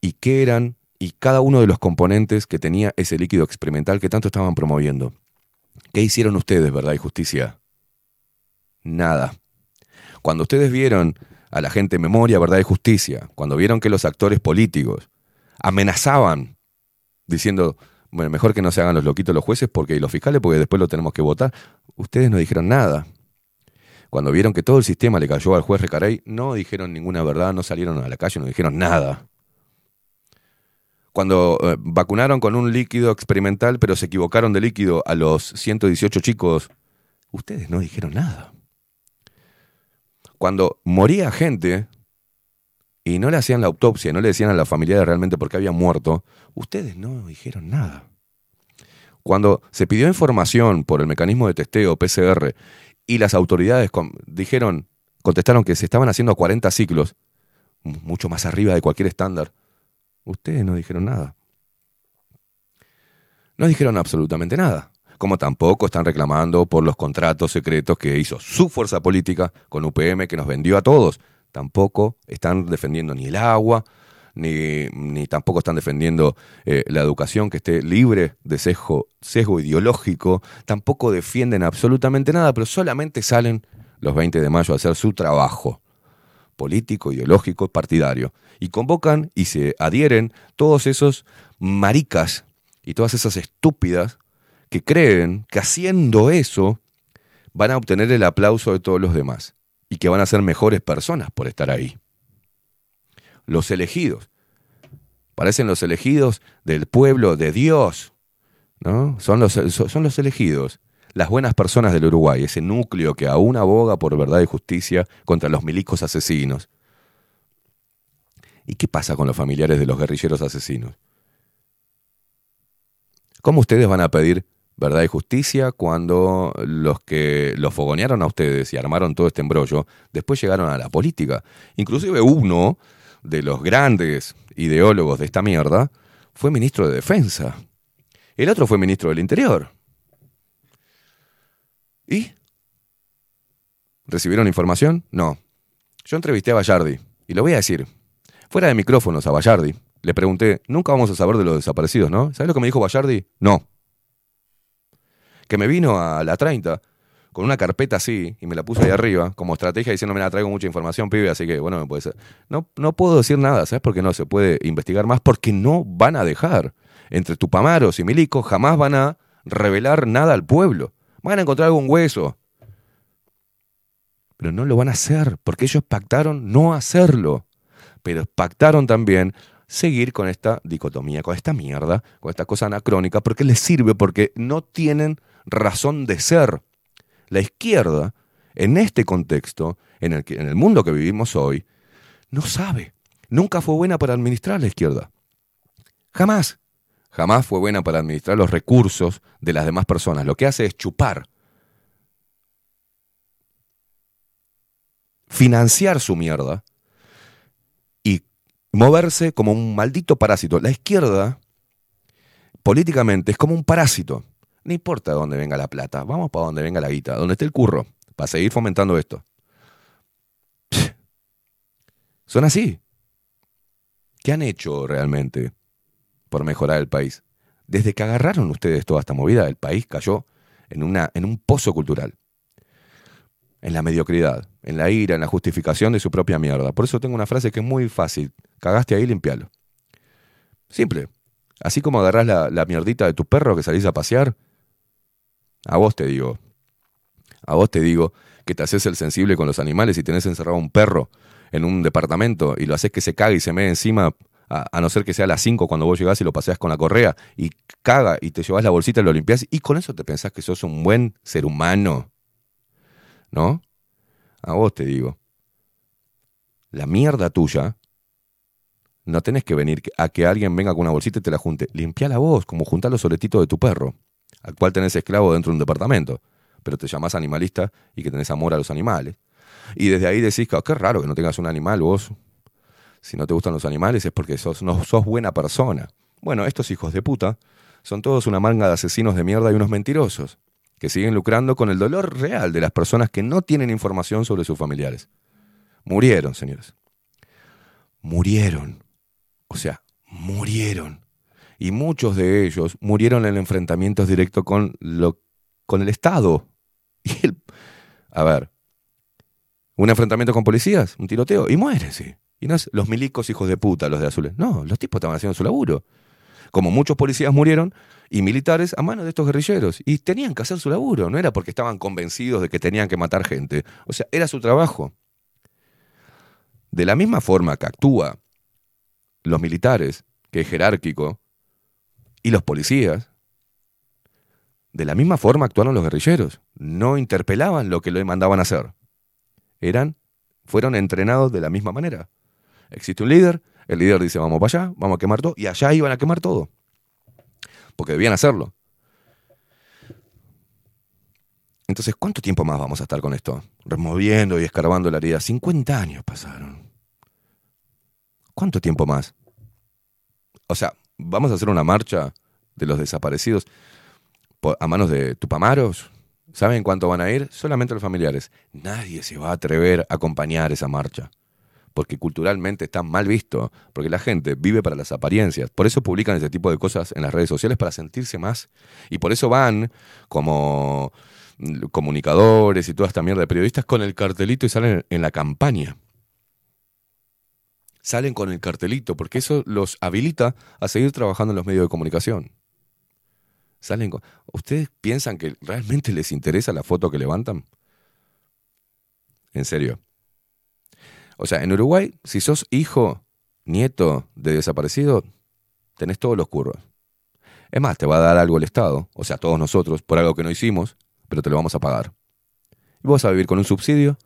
y qué eran y cada uno de los componentes que tenía ese líquido experimental que tanto estaban promoviendo. ¿Qué hicieron ustedes, verdad y justicia? Nada. Cuando ustedes vieron a la gente memoria, verdad y justicia, cuando vieron que los actores políticos amenazaban diciendo, bueno, mejor que no se hagan los loquitos los jueces porque y los fiscales porque después lo tenemos que votar, ustedes no dijeron nada. Cuando vieron que todo el sistema le cayó al juez Recarey, no dijeron ninguna verdad, no salieron a la calle, no dijeron nada. Cuando eh, vacunaron con un líquido experimental, pero se equivocaron de líquido a los 118 chicos, ustedes no dijeron nada. Cuando moría gente y no le hacían la autopsia, no le decían a la familia realmente por qué había muerto, ustedes no dijeron nada. Cuando se pidió información por el mecanismo de testeo PCR y las autoridades dijeron, contestaron que se estaban haciendo a 40 ciclos, mu- mucho más arriba de cualquier estándar, ustedes no dijeron nada. No dijeron absolutamente nada. Como tampoco están reclamando por los contratos secretos que hizo su fuerza política con UPM que nos vendió a todos. Tampoco están defendiendo ni el agua, ni, tampoco están defendiendo eh, la educación que esté libre de sesgo, sesgo ideológico. Tampoco defienden absolutamente nada, pero solamente salen los 20 de mayo a hacer su trabajo. político, ideológico, partidario. Y convocan y se adhieren todos esos maricas y todas esas estúpidas que creen que haciendo eso van a obtener el aplauso de todos los demás y que van a ser mejores personas por estar ahí. Los elegidos. Parecen los elegidos del pueblo de Dios. ¿no? Son, los, son los elegidos. Las buenas personas del Uruguay, ese núcleo que aún aboga por verdad y justicia contra los milicos asesinos. ¿Y qué pasa con los familiares de los guerrilleros asesinos? ¿Cómo ustedes van a pedir verdad y justicia cuando los que los fogonearon a ustedes y armaron todo este embrollo, después llegaron a la política? Inclusive uno de los grandes ideólogos de esta mierda fue ministro de Defensa. El otro fue ministro del Interior. ¿Y? ¿Recibieron información? No. Yo entrevisté a Bayardi, y lo voy a decir. Fuera de micrófonos a Bayardi, le pregunté, nunca vamos a saber de los desaparecidos, ¿no? ¿Sabes lo que me dijo Bayardi? No. Que me vino a la 30 con una carpeta así y me la puso ahí arriba como estrategia diciendo, me la traigo mucha información, pibe, así que bueno, me puede ser. No, no puedo decir nada, ¿sabes por qué no se puede investigar más? Porque no van a dejar. Entre Tupamaros y Milico jamás van a revelar nada al pueblo. Van a encontrar algún hueso. Pero no lo van a hacer, porque ellos pactaron no hacerlo. Pero pactaron también seguir con esta dicotomía, con esta mierda, con esta cosa anacrónica, porque les sirve, porque no tienen razón de ser. La izquierda, en este contexto, en el, que, en el mundo que vivimos hoy, no sabe. Nunca fue buena para administrar la izquierda. Jamás. Jamás fue buena para administrar los recursos de las demás personas. Lo que hace es chupar. Financiar su mierda y moverse como un maldito parásito. La izquierda, políticamente, es como un parásito. No importa de dónde venga la plata, vamos para donde venga la guita, donde esté el curro, para seguir fomentando esto. Son así. ¿Qué han hecho realmente por mejorar el país? Desde que agarraron ustedes toda esta movida, el país cayó en, una, en un pozo cultural. En la mediocridad, en la ira, en la justificación de su propia mierda. Por eso tengo una frase que es muy fácil. Cagaste ahí, limpialo. Simple. Así como agarrás la, la mierdita de tu perro que salís a pasear, a vos te digo, a vos te digo que te haces el sensible con los animales y tenés encerrado un perro en un departamento y lo haces que se cague y se mee encima, a, no ser que sea a las 5 cuando vos llegás y lo paseás con la correa y caga y te llevas la bolsita y lo limpiás y con eso te pensás que sos un buen ser humano. ¿No? A vos te digo, la mierda tuya, no tenés que venir a que alguien venga con una bolsita y te la junte. Limpia la vos, como juntar los soletitos de tu perro al cual tenés esclavo dentro de un departamento, pero te llamás animalista y que tenés amor a los animales. Y desde ahí decís, qué raro que no tengas un animal vos. Si no te gustan los animales es porque sos, no sos buena persona. Bueno, estos hijos de puta son todos una manga de asesinos de mierda y unos mentirosos, que siguen lucrando con el dolor real de las personas que no tienen información sobre sus familiares. Murieron, señores. Murieron. O sea, murieron y muchos de ellos murieron en enfrentamientos directos con, lo, con el Estado. Y a ver, un enfrentamiento con policías, un tiroteo, y muere, sí. Y no es los milicos hijos de puta, los de azules. No, los tipos estaban haciendo su laburo. Como muchos policías murieron y militares a manos de estos guerrilleros. Y tenían que hacer su laburo, no era porque estaban convencidos de que tenían que matar gente. O sea, era su trabajo. De la misma forma que actúa los militares, que es jerárquico, y los policías, de la misma forma actuaron los guerrilleros. No interpelaban lo que le mandaban hacer. Eran, fueron entrenados de la misma manera. Existe un líder, el líder dice vamos para allá, vamos a quemar todo, y allá iban a quemar todo. Porque debían hacerlo. Entonces, ¿cuánto tiempo más vamos a estar con esto? Removiendo y escarbando la herida. 50 años pasaron. ¿Cuánto tiempo más? O sea, vamos a hacer una marcha de los desaparecidos a manos de Tupamaros. ¿Saben cuánto van a ir? Solamente los familiares. Nadie se va a atrever a acompañar esa marcha. Porque culturalmente está mal visto. Porque la gente vive para las apariencias. Por eso publican ese tipo de cosas en las redes sociales para sentirse más. Y por eso van como comunicadores y toda esta mierda de periodistas con el cartelito y salen en la campaña. Salen con el cartelito, porque eso los habilita a seguir trabajando en los medios de comunicación. Salen con... ¿Ustedes piensan que realmente les interesa la foto que levantan? En serio. O sea, en Uruguay, si sos hijo, nieto de desaparecido, tenés todos los curros. Es más, te va a dar algo el Estado, o sea, todos nosotros, por algo que no hicimos, pero te lo vamos a pagar. Y vos vas a vivir con un subsidio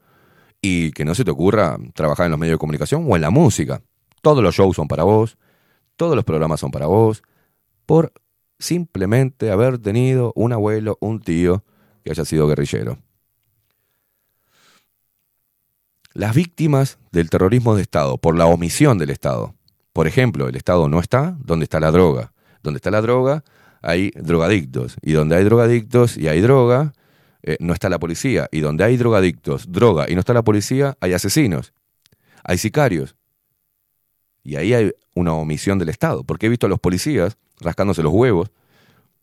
y que no se te ocurra trabajar en los medios de comunicación o en la música. Todos los shows son para vos, todos los programas son para vos, por simplemente haber tenido un abuelo, un tío que haya sido guerrillero. Las víctimas del terrorismo de Estado, por la omisión del Estado. Por ejemplo, el Estado no está donde está la droga. Donde está la droga, hay drogadictos. Y donde hay drogadictos y hay droga, eh, no está la policía. Y donde hay drogadictos, droga y no está la policía, hay asesinos. Hay sicarios. Y ahí hay una omisión del Estado. Porque he visto a los policías rascándose los huevos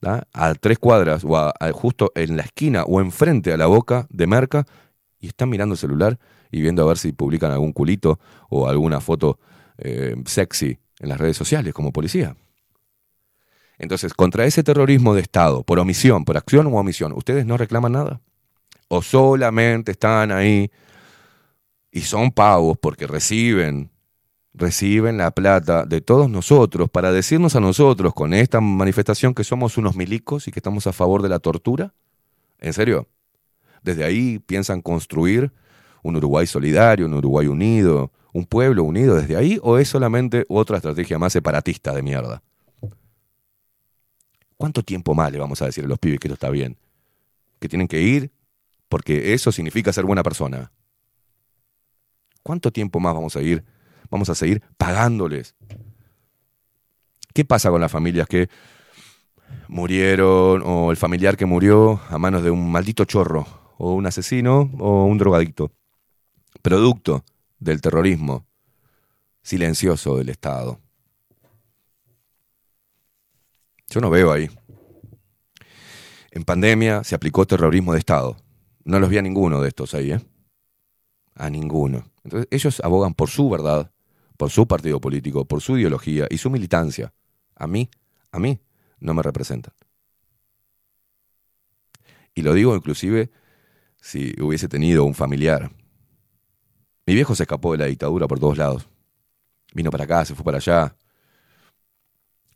a tres cuadras o a justo en la esquina o enfrente a la boca de Merca y están mirando el celular y viendo a ver si publican algún culito o alguna foto eh, sexy en las redes sociales como policía. Entonces, contra ese terrorismo de Estado, por omisión, por acción u omisión, ¿ustedes no reclaman nada? ¿O solamente están ahí y son pavos porque reciben, reciben la plata de todos nosotros para decirnos a nosotros con esta manifestación que somos unos milicos y que estamos a favor de la tortura? ¿En serio? Desde ahí piensan construir un Uruguay solidario, un Uruguay unido, un pueblo unido desde ahí, o es solamente otra estrategia más separatista de mierda? ¿Cuánto tiempo más le vamos a decir a los pibes que esto está bien? Que tienen que ir porque eso significa ser buena persona. ¿Cuánto tiempo más vamos a ir? Vamos a seguir pagándoles. ¿Qué pasa con las familias que murieron o el familiar que murió a manos de un maldito chorro o un asesino o un drogadicto? Producto del terrorismo silencioso del Estado. Yo no veo ahí. En pandemia se aplicó terrorismo de Estado. No los vi a ninguno de estos ahí, ¿eh? A ninguno. Entonces, ellos abogan por su verdad, por su partido político, por su ideología y su militancia. A mí, a mí, no me representan. Y lo digo inclusive si hubiese tenido un familiar. Mi viejo se escapó de la dictadura por todos lados. Vino para acá, se fue para allá.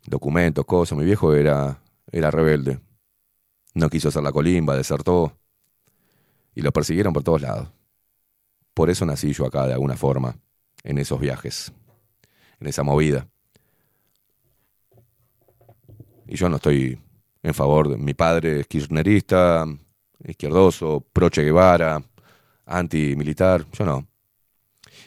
Documentos, cosas. Mi viejo era, era rebelde. No quiso hacer la colimba, desertó. Y lo persiguieron por todos lados. Por eso nací yo acá de alguna forma, en esos viajes, en esa movida. Y yo no estoy en favor de mi padre es kirchnerista, izquierdoso, pro Che Guevara, antimilitar, yo no.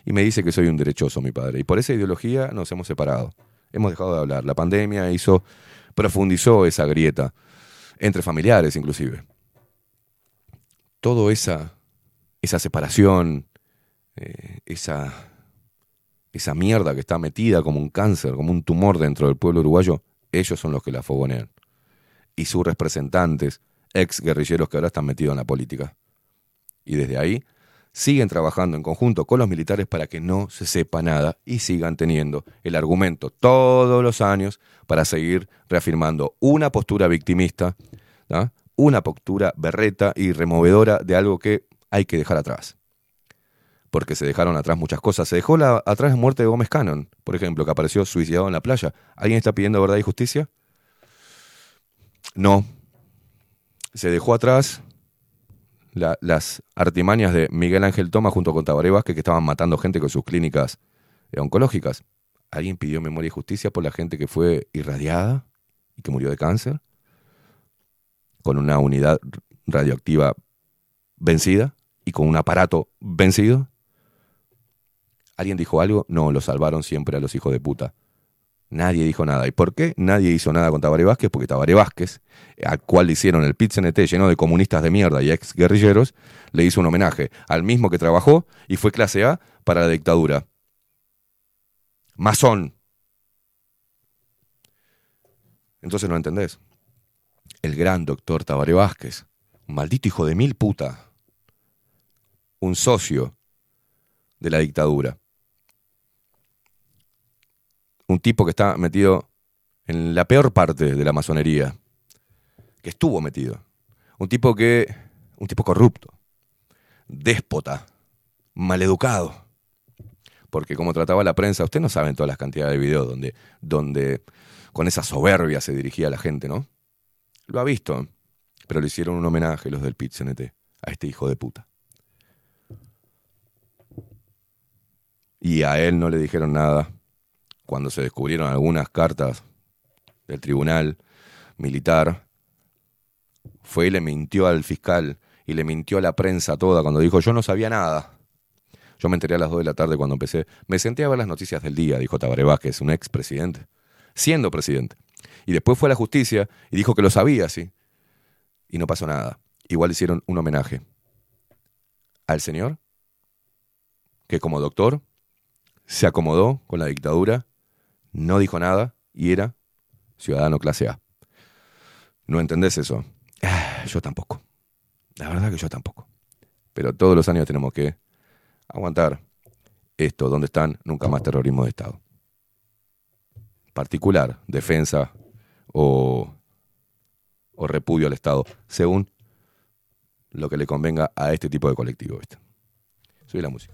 Y me dice que soy un derechoso mi padre. Y por esa ideología nos hemos separado. Hemos dejado de hablar. La pandemia hizo, profundizó esa grieta, entre familiares inclusive. Todo esa, esa separación, eh, esa, esa mierda que está metida como un cáncer, como un tumor dentro del pueblo uruguayo, ellos son los que la fogonean. Y sus representantes, ex guerrilleros que ahora están metidos en la política. Y desde ahí siguen trabajando en conjunto con los militares para que no se sepa nada y sigan teniendo el argumento todos los años para seguir reafirmando una postura victimista, una postura berreta y removedora de algo que hay que dejar atrás. Porque se dejaron atrás muchas cosas. Se dejó la, atrás la muerte de Gómez Cannon, por ejemplo, que apareció suicidado en la playa. ¿Alguien está pidiendo verdad y justicia? No. Se dejó atrás la- las artimañas de Miguel Ángel Toma junto con Tabaré Vázquez que estaban matando gente con sus clínicas eh, oncológicas. ¿Alguien pidió memoria y justicia por la gente que fue irradiada y que murió de cáncer? Con una unidad radioactiva vencida y con un aparato vencido. ¿Alguien dijo algo? No, lo salvaron siempre a los hijos de puta. Nadie dijo nada. ¿Y por qué? Nadie hizo nada con Tabaré Vázquez, porque Tabaré Vázquez, al cual le hicieron el pit CNT lleno de comunistas de mierda y ex guerrilleros, le hizo un homenaje al mismo que trabajó y fue clase A para la dictadura. Masón. Entonces no entendés. El gran doctor Tabaré Vázquez, un maldito hijo de mil puta, un socio de la dictadura. Un tipo que está metido en la peor parte de la masonería, que estuvo metido. Un tipo que, un tipo corrupto, déspota, maleducado. Porque como trataba la prensa, usted no saben todas las cantidades de videos donde, donde con esa soberbia se dirigía a la gente, ¿no? Lo ha visto, pero le hicieron un homenaje los del pit a este hijo de puta. Y a él no le dijeron nada cuando se descubrieron algunas cartas del tribunal militar. Fue y le mintió al fiscal y le mintió a la prensa toda cuando dijo yo no sabía nada. Yo me enteré a las 2 de la tarde cuando empecé. Me senté a ver las noticias del día, dijo Tabaré Vázquez, un expresidente, siendo presidente. Y después fue a la justicia y dijo que lo sabía, sí. Y no pasó nada. Igual hicieron un homenaje al señor que como doctor se acomodó con la dictadura, no dijo nada y era ciudadano clase A. ¿No entendés eso? Yo tampoco. La verdad que yo tampoco. Pero todos los años tenemos que aguantar esto, donde están nunca más terrorismo de Estado. Particular, defensa o, o repudio al Estado, según lo que le convenga a este tipo de colectivo. Soy la música.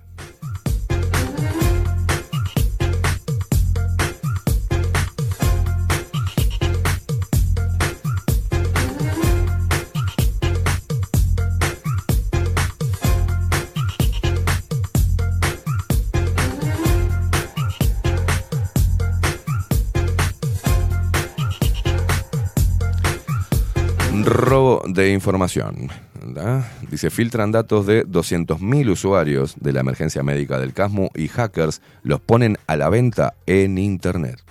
Robo de información. Dice, filtran datos de 200.000 usuarios de la emergencia médica del CASMU y hackers los ponen a la venta en Internet.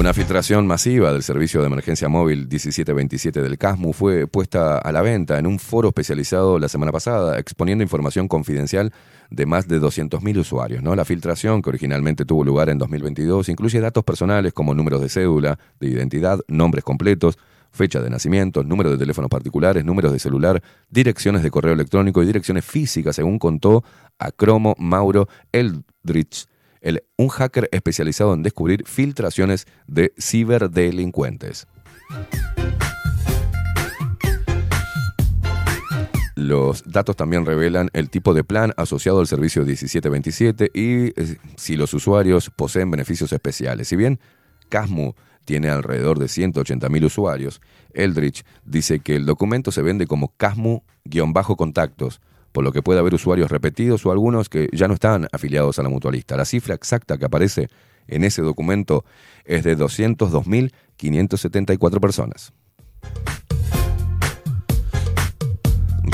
Una filtración masiva del servicio de emergencia móvil 1727 del CASMU fue puesta a la venta en un foro especializado la semana pasada, exponiendo información confidencial de más de 200.000 usuarios. ¿no? La filtración, que originalmente tuvo lugar en 2022, incluye datos personales como números de cédula, de identidad, nombres completos, fecha de nacimiento, número de teléfonos particulares, números de celular, direcciones de correo electrónico y direcciones físicas, según contó a Cromo Mauro Eldritch, el, un hacker especializado en descubrir filtraciones de ciberdelincuentes. Los datos también revelan el tipo de plan asociado al servicio 1727 y eh, si los usuarios poseen beneficios especiales. Si bien Casmu tiene alrededor de 180.000 usuarios, Eldritch dice que el documento se vende como Casmu-contactos, por lo que puede haber usuarios repetidos o algunos que ya no están afiliados a la mutualista. La cifra exacta que aparece en ese documento es de 202.574 personas.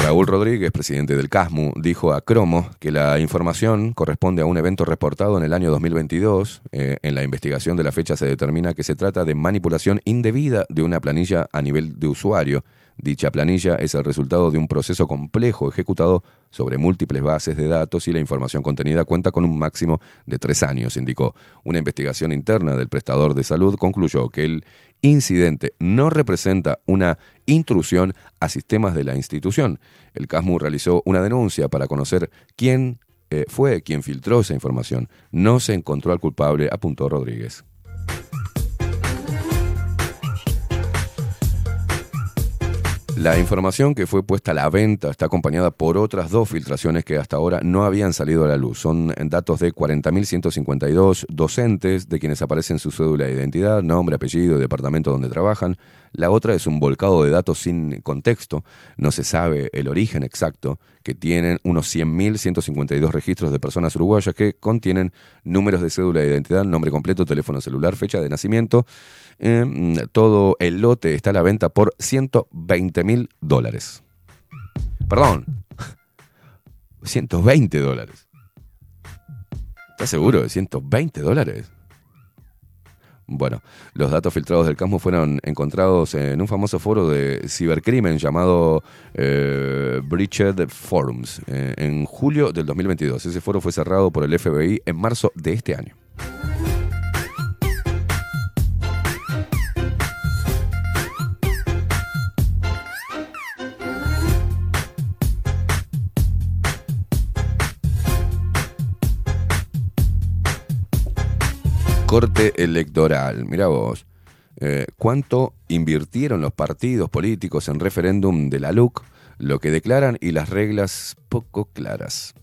Raúl Rodríguez, presidente del CASMU, dijo a Cromo que la información corresponde a un evento reportado en el año 2022. Eh, en la investigación de la fecha se determina que se trata de manipulación indebida de una planilla a nivel de usuario. Dicha planilla es el resultado de un proceso complejo ejecutado sobre múltiples bases de datos y la información contenida cuenta con un máximo de tres años, indicó. Una investigación interna del prestador de salud concluyó que el incidente no representa una intrusión a sistemas de la institución. El CASMU realizó una denuncia para conocer quién eh, fue quien filtró esa información. No se encontró al culpable, apuntó Rodríguez. La información que fue puesta a la venta está acompañada por otras dos filtraciones que hasta ahora no habían salido a la luz. Son datos de 40.152 docentes, de quienes aparecen su cédula de identidad, nombre, apellido, departamento donde trabajan. La otra es un volcado de datos sin contexto. No se sabe el origen exacto, que tienen unos 100.152 registros de personas uruguayas que contienen números de cédula de identidad, nombre completo, teléfono celular, fecha de nacimiento. Eh, todo el lote está a la venta por 120 mil dólares. Perdón, 120 dólares. ¿Estás seguro de 120 dólares? Bueno, los datos filtrados del CASMO fueron encontrados en un famoso foro de cibercrimen llamado eh, Breached Forums eh, en julio del 2022. Ese foro fue cerrado por el FBI en marzo de este año. Corte electoral. Mira vos. Eh, ¿Cuánto invirtieron los partidos políticos en referéndum de la LUC? Lo que declaran y las reglas poco claras.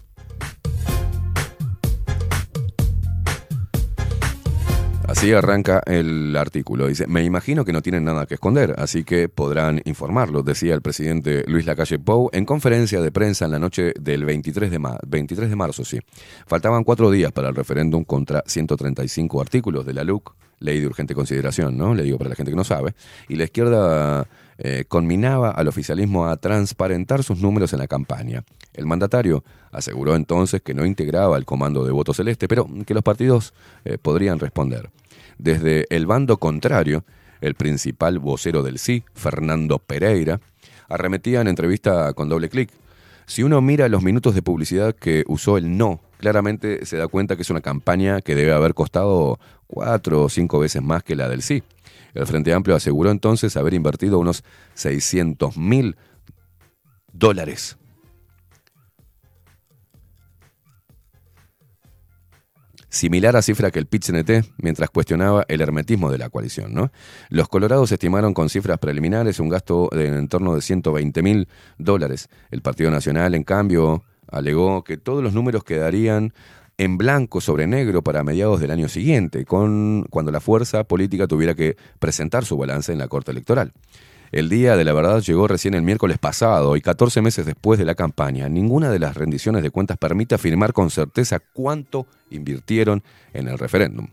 Así arranca el artículo. Dice, me imagino que no tienen nada que esconder, así que podrán informarlo, decía el presidente Luis Lacalle Pou en conferencia de prensa en la noche del 23 de, ma- 23 de marzo. Sí. Faltaban cuatro días para el referéndum contra 135 artículos de la LUC, ley de urgente consideración, ¿no? Le digo para la gente que no sabe. Y la izquierda eh, conminaba al oficialismo a transparentar sus números en la campaña. El mandatario aseguró entonces que no integraba el comando de voto celeste, pero que los partidos eh, podrían responder. Desde el bando contrario, el principal vocero del sí, Fernando Pereira, arremetía en entrevista con doble clic. Si uno mira los minutos de publicidad que usó el no, claramente se da cuenta que es una campaña que debe haber costado cuatro o cinco veces más que la del sí. El Frente Amplio aseguró entonces haber invertido unos 600 mil dólares. Similar a cifra que el PIT-CNT, mientras cuestionaba el hermetismo de la coalición. ¿no? Los colorados estimaron con cifras preliminares un gasto en torno de 120 mil dólares. El Partido Nacional, en cambio, alegó que todos los números quedarían en blanco sobre negro para mediados del año siguiente, con, cuando la fuerza política tuviera que presentar su balance en la Corte Electoral. El día de la verdad llegó recién el miércoles pasado y 14 meses después de la campaña. Ninguna de las rendiciones de cuentas permite afirmar con certeza cuánto invirtieron en el referéndum.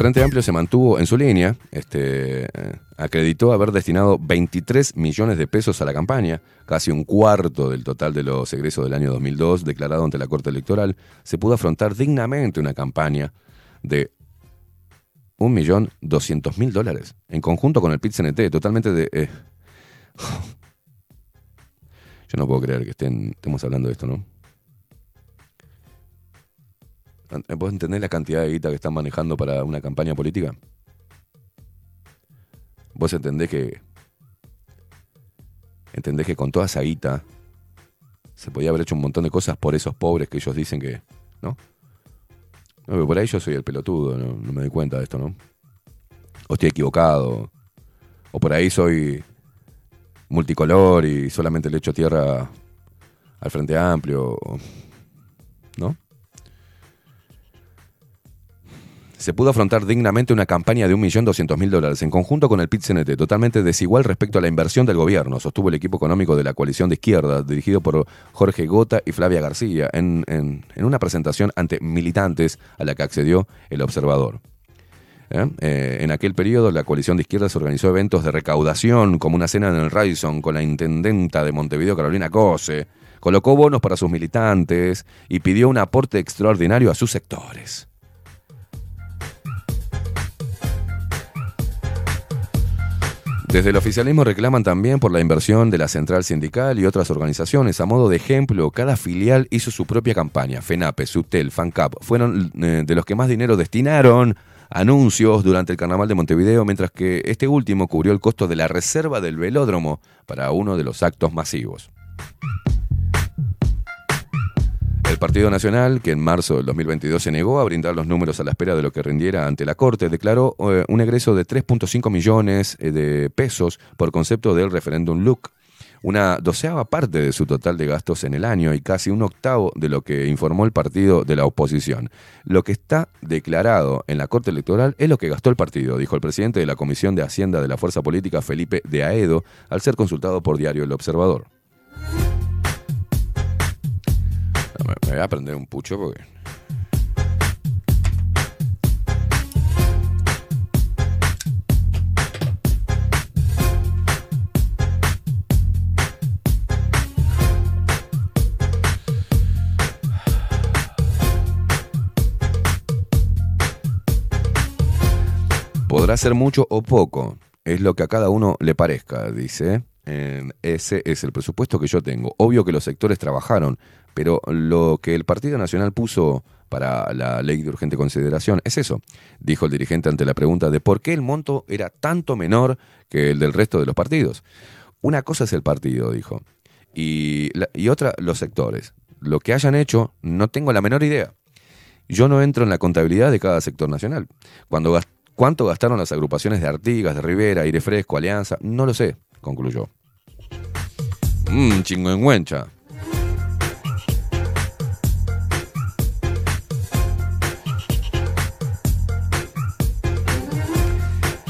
Frente Amplio se mantuvo en su línea, este, eh, acreditó haber destinado 23 millones de pesos a la campaña, casi un cuarto del total de los egresos del año 2002 declarado ante la Corte Electoral. Se pudo afrontar dignamente una campaña de 1.200.000 dólares, en conjunto con el PIT-CNT, totalmente de... eh, Yo no puedo creer que estén, estemos hablando de esto, ¿no? ¿Vos entendés la cantidad de guita que están manejando para una campaña política? ¿Vos entendés que. ¿Entendés que con toda esa guita se podía haber hecho un montón de cosas por esos pobres que ellos dicen que. ¿No? No, pero por ahí yo soy el pelotudo, no, no me doy cuenta de esto, ¿no? O estoy equivocado. O por ahí soy multicolor y solamente le echo tierra al Frente Amplio. ¿No? Se pudo afrontar dignamente una campaña de 1.200.000 dólares en conjunto con el PIT-CNT, totalmente desigual respecto a la inversión del gobierno, sostuvo el equipo económico de la coalición de izquierda, dirigido por Jorge Gota y Flavia García, en, en- en una presentación ante militantes a la que accedió el observador. ¿Eh? Eh, en aquel periodo, la coalición de izquierdas organizó eventos de recaudación, como una cena en el Radisson con la intendenta de Montevideo, Carolina Cose, colocó bonos para sus militantes y pidió un aporte extraordinario a sus sectores. Desde el oficialismo reclaman también por la inversión de la Central Sindical y otras organizaciones. A modo de ejemplo, cada filial hizo su propia campaña. FENAPE, SUTEL, FANCAP fueron eh, de los que más dinero destinaron anuncios durante el Carnaval de Montevideo, mientras que este último cubrió el costo de la reserva del velódromo para uno de los actos masivos. Partido Nacional, que en marzo del 2022 se negó a brindar los números a la espera de lo que rindiera ante la Corte, declaró eh, un egreso de 3.5 millones eh, de pesos por concepto del referéndum LUC, una doceava parte de su total de gastos en el año y casi un octavo de lo que informó el partido de la oposición. Lo que está declarado en la Corte Electoral es lo que gastó el partido, dijo el presidente de la Comisión de Hacienda de la Fuerza Política, Felipe de Aedo, al ser consultado por Diario El Observador. Me, voy a prender un pucho porque. Podrá ser mucho o poco, es lo que a cada uno le parezca, dice. Ese es el presupuesto que yo tengo. Obvio que los sectores trabajaron, pero lo que el Partido Nacional puso para la ley de urgente consideración es eso, dijo el dirigente ante la pregunta de por qué el monto era tanto menor que el del resto de los partidos. Una cosa es el partido, dijo, Y, otra, los sectores. Lo que hayan hecho, no tengo la menor idea. Yo no entro en la contabilidad de cada sector nacional. ¿Cuánto gastaron las agrupaciones de Artigas, de Rivera, Aire Fresco, Alianza? No lo sé, concluyó. Mmm, chingüengüencha.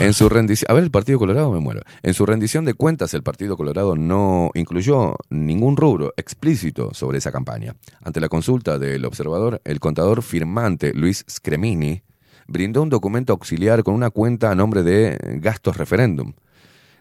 En su rendición, a ver, el Partido Colorado me muero. En su rendición de cuentas, el Partido Colorado no incluyó ningún rubro explícito sobre esa campaña. Ante la consulta del observador, el contador firmante Luis Scremini brindó un documento auxiliar con una cuenta a nombre de gastos referéndum.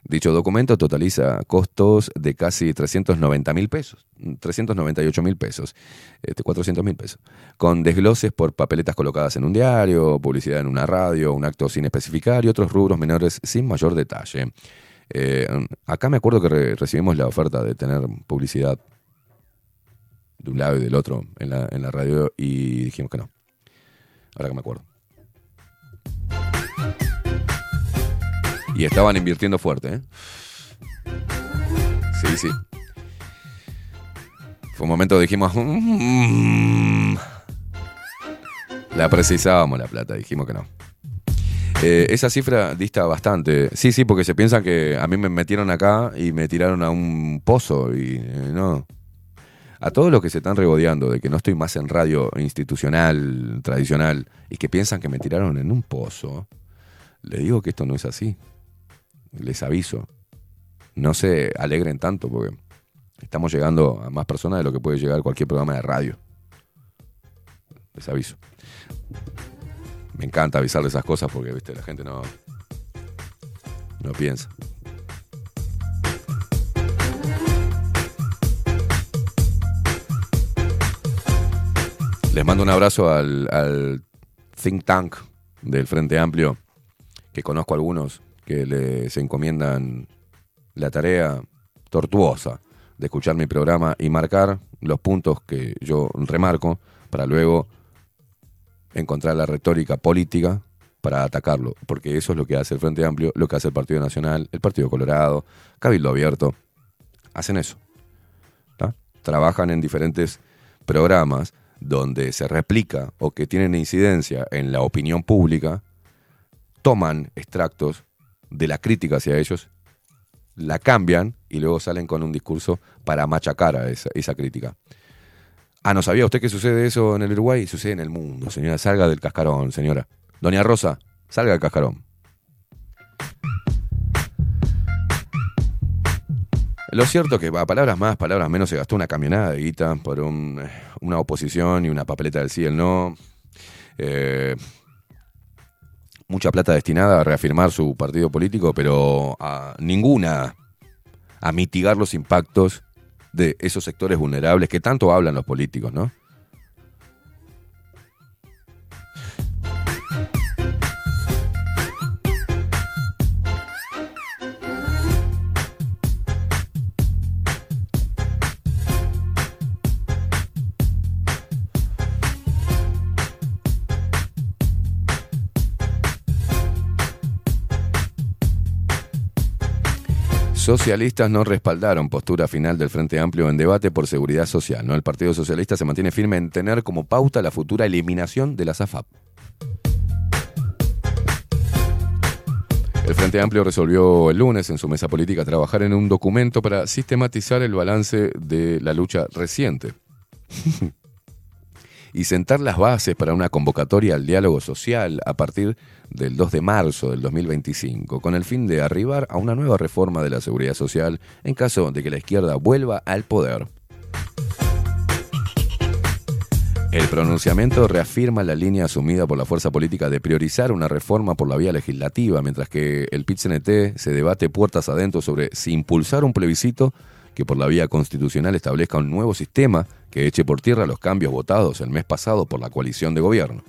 Dicho documento totaliza costos de casi 390 mil pesos, 398 mil pesos, este, 400 mil pesos, con desgloses por papeletas colocadas en un diario, publicidad en una radio, un acto sin especificar y otros rubros menores sin mayor detalle. Eh, acá me acuerdo que re- recibimos la oferta de tener publicidad de un lado y del otro en la, en la radio y dijimos que no. Ahora que me acuerdo. Y estaban invirtiendo fuerte, ¿eh? Sí, sí. Fue un momento que dijimos... "Mm". La precisábamos la plata, dijimos que no. Eh, esa cifra dista bastante. Sí, sí, porque se piensan que a mí me metieron acá y me tiraron a un pozo y eh, no. A todos los que se están regodeando de que no estoy más en radio institucional, tradicional, y que piensan que me tiraron en un pozo, le digo que esto no es así. Les aviso. No se alegren tanto porque estamos llegando a más personas de lo que puede llegar cualquier programa de radio. Les aviso. Me encanta avisarle esas cosas porque, viste, la gente no, no piensa. Les mando un abrazo al think tank del Frente Amplio, que conozco algunos que les encomiendan la tarea tortuosa de escuchar mi programa y marcar los puntos que yo remarco para luego encontrar la retórica política para atacarlo, porque eso es lo que hace el Frente Amplio, lo que hace el Partido Nacional, el Partido Colorado, Cabildo Abierto, hacen eso. Trabajan en diferentes programas donde se replica o que tienen incidencia en la opinión pública, toman extractos de la crítica hacia ellos, la cambian y luego salen con un discurso para machacar a esa, crítica. Ah, ¿no sabía usted que sucede eso en el Uruguay? Sucede en el mundo, señora. Salga del cascarón, señora. Doña Rosa, salga del cascarón. Lo cierto es que a palabras más, palabras menos, se gastó una camionada de guita por un- una oposición y una papeleta del sí y el no. Eh, mucha plata destinada a reafirmar su partido político, pero a ninguna a mitigar los impactos de esos sectores vulnerables que tanto hablan los políticos, ¿no? Socialistas no respaldaron postura final del Frente Amplio en debate por seguridad social. ¿no? El Partido Socialista se mantiene firme en tener como pauta la futura eliminación de la SAFAP. El Frente Amplio resolvió el lunes en su mesa política trabajar en un documento para sistematizar el balance de la lucha reciente y sentar las bases para una convocatoria al diálogo social a partir del 2 de marzo del 2025, con el fin de arribar a una nueva reforma de la seguridad social en caso de que la izquierda vuelva al poder. El pronunciamiento reafirma la línea asumida por la fuerza política de priorizar una reforma por la vía legislativa, mientras que el PIT-CNT se debate puertas adentro sobre si impulsar un plebiscito que por la vía constitucional establezca un nuevo sistema que eche por tierra los cambios votados el mes pasado por la coalición de gobierno.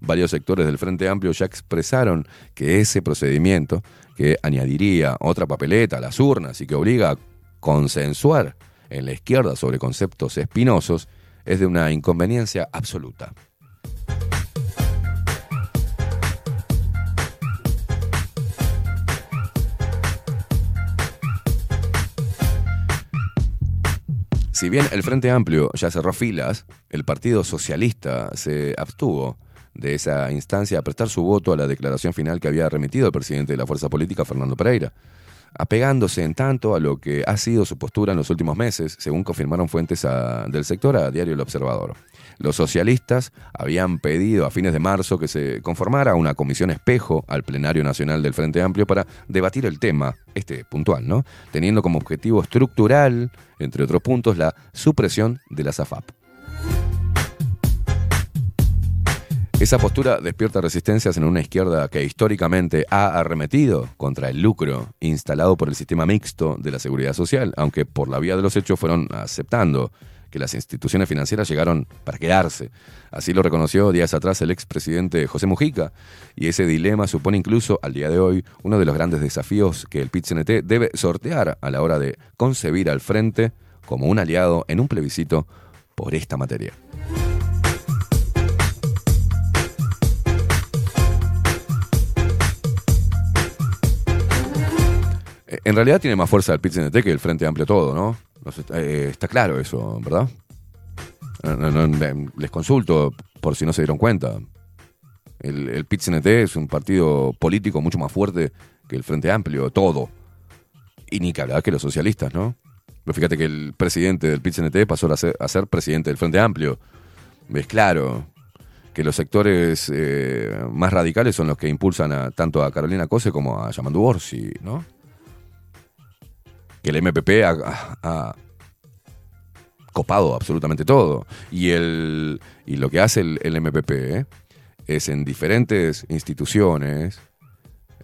Varios sectores del Frente Amplio ya expresaron que ese procedimiento, que añadiría otra papeleta a las urnas y que obliga a consensuar en la izquierda sobre conceptos espinosos, es de una inconveniencia absoluta. Si bien el Frente Amplio ya cerró filas, el Partido Socialista se abstuvo de esa instancia a prestar su voto a la declaración final que había remitido el presidente de la fuerza política, Fernando Pereira, apegándose en tanto a lo que ha sido su postura en los últimos meses, según confirmaron fuentes del sector a Diario El Observador. Los socialistas habían pedido a fines de marzo que se conformara una comisión espejo al plenario nacional del Frente Amplio para debatir el tema, este puntual, ¿no? Teniendo como objetivo estructural, entre otros puntos, la supresión de la SAFAP. Esa postura despierta resistencias en una izquierda que históricamente ha arremetido contra el lucro instalado por el sistema mixto de la seguridad social, aunque por la vía de los hechos fueron aceptando que las instituciones financieras llegaron para quedarse. Así lo reconoció días atrás el expresidente José Mujica, y ese dilema supone incluso al día de hoy uno de los grandes desafíos que el PIT-CNT debe sortear a la hora de concebir al frente como un aliado en un plebiscito por esta materia. En realidad tiene más fuerza el PIT-CNT que el Frente Amplio todo, ¿no? Eh, está claro eso, ¿verdad? Les consulto por si no se dieron cuenta. El, el PIT-CNT es un partido político mucho más fuerte que el Frente Amplio, todo. Y ni que hablar que los socialistas, ¿no? Pero fíjate que el presidente del PIT-CNT pasó a ser, presidente del Frente Amplio. Ves claro que los sectores eh, más radicales son los que impulsan a, tanto a Carolina Cose como a Yamandu Orsi, ¿no? El MPP ha, copado absolutamente todo. Y, el, y lo que hace el, MPP ¿eh? es en diferentes instituciones,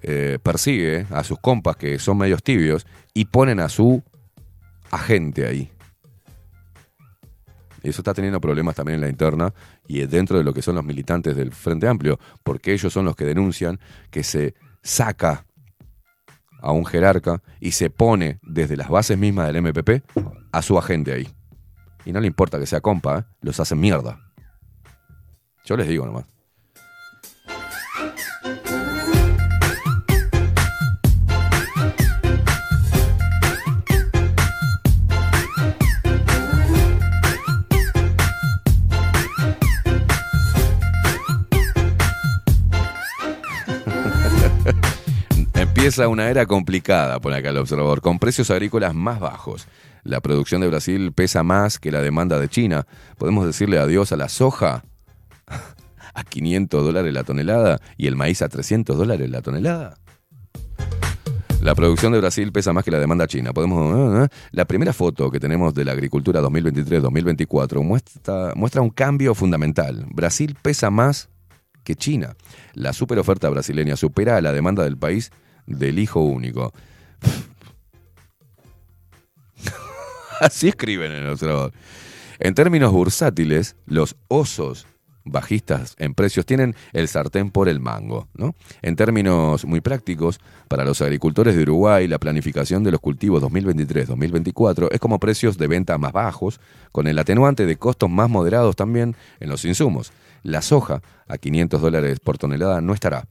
eh, persigue a sus compas que son medios tibios y ponen a su agente ahí. Eso está teniendo problemas también en la interna y dentro de lo que son los militantes del Frente Amplio, porque ellos son los que denuncian que se saca a un jerarca y se pone desde las bases mismas del MPP a su agente ahí. Y no le importa que sea compa, ¿eh? los hacen mierda. Yo les digo nomás. Empieza una era complicada, pone acá el observador, con precios agrícolas más bajos. La producción de Brasil pesa más que la demanda de China. ¿Podemos decirle adiós a la soja a 500 dólares la tonelada y el maíz a 300 dólares la tonelada? La producción de Brasil pesa más que la demanda china. Podemos, ¿eh? la primera foto que tenemos de la agricultura 2023-2024 muestra, muestra un cambio fundamental. Brasil pesa más que China. La superoferta brasileña supera a la demanda del país del hijo único. Así escriben en el observador. En términos bursátiles, los osos bajistas en precios tienen el sartén por el mango. ¿no? En términos muy prácticos, para los agricultores de Uruguay, la planificación de los cultivos 2023-2024 es como precios de venta más bajos, con el atenuante de costos más moderados también en los insumos. La soja, a 500 dólares por tonelada, no estará.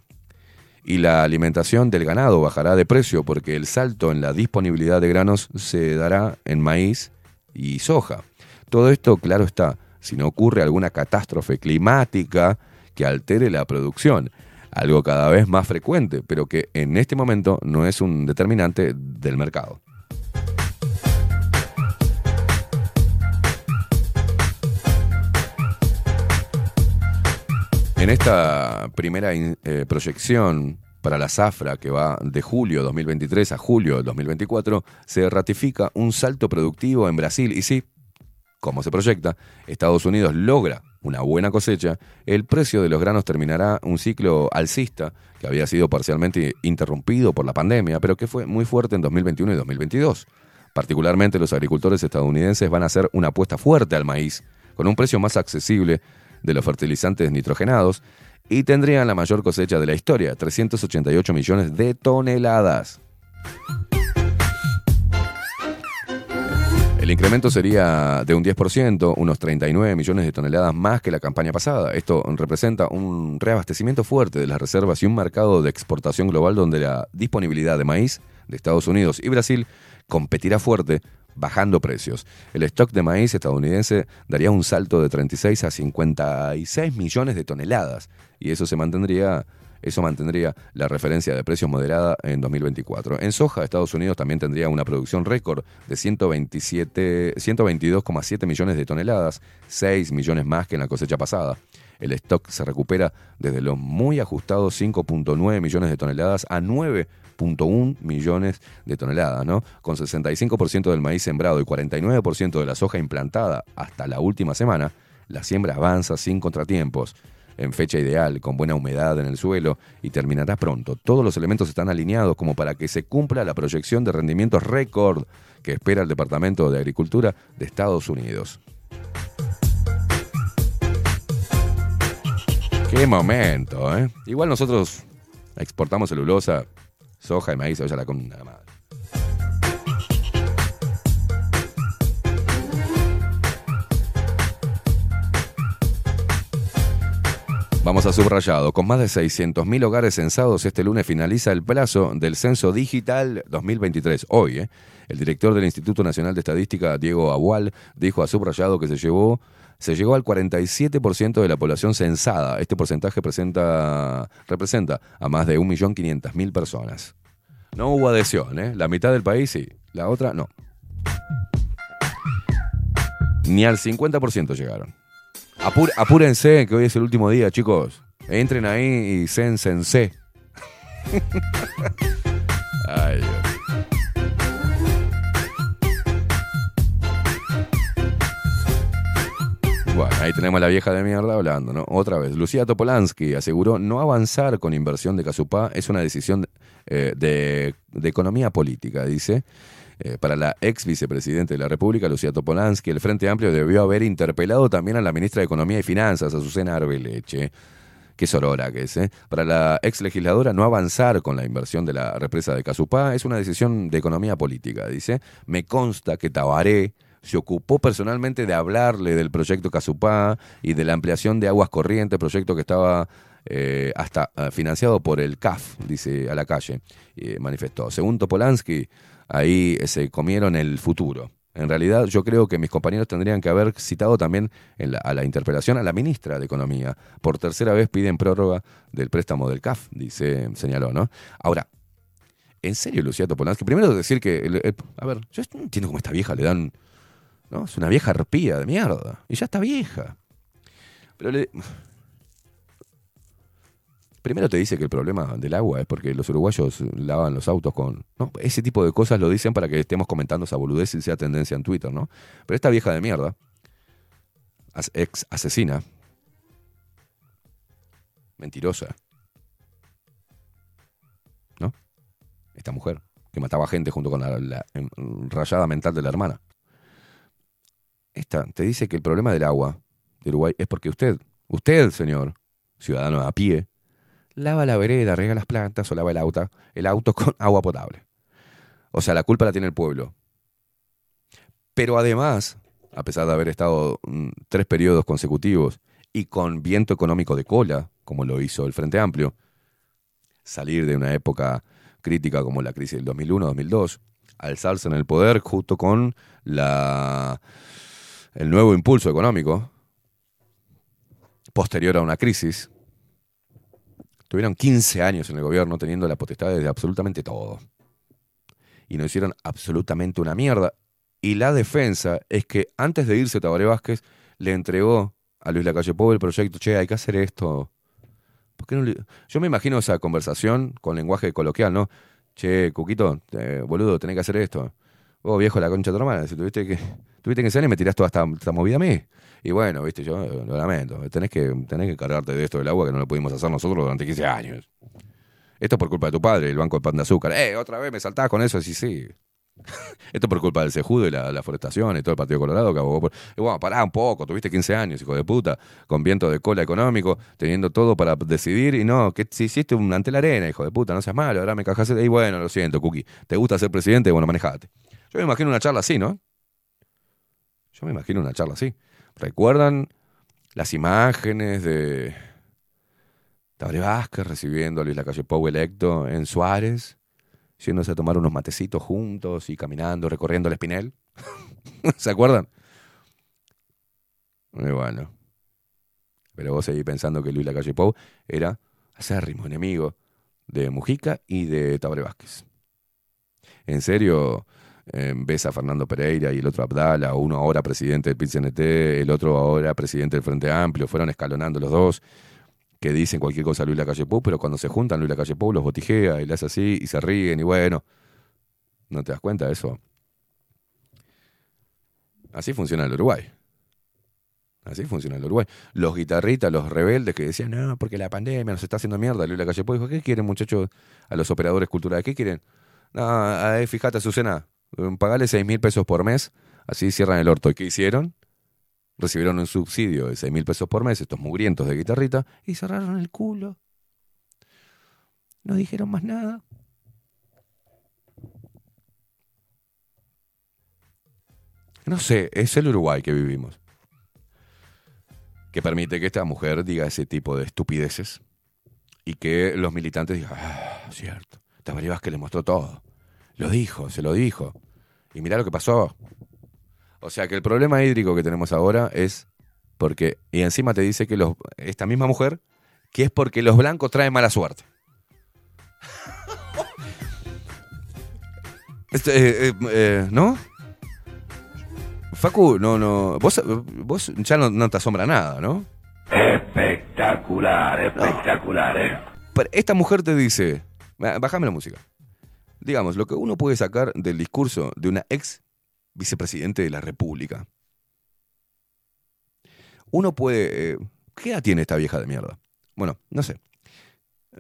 Y la alimentación del ganado bajará de precio porque el salto en la disponibilidad de granos se dará en maíz y soja. Todo esto, claro está, si no ocurre alguna catástrofe climática que altere la producción, algo cada vez más frecuente, pero que en este momento no es un determinante del mercado. En esta primera eh, proyección para la zafra que va de julio 2023 a julio 2024, se ratifica un salto productivo en Brasil y sí, como se proyecta, Estados Unidos logra una buena cosecha, el precio de los granos terminará un ciclo alcista que había sido parcialmente interrumpido por la pandemia, pero que fue muy fuerte en 2021 y 2022. Particularmente los agricultores estadounidenses van a hacer una apuesta fuerte al maíz, con un precio más accesible de los fertilizantes nitrogenados, y tendrían la mayor cosecha de la historia, 388 millones de toneladas. El incremento sería de un 10%, unos 39 millones de toneladas más que la campaña pasada. Esto representa un reabastecimiento fuerte de las reservas y un mercado de exportación global donde la disponibilidad de maíz de Estados Unidos y Brasil competirá fuerte bajando precios. El stock de maíz estadounidense daría un salto de 36 a 56 millones de toneladas y eso se mantendría eso mantendría la referencia de precios moderada en 2024. En soja, Estados Unidos también tendría una producción récord de 127 122,7 millones de toneladas, 6 millones más que en la cosecha pasada. El stock se recupera desde los muy ajustados 5.9 millones de toneladas a 9.1 millones de toneladas, ¿no? Con 65% del maíz sembrado y 49% de la soja implantada hasta la última semana, la siembra avanza sin contratiempos en fecha ideal, con buena humedad en el suelo y terminará pronto. Todos los elementos están alineados como para que se cumpla la proyección de rendimientos récord que espera el Departamento de Agricultura de Estados Unidos. Qué momento, ¿eh? Igual nosotros exportamos celulosa, soja y maíz, oye la con nada más. Vamos a subrayado. Con más de 600.000 hogares censados, este lunes finaliza el plazo del Censo Digital 2023. Hoy, ¿eh? el director del Instituto Nacional de Estadística, Diego Agual, dijo a subrayado que se llevó se llegó al 47% de la población censada. Este porcentaje presenta, representa a más de 1.500.000 personas. No hubo adhesión, ¿eh? La mitad del país sí, la otra no. Ni al 50% llegaron. Apur- apúrense, que hoy es el último día, chicos. Entren ahí y cénsense. Ay, Dios. Ahí tenemos a la vieja de mierda hablando, ¿no? Otra vez. Lucía Topolansky aseguró no avanzar con inversión de Casupá es una decisión eh, de, economía política, dice. Eh, para la ex vicepresidenta de la República, Lucía Topolansky, el Frente Amplio debió haber interpelado también a la ministra de Economía y Finanzas, Azucena Arbeleche. Qué sorora que es, ¿eh? Para la ex legisladora, no avanzar con la inversión de la represa de Casupá es una decisión de economía política, dice. Me consta que Tabaré se ocupó personalmente de hablarle del proyecto Casupá y de la ampliación de aguas corrientes, proyecto que estaba eh, hasta eh, financiado por el CAF, dice a la calle, manifestó. Según Topolansky, ahí eh, se comieron el futuro. En realidad, yo creo que mis compañeros tendrían que haber citado también en la- a la interpelación a la ministra de Economía. Por tercera vez piden prórroga del préstamo del CAF, dice, señaló, ¿no? Ahora, en serio, Lucía Topolansky, primero decir que, a ver, yo entiendo cómo esta vieja le dan, Es una vieja arpía de mierda, y ya está vieja. Pero le... Primero te dice que el problema del agua es porque los uruguayos lavan los autos con... ¿no? Ese tipo de cosas lo dicen para que estemos comentando esa boludez y sea tendencia en Twitter, ¿no? Pero esta vieja de mierda, ex asesina, mentirosa, ¿no? Esta mujer que mataba gente junto con la, la, em, rayada mental de la hermana. Esta te dice que el problema del agua de Uruguay es porque usted, usted, señor, ciudadano a pie, lava la vereda, riega las plantas o lava el auto, el auto con agua potable. O sea, la culpa la tiene el pueblo. Pero además, a pesar de haber estado mm, tres periodos consecutivos y con viento económico de cola, como lo hizo el Frente Amplio, salir de una época crítica como la crisis del 2001-2002, alzarse en el poder justo con la, el nuevo impulso económico, posterior a una crisis, Tuvieron 15 años en el gobierno teniendo la potestad de absolutamente todo. Y no hicieron absolutamente una mierda. Y la defensa es que antes de irse Tabaré Vázquez le entregó a Luis Lacalle Pou el proyecto, che, hay que hacer esto. ¿Por qué no Yo me imagino esa conversación con lenguaje coloquial, ¿no? Che, Cuquito, boludo, tenés que hacer esto. Vos, viejo, la concha de tu hermana, si tuviste que, tuviste que y me tirás toda esta, movida a mí. Y bueno, viste, yo lo lamento. Tenés que, tenés que cargarte de esto del agua que no lo pudimos hacer nosotros durante 15 años. Esto es por culpa de tu padre, el Banco de Pan de Azúcar. ¡Eh, otra vez me saltás con eso! Sí, sí. Esto es por culpa del Cejudo y la, la forestación y todo el Partido Colorado que abogó por... Y bueno, pará un poco, tuviste 15 años, hijo de puta, con viento de cola económico, teniendo todo para decidir y no, que si hiciste un ante la arena, hijo de puta, no seas malo, ahora me cajas y bueno, lo siento, Cookie, ¿te gusta ser presidente? Bueno, manejate. Yo me imagino una charla así, ¿no? Yo me imagino una charla así. ¿Recuerdan las imágenes de Tabaré Vázquez recibiendo a Luis Lacalle Pou electo en Suárez? yéndose a tomar unos matecitos juntos y caminando, recorriendo el espinel. ¿Se acuerdan? Muy bueno. Pero vos seguís pensando que Luis Lacalle Pou era acérrimo enemigo de Mujica y de Tabaré Vázquez. ¿En serio eh, ves a Fernando Pereira y el otro Abdala, uno ahora presidente del PIT-CNT, el otro ahora presidente del Frente Amplio, fueron escalonando los dos, que dicen cualquier cosa a Luis Lacalle Pou, pero cuando se juntan Luis Lacalle Pou los botijea y le hace así y se ríen y bueno, ¿no te das cuenta de eso? Así funciona el Uruguay. Así funciona el Uruguay. Los guitarristas, los rebeldes que decían, no, porque la pandemia nos está haciendo mierda. Luis Lacalle Pou dijo, ¿qué quieren muchachos a los operadores culturales? ¿Qué quieren? No, ahí fíjate, Azucena, pagale seis mil pesos por mes, así cierran el orto. ¿Y qué hicieron? Recibieron un subsidio de seis mil pesos por mes, estos mugrientos de guitarrita, y cerraron el culo. No dijeron más nada. No sé, es el Uruguay que vivimos. Que permite que esta mujer diga ese tipo de estupideces y que los militantes digan, ah, cierto, Tabaré que le mostró todo. Lo dijo, se lo dijo. Y mirá lo que pasó. O sea que el problema hídrico que tenemos ahora es porque, y encima te dice que los, esta misma mujer, que es porque los blancos traen mala suerte. Este, eh, eh, eh, ¿No? Facu, no, no. Vos, vos ya no, no te asombra nada, ¿no? Espectacular, espectacular, eh. Pero esta mujer te dice, "Ba- bájame la música. Digamos, lo que uno puede sacar del discurso de una ex vicepresidente de la República. Uno puede... eh, ¿Qué edad tiene esta vieja de mierda? Bueno, no sé.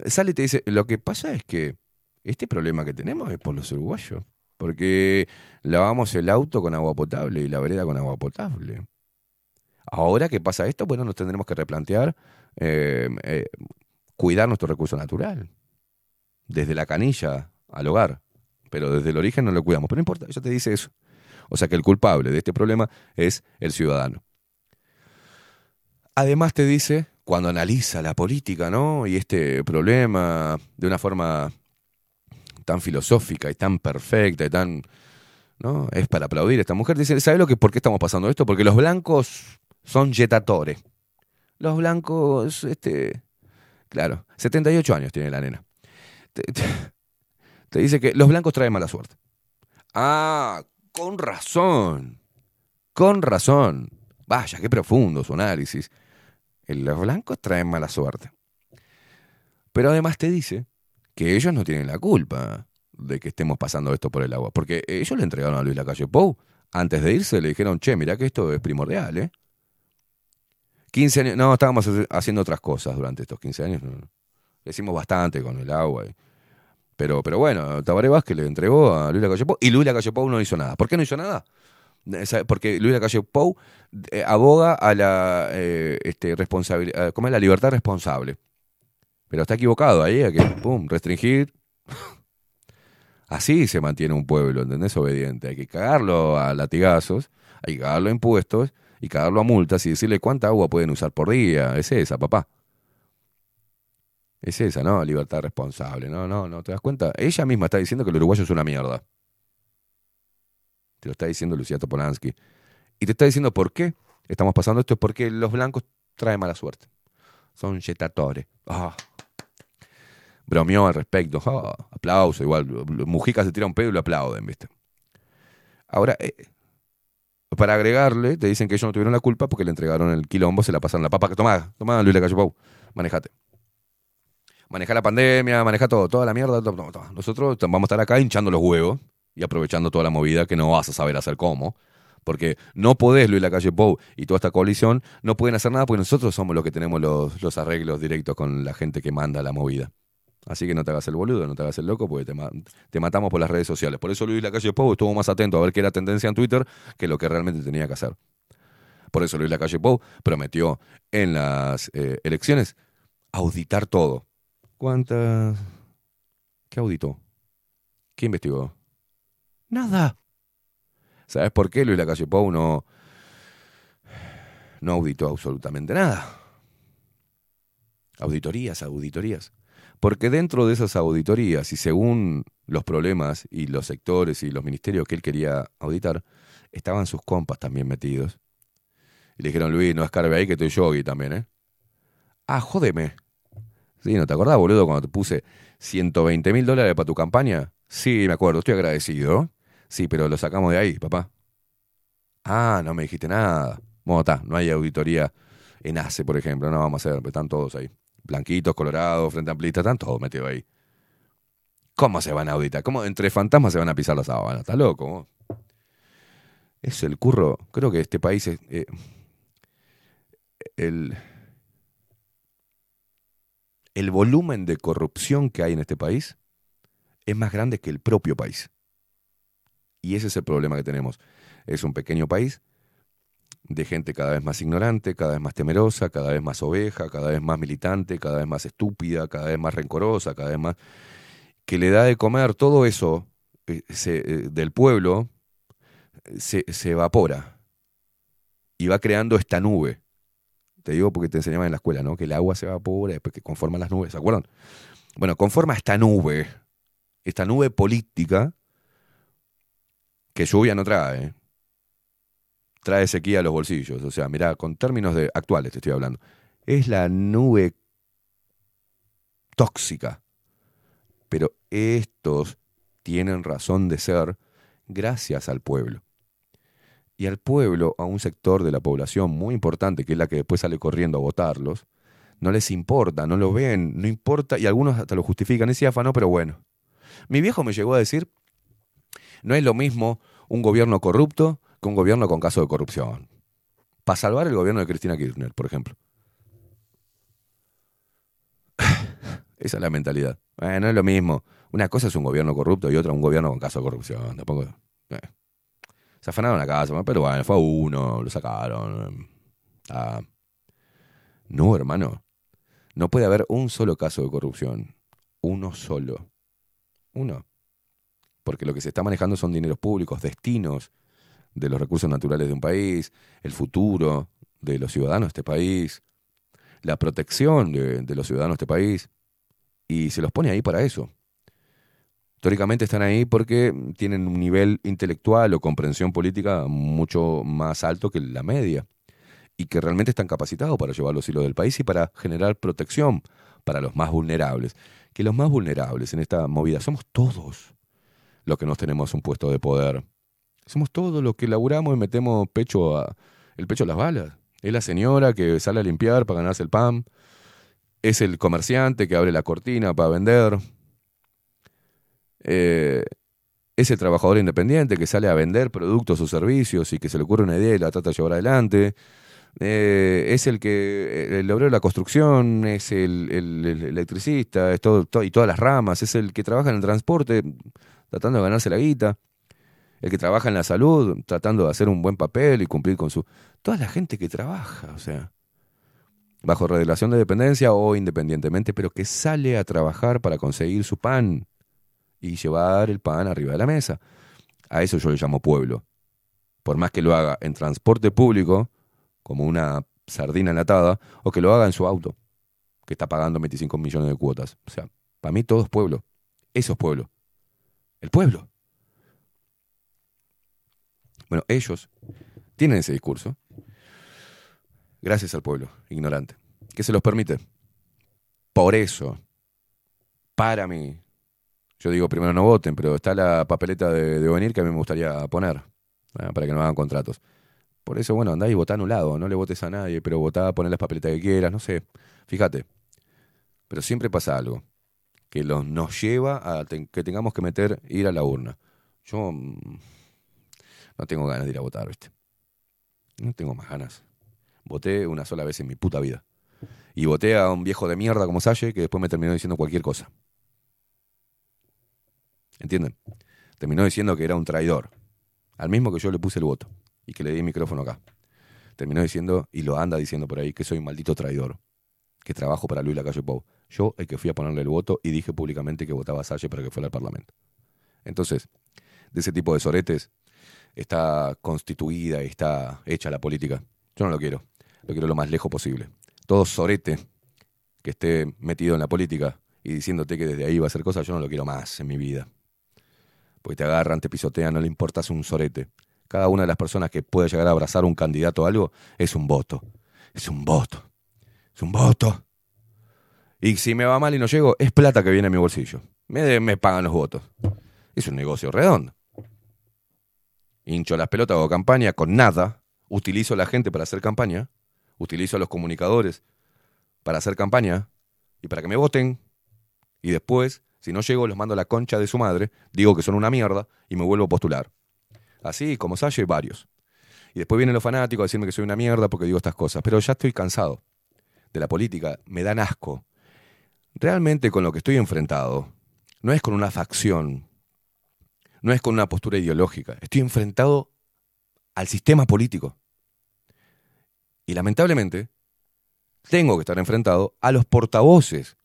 Sale y te dice, lo que pasa es que este problema que tenemos es por los uruguayos. Porque lavamos el auto con agua potable y la vereda con agua potable. Ahora que pasa esto, bueno, nos tendremos que replantear eh, eh, cuidar nuestro recurso natural. Desde la canilla al hogar. Pero desde el origen no lo cuidamos. Pero no importa, ella te dice eso. O sea que el culpable de este problema es el ciudadano. Además te dice, cuando analiza la política, ¿no? Y este problema de una forma tan filosófica y tan perfecta y tan... ¿no? Es para aplaudir esta mujer. Dice, ¿sabe lo que, por qué estamos pasando esto? Porque los blancos son yetatores. Los blancos, este... Claro, 78 años tiene la nena. Te, dice que los blancos traen mala suerte. Ah, con razón. Con razón. Vaya, qué profundo su análisis. Eh, Los blancos traen mala suerte. Pero además te dice que ellos no tienen la culpa de que estemos pasando esto por el agua. Porque ellos le entregaron a Luis Lacalle Pou. Antes de irse le dijeron, che, mirá que esto es primordial, ¿eh? 15 años, no, estábamos haciendo otras cosas durante estos 15 años. Le hicimos bastante con el agua. y- pero, pero bueno, Tabaré Vázquez le entregó a Luis Lacalle Pou y Luis Lacalle Pou no hizo nada. ¿Por qué no hizo nada? Eh. Porque Luis Lacalle Pou eh, aboga a la eh, este, responsabilidad, ¿cómo es? La libertad responsable. Pero está equivocado ahí, a que, pum, restringir. Así se mantiene un pueblo, ¿entendés? Obediente. Hay que cagarlo a latigazos, hay que cagarlo a impuestos y cagarlo a multas y decirle cuánta agua pueden usar por día. Es esa, papá. Es esa, ¿no? Libertad responsable. No, no, no, ¿te das cuenta? Ella misma está diciendo que el uruguayo es una mierda. Te lo está diciendo Lucía Topolansky. Y te está diciendo por qué estamos pasando esto. Es porque los blancos traen mala suerte. Son yetatores. Ah. Bromeó al respecto. Ah, aplauso. Igual, Mujica se tira un pedo y lo aplauden, ¿viste? Ahora, eh, para agregarle, te dicen que ellos no tuvieron la culpa porque le entregaron el quilombo, se la pasaron la papa. Tomá, tomá, Luis Lacalle Pou, manejate. Maneja la pandemia, maneja todo, toda la mierda. todo. Nosotros vamos a estar acá hinchando los huevos y aprovechando toda la movida que no vas a saber hacer cómo. Porque no podés, Luis Lacalle Pou y toda esta coalición, no pueden hacer nada porque nosotros somos los que tenemos los, los arreglos directos con la gente que manda la movida. Así que no te hagas el boludo, no te hagas el loco, porque te, te matamos por las redes sociales. Por eso Luis Lacalle Pou estuvo más atento a ver qué era tendencia en Twitter que lo que realmente tenía que hacer. Por eso Luis Lacalle Pou prometió en las eh, elecciones auditar todo. ¿Cuántas? ¿Qué auditó? ¿Qué investigó? Nada. ¿Sabes por qué Luis Lacalle Pou no, no auditó absolutamente nada? Auditorías, auditorías. Porque dentro de esas auditorías y según los problemas y los sectores y los ministerios que él quería auditar, estaban sus compas también metidos. Y le dijeron, Luis, no escarbe ahí que estoy yogi también, ¿eh? Ah, jódeme. Sí, ¿no te acordás, boludo, cuando te puse 120 mil dólares para tu campaña? Sí, me acuerdo, estoy agradecido. Sí, pero lo sacamos de ahí, papá. Ah, no me dijiste nada. Bueno, está, no hay auditoría en ACE, por ejemplo, no vamos a hacer, están todos ahí. Blanquitos, colorados, frente amplistas, están todos metidos ahí. ¿Cómo se van a auditar? ¿Cómo entre fantasmas se van a pisar las sábanas? ¿Estás loco? Es el curro. Creo que este país es. eh, el, el volumen de corrupción que hay en este país es más grande que el propio país. Y ese es el problema que tenemos. Es un pequeño país de gente cada vez más ignorante, cada vez más temerosa, cada vez más oveja, cada vez más militante, cada vez más estúpida, cada vez más rencorosa, cada vez más que le da de comer todo eso eh, eh, del pueblo se, se evapora y va creando esta nube. Te digo porque te enseñaban en la escuela, ¿no? Que el agua se evapora, después que conforman las nubes, ¿se acuerdan? Bueno, conforma esta nube, esta nube política que lluvia no trae. ¿eh? Trae sequía a los bolsillos. O sea, mirá, con términos de actuales te estoy hablando. Es la nube tóxica. Pero estos tienen razón de ser gracias al pueblo. Y al pueblo, a un sector de la población muy importante, que es la que después sale corriendo a votarlos, no les importa, no lo ven, no importa, y algunos hasta lo justifican, es no, pero bueno. Mi viejo me llegó a decir, no es lo mismo un gobierno corrupto que un gobierno con caso de corrupción. Para salvar el gobierno de Cristina Kirchner, por ejemplo. Esa es la mentalidad. Eh, no es lo mismo. Una cosa es un gobierno corrupto y otra un gobierno con caso de corrupción. Tampoco. eh. Se afanaron la casa, pero bueno, fue a uno, lo sacaron. No, hermano. No puede haber un solo caso de corrupción. Uno solo. Uno. Porque lo que se está manejando son dineros públicos, destinos de los recursos naturales de un país, el futuro de los ciudadanos de este país, la protección de, de los ciudadanos de este país. Y se los pone ahí para eso. Teóricamente están ahí porque tienen un nivel intelectual o comprensión política mucho más alto que la media y que realmente están capacitados para llevar los hilos del país y para generar protección para los más vulnerables. Que los más vulnerables en esta movida somos todos los que nos tenemos un puesto de poder. Somos todos los que laburamos y metemos pecho a, el pecho a las balas. Es la señora que sale a limpiar para ganarse el pan. Es el comerciante que abre la cortina para vender. Eh, es el trabajador independiente que sale a vender productos o servicios y que se le ocurre una idea y la trata de llevar adelante. Eh, es el que el obrero de la construcción, es el, el- el electricista, es todo, to- y todas las ramas, es el que trabaja en el transporte tratando de ganarse la guita, el que trabaja en la salud tratando de hacer un buen papel y cumplir con su... Toda la gente que trabaja, o sea, bajo relación de dependencia o independientemente, pero que sale a trabajar para conseguir su pan y llevar el pan arriba de la mesa. A eso yo le llamo pueblo. Por más que lo haga en transporte público, como una sardina enlatada, o que lo haga en su auto, que está pagando 25 millones de cuotas. O sea, para mí todo es pueblo. Eso es pueblo. El pueblo. Bueno, ellos tienen ese discurso gracias al pueblo ignorante, que se los permite. Por eso, para mí, yo digo primero no voten, pero está la papeleta de, venir que a mí me gustaría poner, ah, para que no hagan contratos. Por eso, bueno, andá y votá anulado, no le votes a nadie, pero votá, poné las papeletas que quieras, no sé, fíjate. Pero siempre pasa algo que los, nos lleva a que tengamos que meter, ir a la urna. Yo mm, no tengo ganas de ir a votar, ¿viste? No tengo más ganas. Voté una sola vez en mi puta vida. Y voté a un viejo de mierda como Salle que después me terminó diciendo cualquier cosa. ¿Entienden? Terminó diciendo que era un traidor. Al mismo que yo le puse el voto y que le di el micrófono acá. Terminó diciendo, y lo anda diciendo por ahí, que soy un maldito traidor. Que trabajo para Luis Lacalle Pou. Yo, el que fui a ponerle el voto y dije públicamente que votaba a Salle para que fuera al Parlamento. Entonces, de ese tipo de soretes está constituida y está hecha la política. Yo no lo quiero. Lo quiero lo más lejos posible. Todo sorete que esté metido en la política y diciéndote que desde ahí va a hacer cosas, yo no lo quiero más en mi vida. Porque te agarran, te pisotean, no le importas un sorete. Cada una de las personas que puede llegar a abrazar un candidato o algo es un voto. Es un voto. Es un voto. Y si me va mal y no llego, es plata que viene a mi bolsillo. Me, me pagan los votos. Es un negocio redondo. Hincho las pelotas, hago campaña con nada. Utilizo a la gente para hacer campaña. Utilizo a los comunicadores para hacer campaña y para que me voten. Y después, si no llego, los mando la concha de su madre, digo que son una mierda y me vuelvo a postular. Así como Salle, varios. Y después vienen los fanáticos a decirme que soy una mierda porque digo estas cosas. Pero ya estoy cansado de la política. Me dan asco. Realmente con lo que estoy enfrentado no es con una facción, no es con una postura ideológica. Estoy enfrentado al sistema político. Y lamentablemente, tengo que estar enfrentado a los portavoces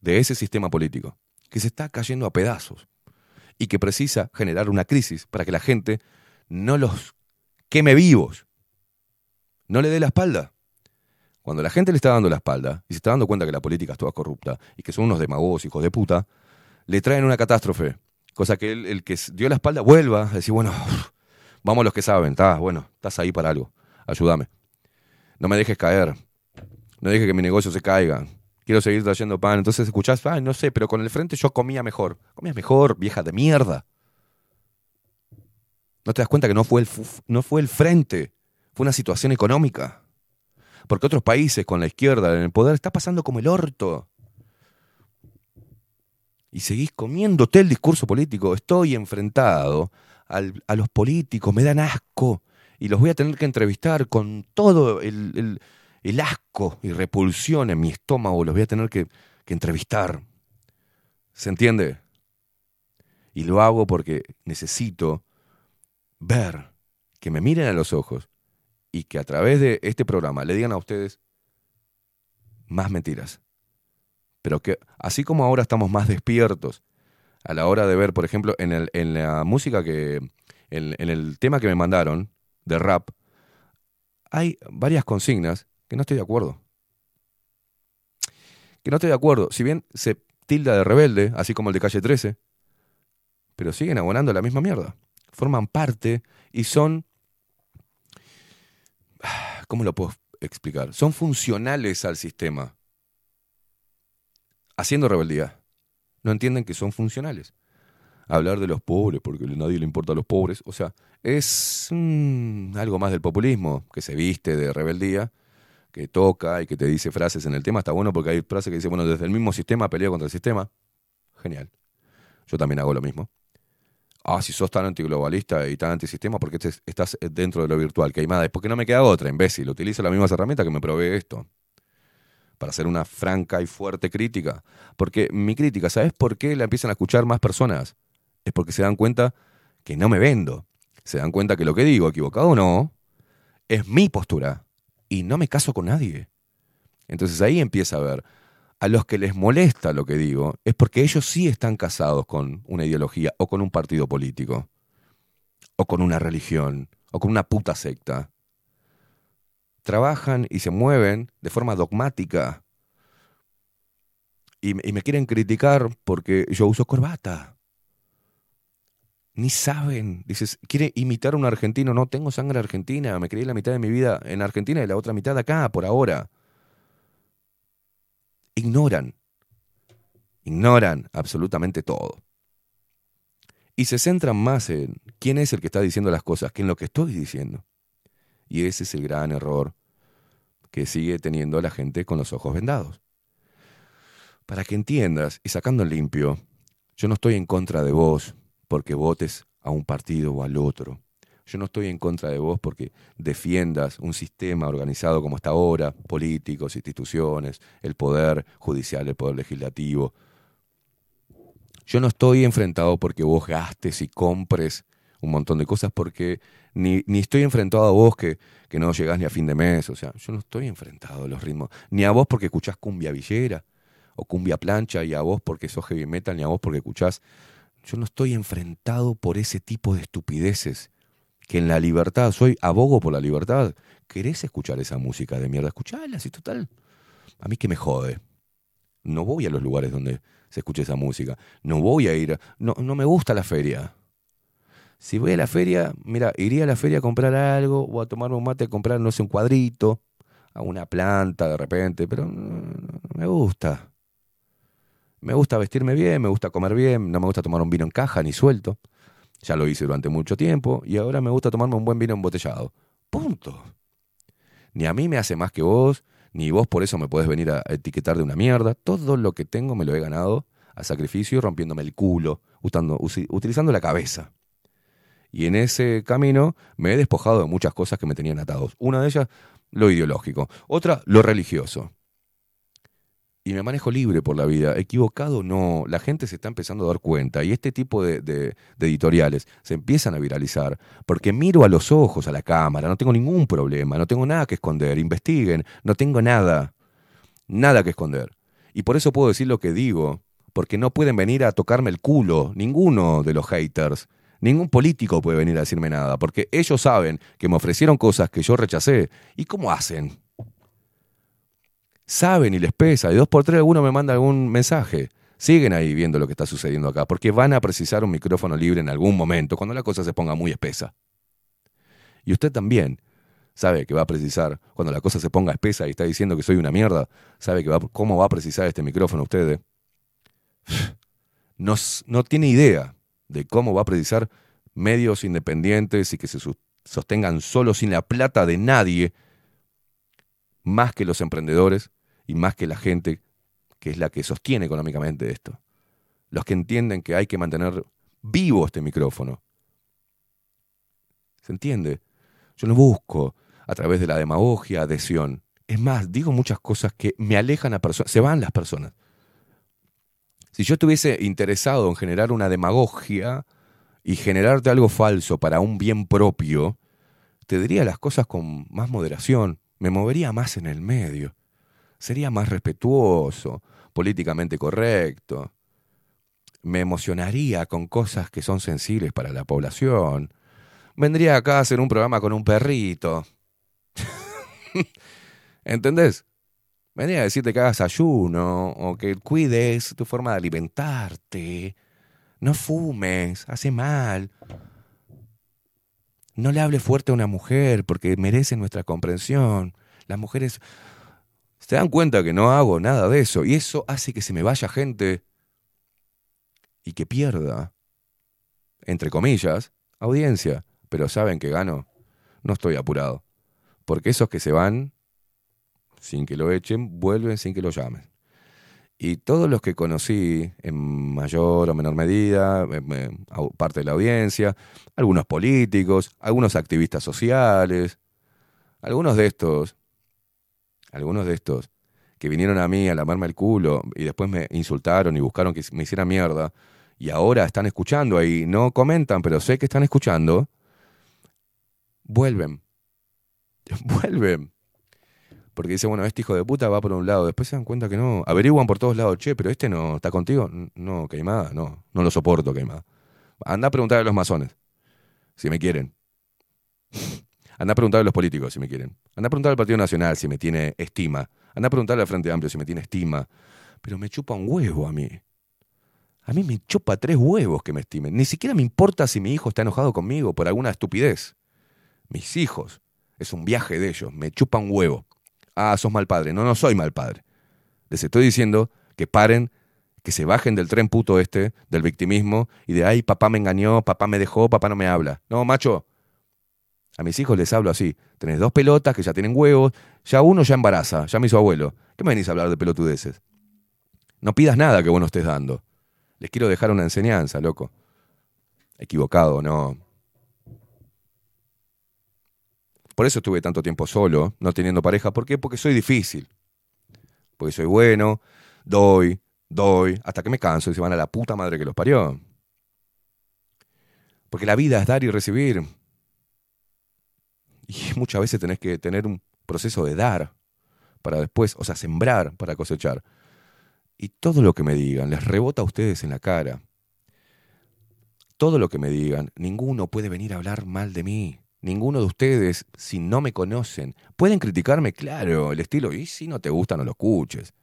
de ese sistema político, que se está cayendo a pedazos y que precisa generar una crisis para que la gente no los queme vivos, no le dé la espalda. Cuando la gente le está dando la espalda y se está dando cuenta que la política es toda corrupta y que son unos demagogos, hijos de puta, le traen una catástrofe. Cosa que el, el que dio la espalda vuelva a decir, bueno, vamos los que saben, estás, bueno, estás ahí para algo, ayúdame. No me dejes caer, no dejes que mi negocio se caiga. Quiero seguir trayendo pan. Entonces escuchás, ah, no sé, pero con el frente yo comía mejor. Comías mejor, vieja de mierda. ¿No te das cuenta que no fue el, no fue el frente? Fue una situación económica. Porque otros países con la izquierda en el poder está pasando como el orto. Y seguís comiéndote el discurso político. Estoy enfrentado al- a los políticos, me dan asco. Y los voy a tener que entrevistar con todo el, el- el asco y repulsión en mi estómago. Los voy a tener que, entrevistar. ¿Se entiende? Y lo hago porque necesito ver, que me miren a los ojos y que a través de este programa le digan a ustedes más mentiras. Pero que así como ahora estamos más despiertos a la hora de ver, por ejemplo, en, el, en la música que, en el tema que me mandaron de rap, hay varias consignas que no estoy de acuerdo. Que no estoy de acuerdo. Si bien se tilda de rebelde, así como el de calle 13, pero siguen abonando la misma mierda. Forman parte y son. ¿Cómo lo puedo explicar? Son funcionales al sistema. Haciendo rebeldía. No entienden que son funcionales. Hablar de los pobres porque a nadie le importa a los pobres. O sea, es mm, algo más del populismo que se viste de rebeldía, que toca y que te dice frases en el tema. Está bueno porque hay frases que dicen, bueno, desde el mismo sistema pelea contra el sistema. Genial. Yo también hago lo mismo. Ah, si sos tan antiglobalista y tan antisistema, porque estás dentro de lo virtual? Que hay más. Porque no me queda otra, imbécil. Utilizo las mismas herramientas que me provee esto. Para hacer una franca y fuerte crítica. Porque mi crítica, ¿sabes por qué la empiezan a escuchar más personas? Es porque se dan cuenta que no me vendo. Se dan cuenta que lo que digo, equivocado o no, es mi postura. Y no me caso con nadie. Entonces ahí empieza a ver a los que les molesta lo que digo es porque ellos sí están casados con una ideología o con un partido político, o con una religión, o con una puta secta. Trabajan y se mueven de forma dogmática. Y, y me quieren criticar porque yo uso corbata. Ni saben. Dices, quiere imitar a un argentino. No tengo sangre argentina. Me crié la mitad de mi vida en Argentina y la otra mitad acá, por ahora ignoran, ignoran absolutamente todo. Y se centran más en quién es el que está diciendo las cosas que en lo que estoy diciendo. Y ese es el gran error que sigue teniendo la gente con los ojos vendados. Para que entiendas, y sacando limpio, yo no estoy en contra de vos porque votes a un partido o al otro. Yo no estoy en contra de vos porque defiendas un sistema organizado como está ahora, políticos, instituciones, el poder judicial, el poder legislativo. Yo no estoy enfrentado porque vos gastes y compres un montón de cosas porque ni, ni estoy enfrentado a vos que, que no llegás ni a fin de mes. O sea, yo no estoy enfrentado a los ritmos. Ni a vos porque escuchás cumbia villera o cumbia plancha y a vos porque sos heavy metal, ni a vos porque escuchás... Yo no estoy enfrentado por ese tipo de estupideces que en la libertad, soy abogo por la libertad. ¿Querés escuchar esa música de mierda? Escuchala, si total. A mí que me jode. No voy a los lugares donde se escuche esa música. No voy a ir. No, no me gusta la feria. Si voy a la feria, mira, iría a la feria a comprar algo o a tomarme un mate a comprar, no sé, un cuadrito, a una planta de repente, pero no me gusta. Me gusta vestirme bien, me gusta comer bien, no me gusta tomar un vino en caja ni suelto. Ya lo hice durante mucho tiempo y ahora me gusta tomarme un buen vino embotellado. Punto. Ni a mí me hace más que vos, ni vos por eso me podés venir a etiquetar de una mierda. Todo lo que tengo me lo he ganado a sacrificio y rompiéndome el culo, usando- utilizando la cabeza. Y en ese camino me he despojado de muchas cosas que me tenían atados. Una de ellas, lo ideológico. Otra, lo religioso. Y me manejo libre por la vida. Equivocado, no. La gente se está empezando a dar cuenta. Y este tipo de, de- de editoriales se empiezan a viralizar. Porque miro a los ojos a la cámara. No tengo ningún problema. No tengo nada que esconder. Investiguen. No tengo nada. Nada que esconder. Y por eso puedo decir lo que digo. Porque no pueden venir a tocarme el culo. Ninguno de los haters. Ningún político puede venir a decirme nada. Porque ellos saben que me ofrecieron cosas que yo rechacé. ¿Y cómo hacen? Saben y les pesa. Y dos por tres alguno me manda algún mensaje. Siguen ahí viendo lo que está sucediendo acá, porque van a precisar un micrófono libre en algún momento, cuando la cosa se ponga muy espesa. Y usted también sabe que va a precisar, cuando la cosa se ponga espesa y está diciendo que soy una mierda, sabe que va, cómo va a precisar este micrófono usted. No, no tiene idea de cómo va a precisar medios independientes y que se sostengan solo sin la plata de nadie más que los emprendedores y más que la gente que es la que sostiene económicamente esto. Los que entienden que hay que mantener vivo este micrófono. ¿Se entiende? Yo no busco a través de la demagogia adhesión. Es más, digo muchas cosas que me alejan a personas, se van las personas. Si yo estuviese interesado en generar una demagogia y generarte algo falso para un bien propio, te diría las cosas con más moderación, me movería más en el medio, sería más respetuoso, políticamente correcto, me emocionaría con cosas que son sensibles para la población, vendría acá a hacer un programa con un perrito. ¿Entendés? Vendría a decirte que hagas ayuno o que cuides tu forma de alimentarte. No fumes, hace mal. No le hable fuerte a una mujer porque merece nuestra comprensión. Las mujeres se dan cuenta que no hago nada de eso y eso hace que se me vaya gente y que pierda, entre comillas, audiencia. Pero saben que gano. No estoy apurado. Porque esos que se van sin que lo echen, vuelven sin que lo llamen. Y todos los que conocí, en mayor o menor medida, au- parte de la audiencia, algunos políticos, algunos activistas sociales, algunos de estos, algunos de estos que vinieron a mí a lamarme el culo y después me insultaron y buscaron que me hiciera mierda, y ahora están escuchando ahí, no comentan, pero sé que están escuchando, vuelven. vuelven. Porque dice, bueno, este hijo de puta va por un lado, después se dan cuenta que no, averiguan por todos lados, che, pero este no está contigo, no, Queimada, no, no lo soporto, Queimada. Anda a preguntar a los masones, si me quieren. Anda a preguntar a los políticos, si me quieren. Anda a preguntar al Partido Nacional, si me tiene estima. Anda a preguntar al Frente Amplio, si me tiene estima. Pero me chupa un huevo a mí. A mí me chupa tres huevos que me estimen. Ni siquiera me importa si mi hijo está enojado conmigo por alguna estupidez. Mis hijos. Es un viaje de ellos. Me chupa un huevo. Ah, sos mal padre. No, no soy mal padre. Les estoy diciendo que paren, que se bajen del tren puto este, del victimismo, y de, ay, papá me engañó, papá me dejó, papá no me habla. No, macho. A mis hijos les hablo así. Tenés dos pelotas que ya tienen huevos, ya uno ya embaraza, ya me hizo abuelo. ¿Qué me venís a hablar de pelotudeces? No pidas nada que vos no estés dando. Les quiero dejar una enseñanza, loco. Equivocado, no. Por eso estuve tanto tiempo solo, no teniendo pareja. ¿Por qué? Porque soy difícil. Porque soy bueno, doy, doy, hasta que me canso y se van a la puta madre que los parió. Porque la vida es dar y recibir. Y muchas veces tenés que tener un proceso de dar para después, o sea, sembrar para cosechar. Y todo lo que me digan les rebota a ustedes en la cara. Todo lo que me digan, ninguno puede venir a hablar mal de mí. Ninguno de ustedes, si no me conocen, pueden criticarme, claro, el estilo, y si no te gusta, no lo escuches.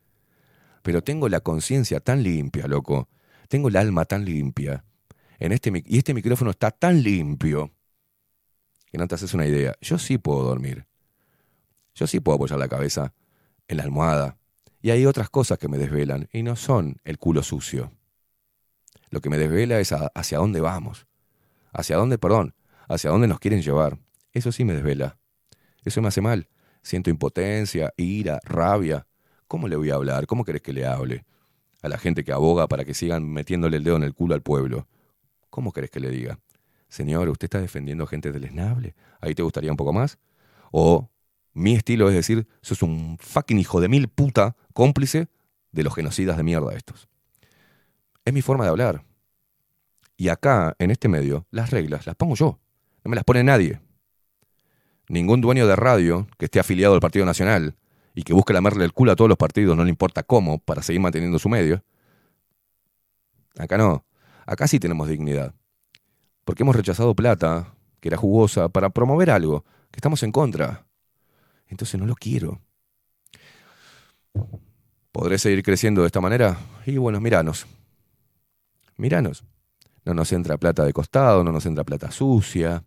Pero tengo la conciencia tan limpia, loco. Tengo el alma tan limpia. En este, y este micrófono está tan limpio que no te haces una idea. Yo sí puedo dormir. Yo sí puedo apoyar la cabeza en la almohada. Y hay otras cosas que me desvelan y no son el culo sucio. Lo que me desvela es hacia dónde vamos. Hacia dónde, perdón, hacia dónde nos quieren llevar. Eso sí me desvela. Eso me hace mal. Siento impotencia, ira, rabia. ¿Cómo le voy a hablar? ¿Cómo querés que le hable? A la gente que aboga para que sigan metiéndole el dedo en el culo al pueblo. ¿Cómo querés que le diga? Señor, ¿usted está defendiendo gente deleznable? ¿Ahí te gustaría un poco más? O mi estilo es decir, sos un fucking hijo de mil puta cómplice de los genocidas de mierda estos. Es mi forma de hablar. Y acá, en este medio, las reglas las pongo yo. No me las pone nadie. Ningún dueño de radio que esté afiliado al Partido Nacional y que busque lamerle el culo a todos los partidos, no le importa cómo, para seguir manteniendo su medio. Acá no. Acá sí tenemos dignidad. Porque hemos rechazado plata, que era jugosa, para promover algo, que estamos en contra. Entonces no lo quiero. ¿Podré seguir creciendo de esta manera? Y bueno, miranos. Miranos. No nos entra plata de costado, no nos entra plata sucia.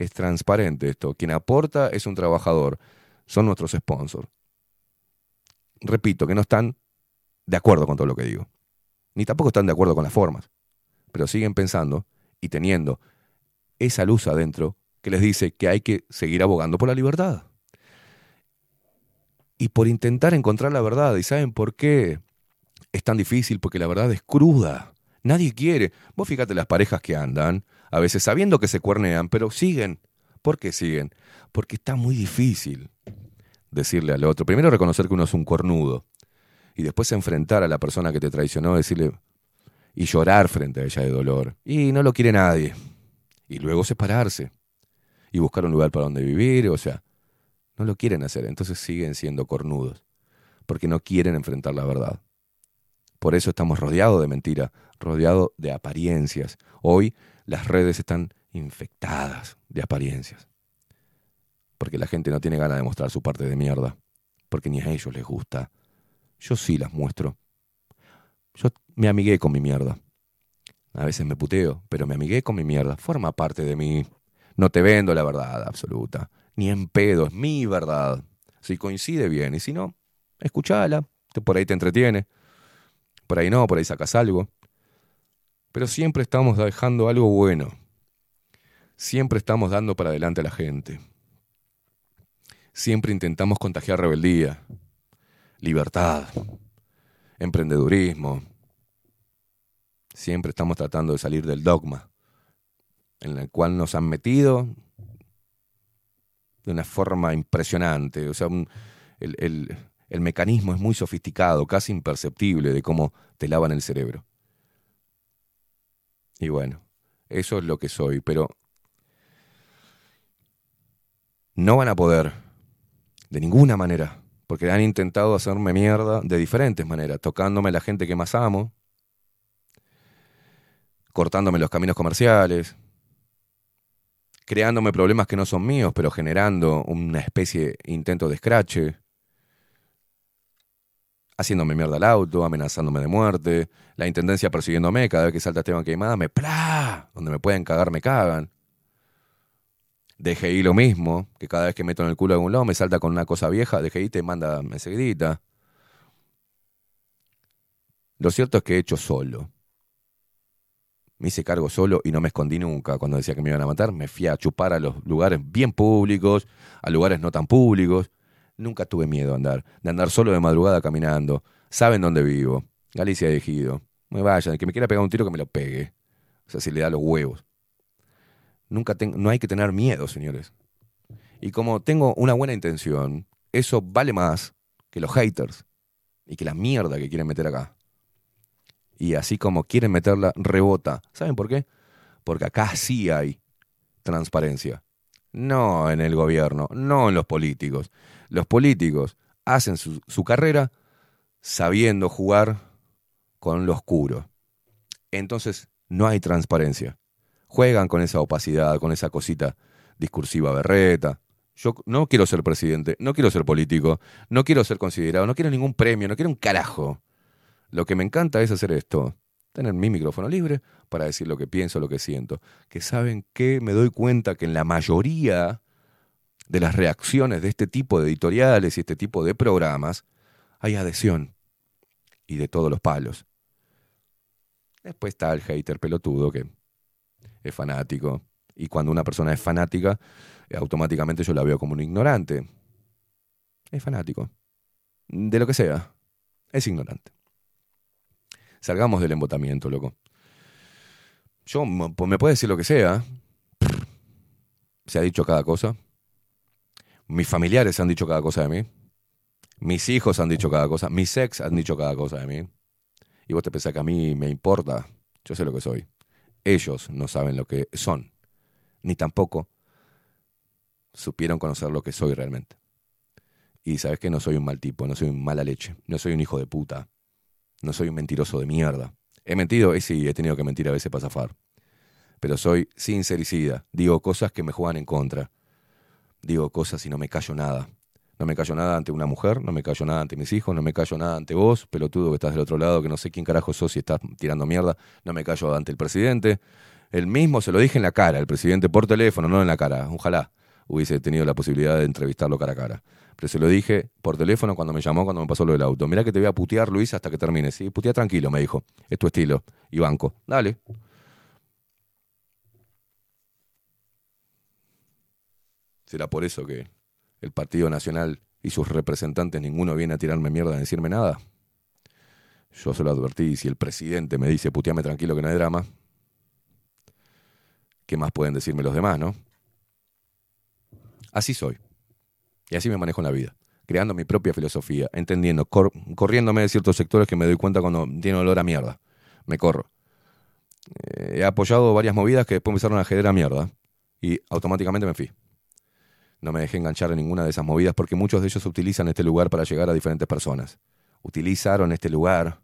Es transparente esto. Quien aporta es un trabajador. Son nuestros sponsors. Repito, que no están de acuerdo con todo lo que digo. Ni tampoco están de acuerdo con las formas. Pero siguen pensando y teniendo esa luz adentro que les dice que hay que seguir abogando por la libertad. Y por intentar encontrar la verdad. ¿Y saben por qué es tan difícil? Porque la verdad es cruda. Nadie quiere. Vos fíjate las parejas que andan, a veces sabiendo que se cuernean, pero siguen. ¿Por qué siguen? Porque está muy difícil decirle al otro. Primero reconocer que uno es un cornudo. Y después enfrentar a la persona que te traicionó, decirle y llorar frente a ella de dolor. Y no lo quiere nadie. Y luego separarse. Y buscar un lugar para donde vivir. O sea, no lo quieren hacer. Entonces siguen siendo cornudos. Porque no quieren enfrentar la verdad. Por eso estamos rodeados de mentira, rodeados de apariencias. Hoy las redes están infectadas de apariencias. Porque la gente no tiene ganas de mostrar su parte de mierda. Porque ni a ellos les gusta. Yo sí las muestro. Yo me amigué con mi mierda. A veces me puteo, pero me amigué con mi mierda. Forma parte de mí. No te vendo la verdad absoluta. Ni en pedo, es mi verdad. Si coincide bien, y si no, escuchala. Por ahí te entretiene. Por ahí no, por ahí sacas algo. Pero siempre estamos dejando algo bueno. Siempre estamos dando para adelante a la gente. Siempre intentamos contagiar rebeldía, libertad, emprendedurismo. Siempre estamos tratando de salir del dogma en el cual nos han metido de una forma impresionante. O sea, el- el mecanismo es muy sofisticado, casi imperceptible de cómo te lavan el cerebro. Y bueno, eso es lo que soy, pero no van a poder, de ninguna manera, porque han intentado hacerme mierda de diferentes maneras, tocándome la gente que más amo, cortándome los caminos comerciales, creándome problemas que no son míos, pero generando una especie de intento de escrache, haciéndome mierda al auto, amenazándome de muerte, la intendencia persiguiéndome cada vez que salta Esteban Queimada, me ¡plá! Donde me pueden cagar, me cagan. DGI lo mismo, que cada vez que meto en el culo de algún lado me salta con una cosa vieja, DGI te manda enseguidita. Lo cierto es que he hecho solo. Me hice cargo solo y no me escondí nunca. Cuando decía que me iban a matar, me fui a chupar a los lugares bien públicos, a lugares no tan públicos. Nunca tuve miedo de andar, de andar solo de madrugada caminando. Saben dónde vivo. Galicia de Ejido. Me vayan, el que me quiera pegar un tiro que me lo pegue. O sea, si le da los huevos. Nunca no hay que tener miedo, señores. Y como tengo una buena intención, eso vale más que los haters y que la mierda que quieren meter acá. Y así como quieren meterla, rebota. ¿Saben por qué? Porque acá sí hay transparencia. No en el gobierno, no en los políticos. Los políticos hacen su, carrera sabiendo jugar con lo oscuro. Entonces no hay transparencia. Juegan con esa opacidad, con esa cosita discursiva berreta. Yo no quiero ser presidente, no quiero ser político, no quiero ser considerado, no quiero ningún premio, no quiero un carajo. Lo que me encanta es hacer esto. tener mi micrófono libre para decir lo que pienso, lo que siento. Que saben que me doy cuenta que en la mayoría de las reacciones de este tipo de editoriales y este tipo de programas hay adhesión y de todos los palos. Después está el hater pelotudo que es fanático. Y cuando una persona es fanática, eh, automáticamente yo la veo como un ignorante. Es fanático. De lo que sea. Es ignorante. Salgamos del embotamiento, loco. Yo, me puede decir lo que sea. Se ha dicho cada cosa. Mis familiares han dicho cada cosa de mí. Mis hijos han dicho cada cosa. Mis ex han dicho cada cosa de mí. Y vos te pensás que a mí me importa. Yo sé lo que soy. Ellos no saben lo que son. Ni tampoco supieron conocer lo que soy realmente. Y sabes que no soy un mal tipo, no soy un mala leche, no soy un hijo de puta, no soy un mentiroso de mierda. He mentido, y sí, he tenido que mentir a veces para zafar. Pero soy sincericida, digo cosas que me juegan en contra. Digo cosas y no me callo nada. No me callo nada ante una mujer, no me callo nada ante mis hijos, no me callo nada ante vos, pelotudo que estás del otro lado, que no sé quién carajo sos si estás tirando mierda, no me callo ante el presidente. El mismo se lo dije en la cara, el presidente por teléfono, no en la cara. Ojalá hubiese tenido la posibilidad de entrevistarlo cara a cara. Pero se lo dije por teléfono cuando me llamó, cuando me pasó lo del auto. Mirá que te voy a putear, Luis, hasta que termines. Sí, putea tranquilo, me dijo. Es tu estilo. Y banco. Dale. ¿Será por eso que el Partido Nacional y sus representantes ninguno viene a tirarme mierda a decirme nada? Yo se lo advertí, y si el presidente me dice puteame tranquilo que no hay drama, ¿qué más pueden decirme los demás, no? Así soy. Y así me manejo en la vida, creando mi propia filosofía, entendiendo, cor- corriéndome de ciertos sectores que me doy cuenta cuando tiene olor a mierda. Me corro. Eh, he apoyado varias movidas que después empezaron a generar mierda y automáticamente me fui. No me dejé enganchar en ninguna de esas movidas porque muchos de ellos utilizan este lugar para llegar a diferentes personas. Utilizaron este lugar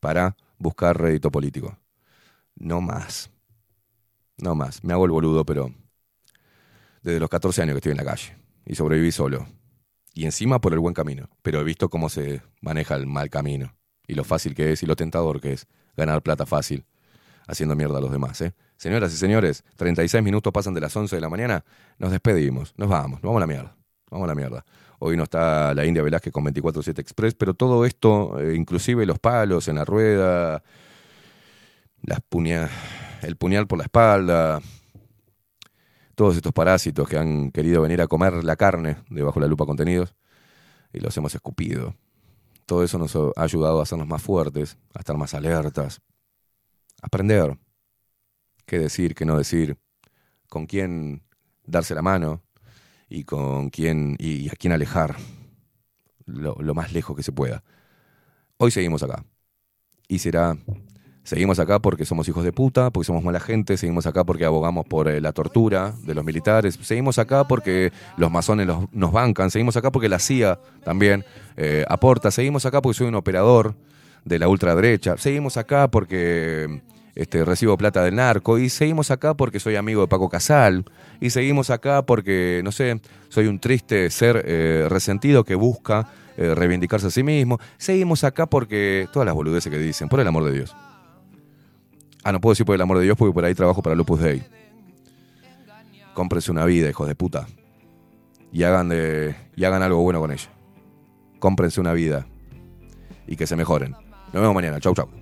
para buscar rédito político. No más. No más. Me hago el boludo, pero desde los 14 años que estoy en la calle y sobreviví solo. Y encima por el buen camino. Pero he visto cómo se maneja el mal camino. Y lo fácil que es y lo tentador que es ganar plata fácil haciendo mierda a los demás. ¿eh? Señoras y señores, 36 minutos pasan de las 11 de la mañana. Nos despedimos. Nos vamos. Nos vamos a la mierda. Vamos a la mierda. Hoy no está la India Velázquez con 24-7 Express, pero todo esto, eh, inclusive los palos en la rueda, las puña- el puñal por la espalda, todos estos parásitos que han querido venir a comer la carne debajo de la lupa contenidos y los hemos escupido. Todo eso nos ha ayudado a hacernos más fuertes, a estar más alertas, a aprender qué decir, qué no decir, con quién darse la mano y con quién y a quién alejar lo, más lejos que se pueda. Hoy seguimos acá. Y será Seguimos acá porque somos hijos de puta, porque somos mala gente, seguimos acá porque abogamos por eh, la tortura de los militares, seguimos acá porque los masones nos bancan, seguimos acá porque la CIA también eh, aporta, seguimos acá porque soy un operador de la ultraderecha, seguimos acá porque este, recibo plata del narco, y seguimos acá porque soy amigo de Paco Casal, y seguimos acá porque, no sé, soy un triste ser eh, resentido que busca eh, reivindicarse a sí mismo, seguimos acá porque todas las boludeces que dicen, por el amor de Dios. Ah, no puedo decir por el amor de Dios porque por ahí trabajo para Lupus Day. Cómprense una vida, hijos de puta. Y hagan, de, y hagan algo bueno con ella. Cómprense una vida. Y que se mejoren. Nos vemos mañana. Chau, chau.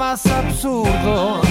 más absurdo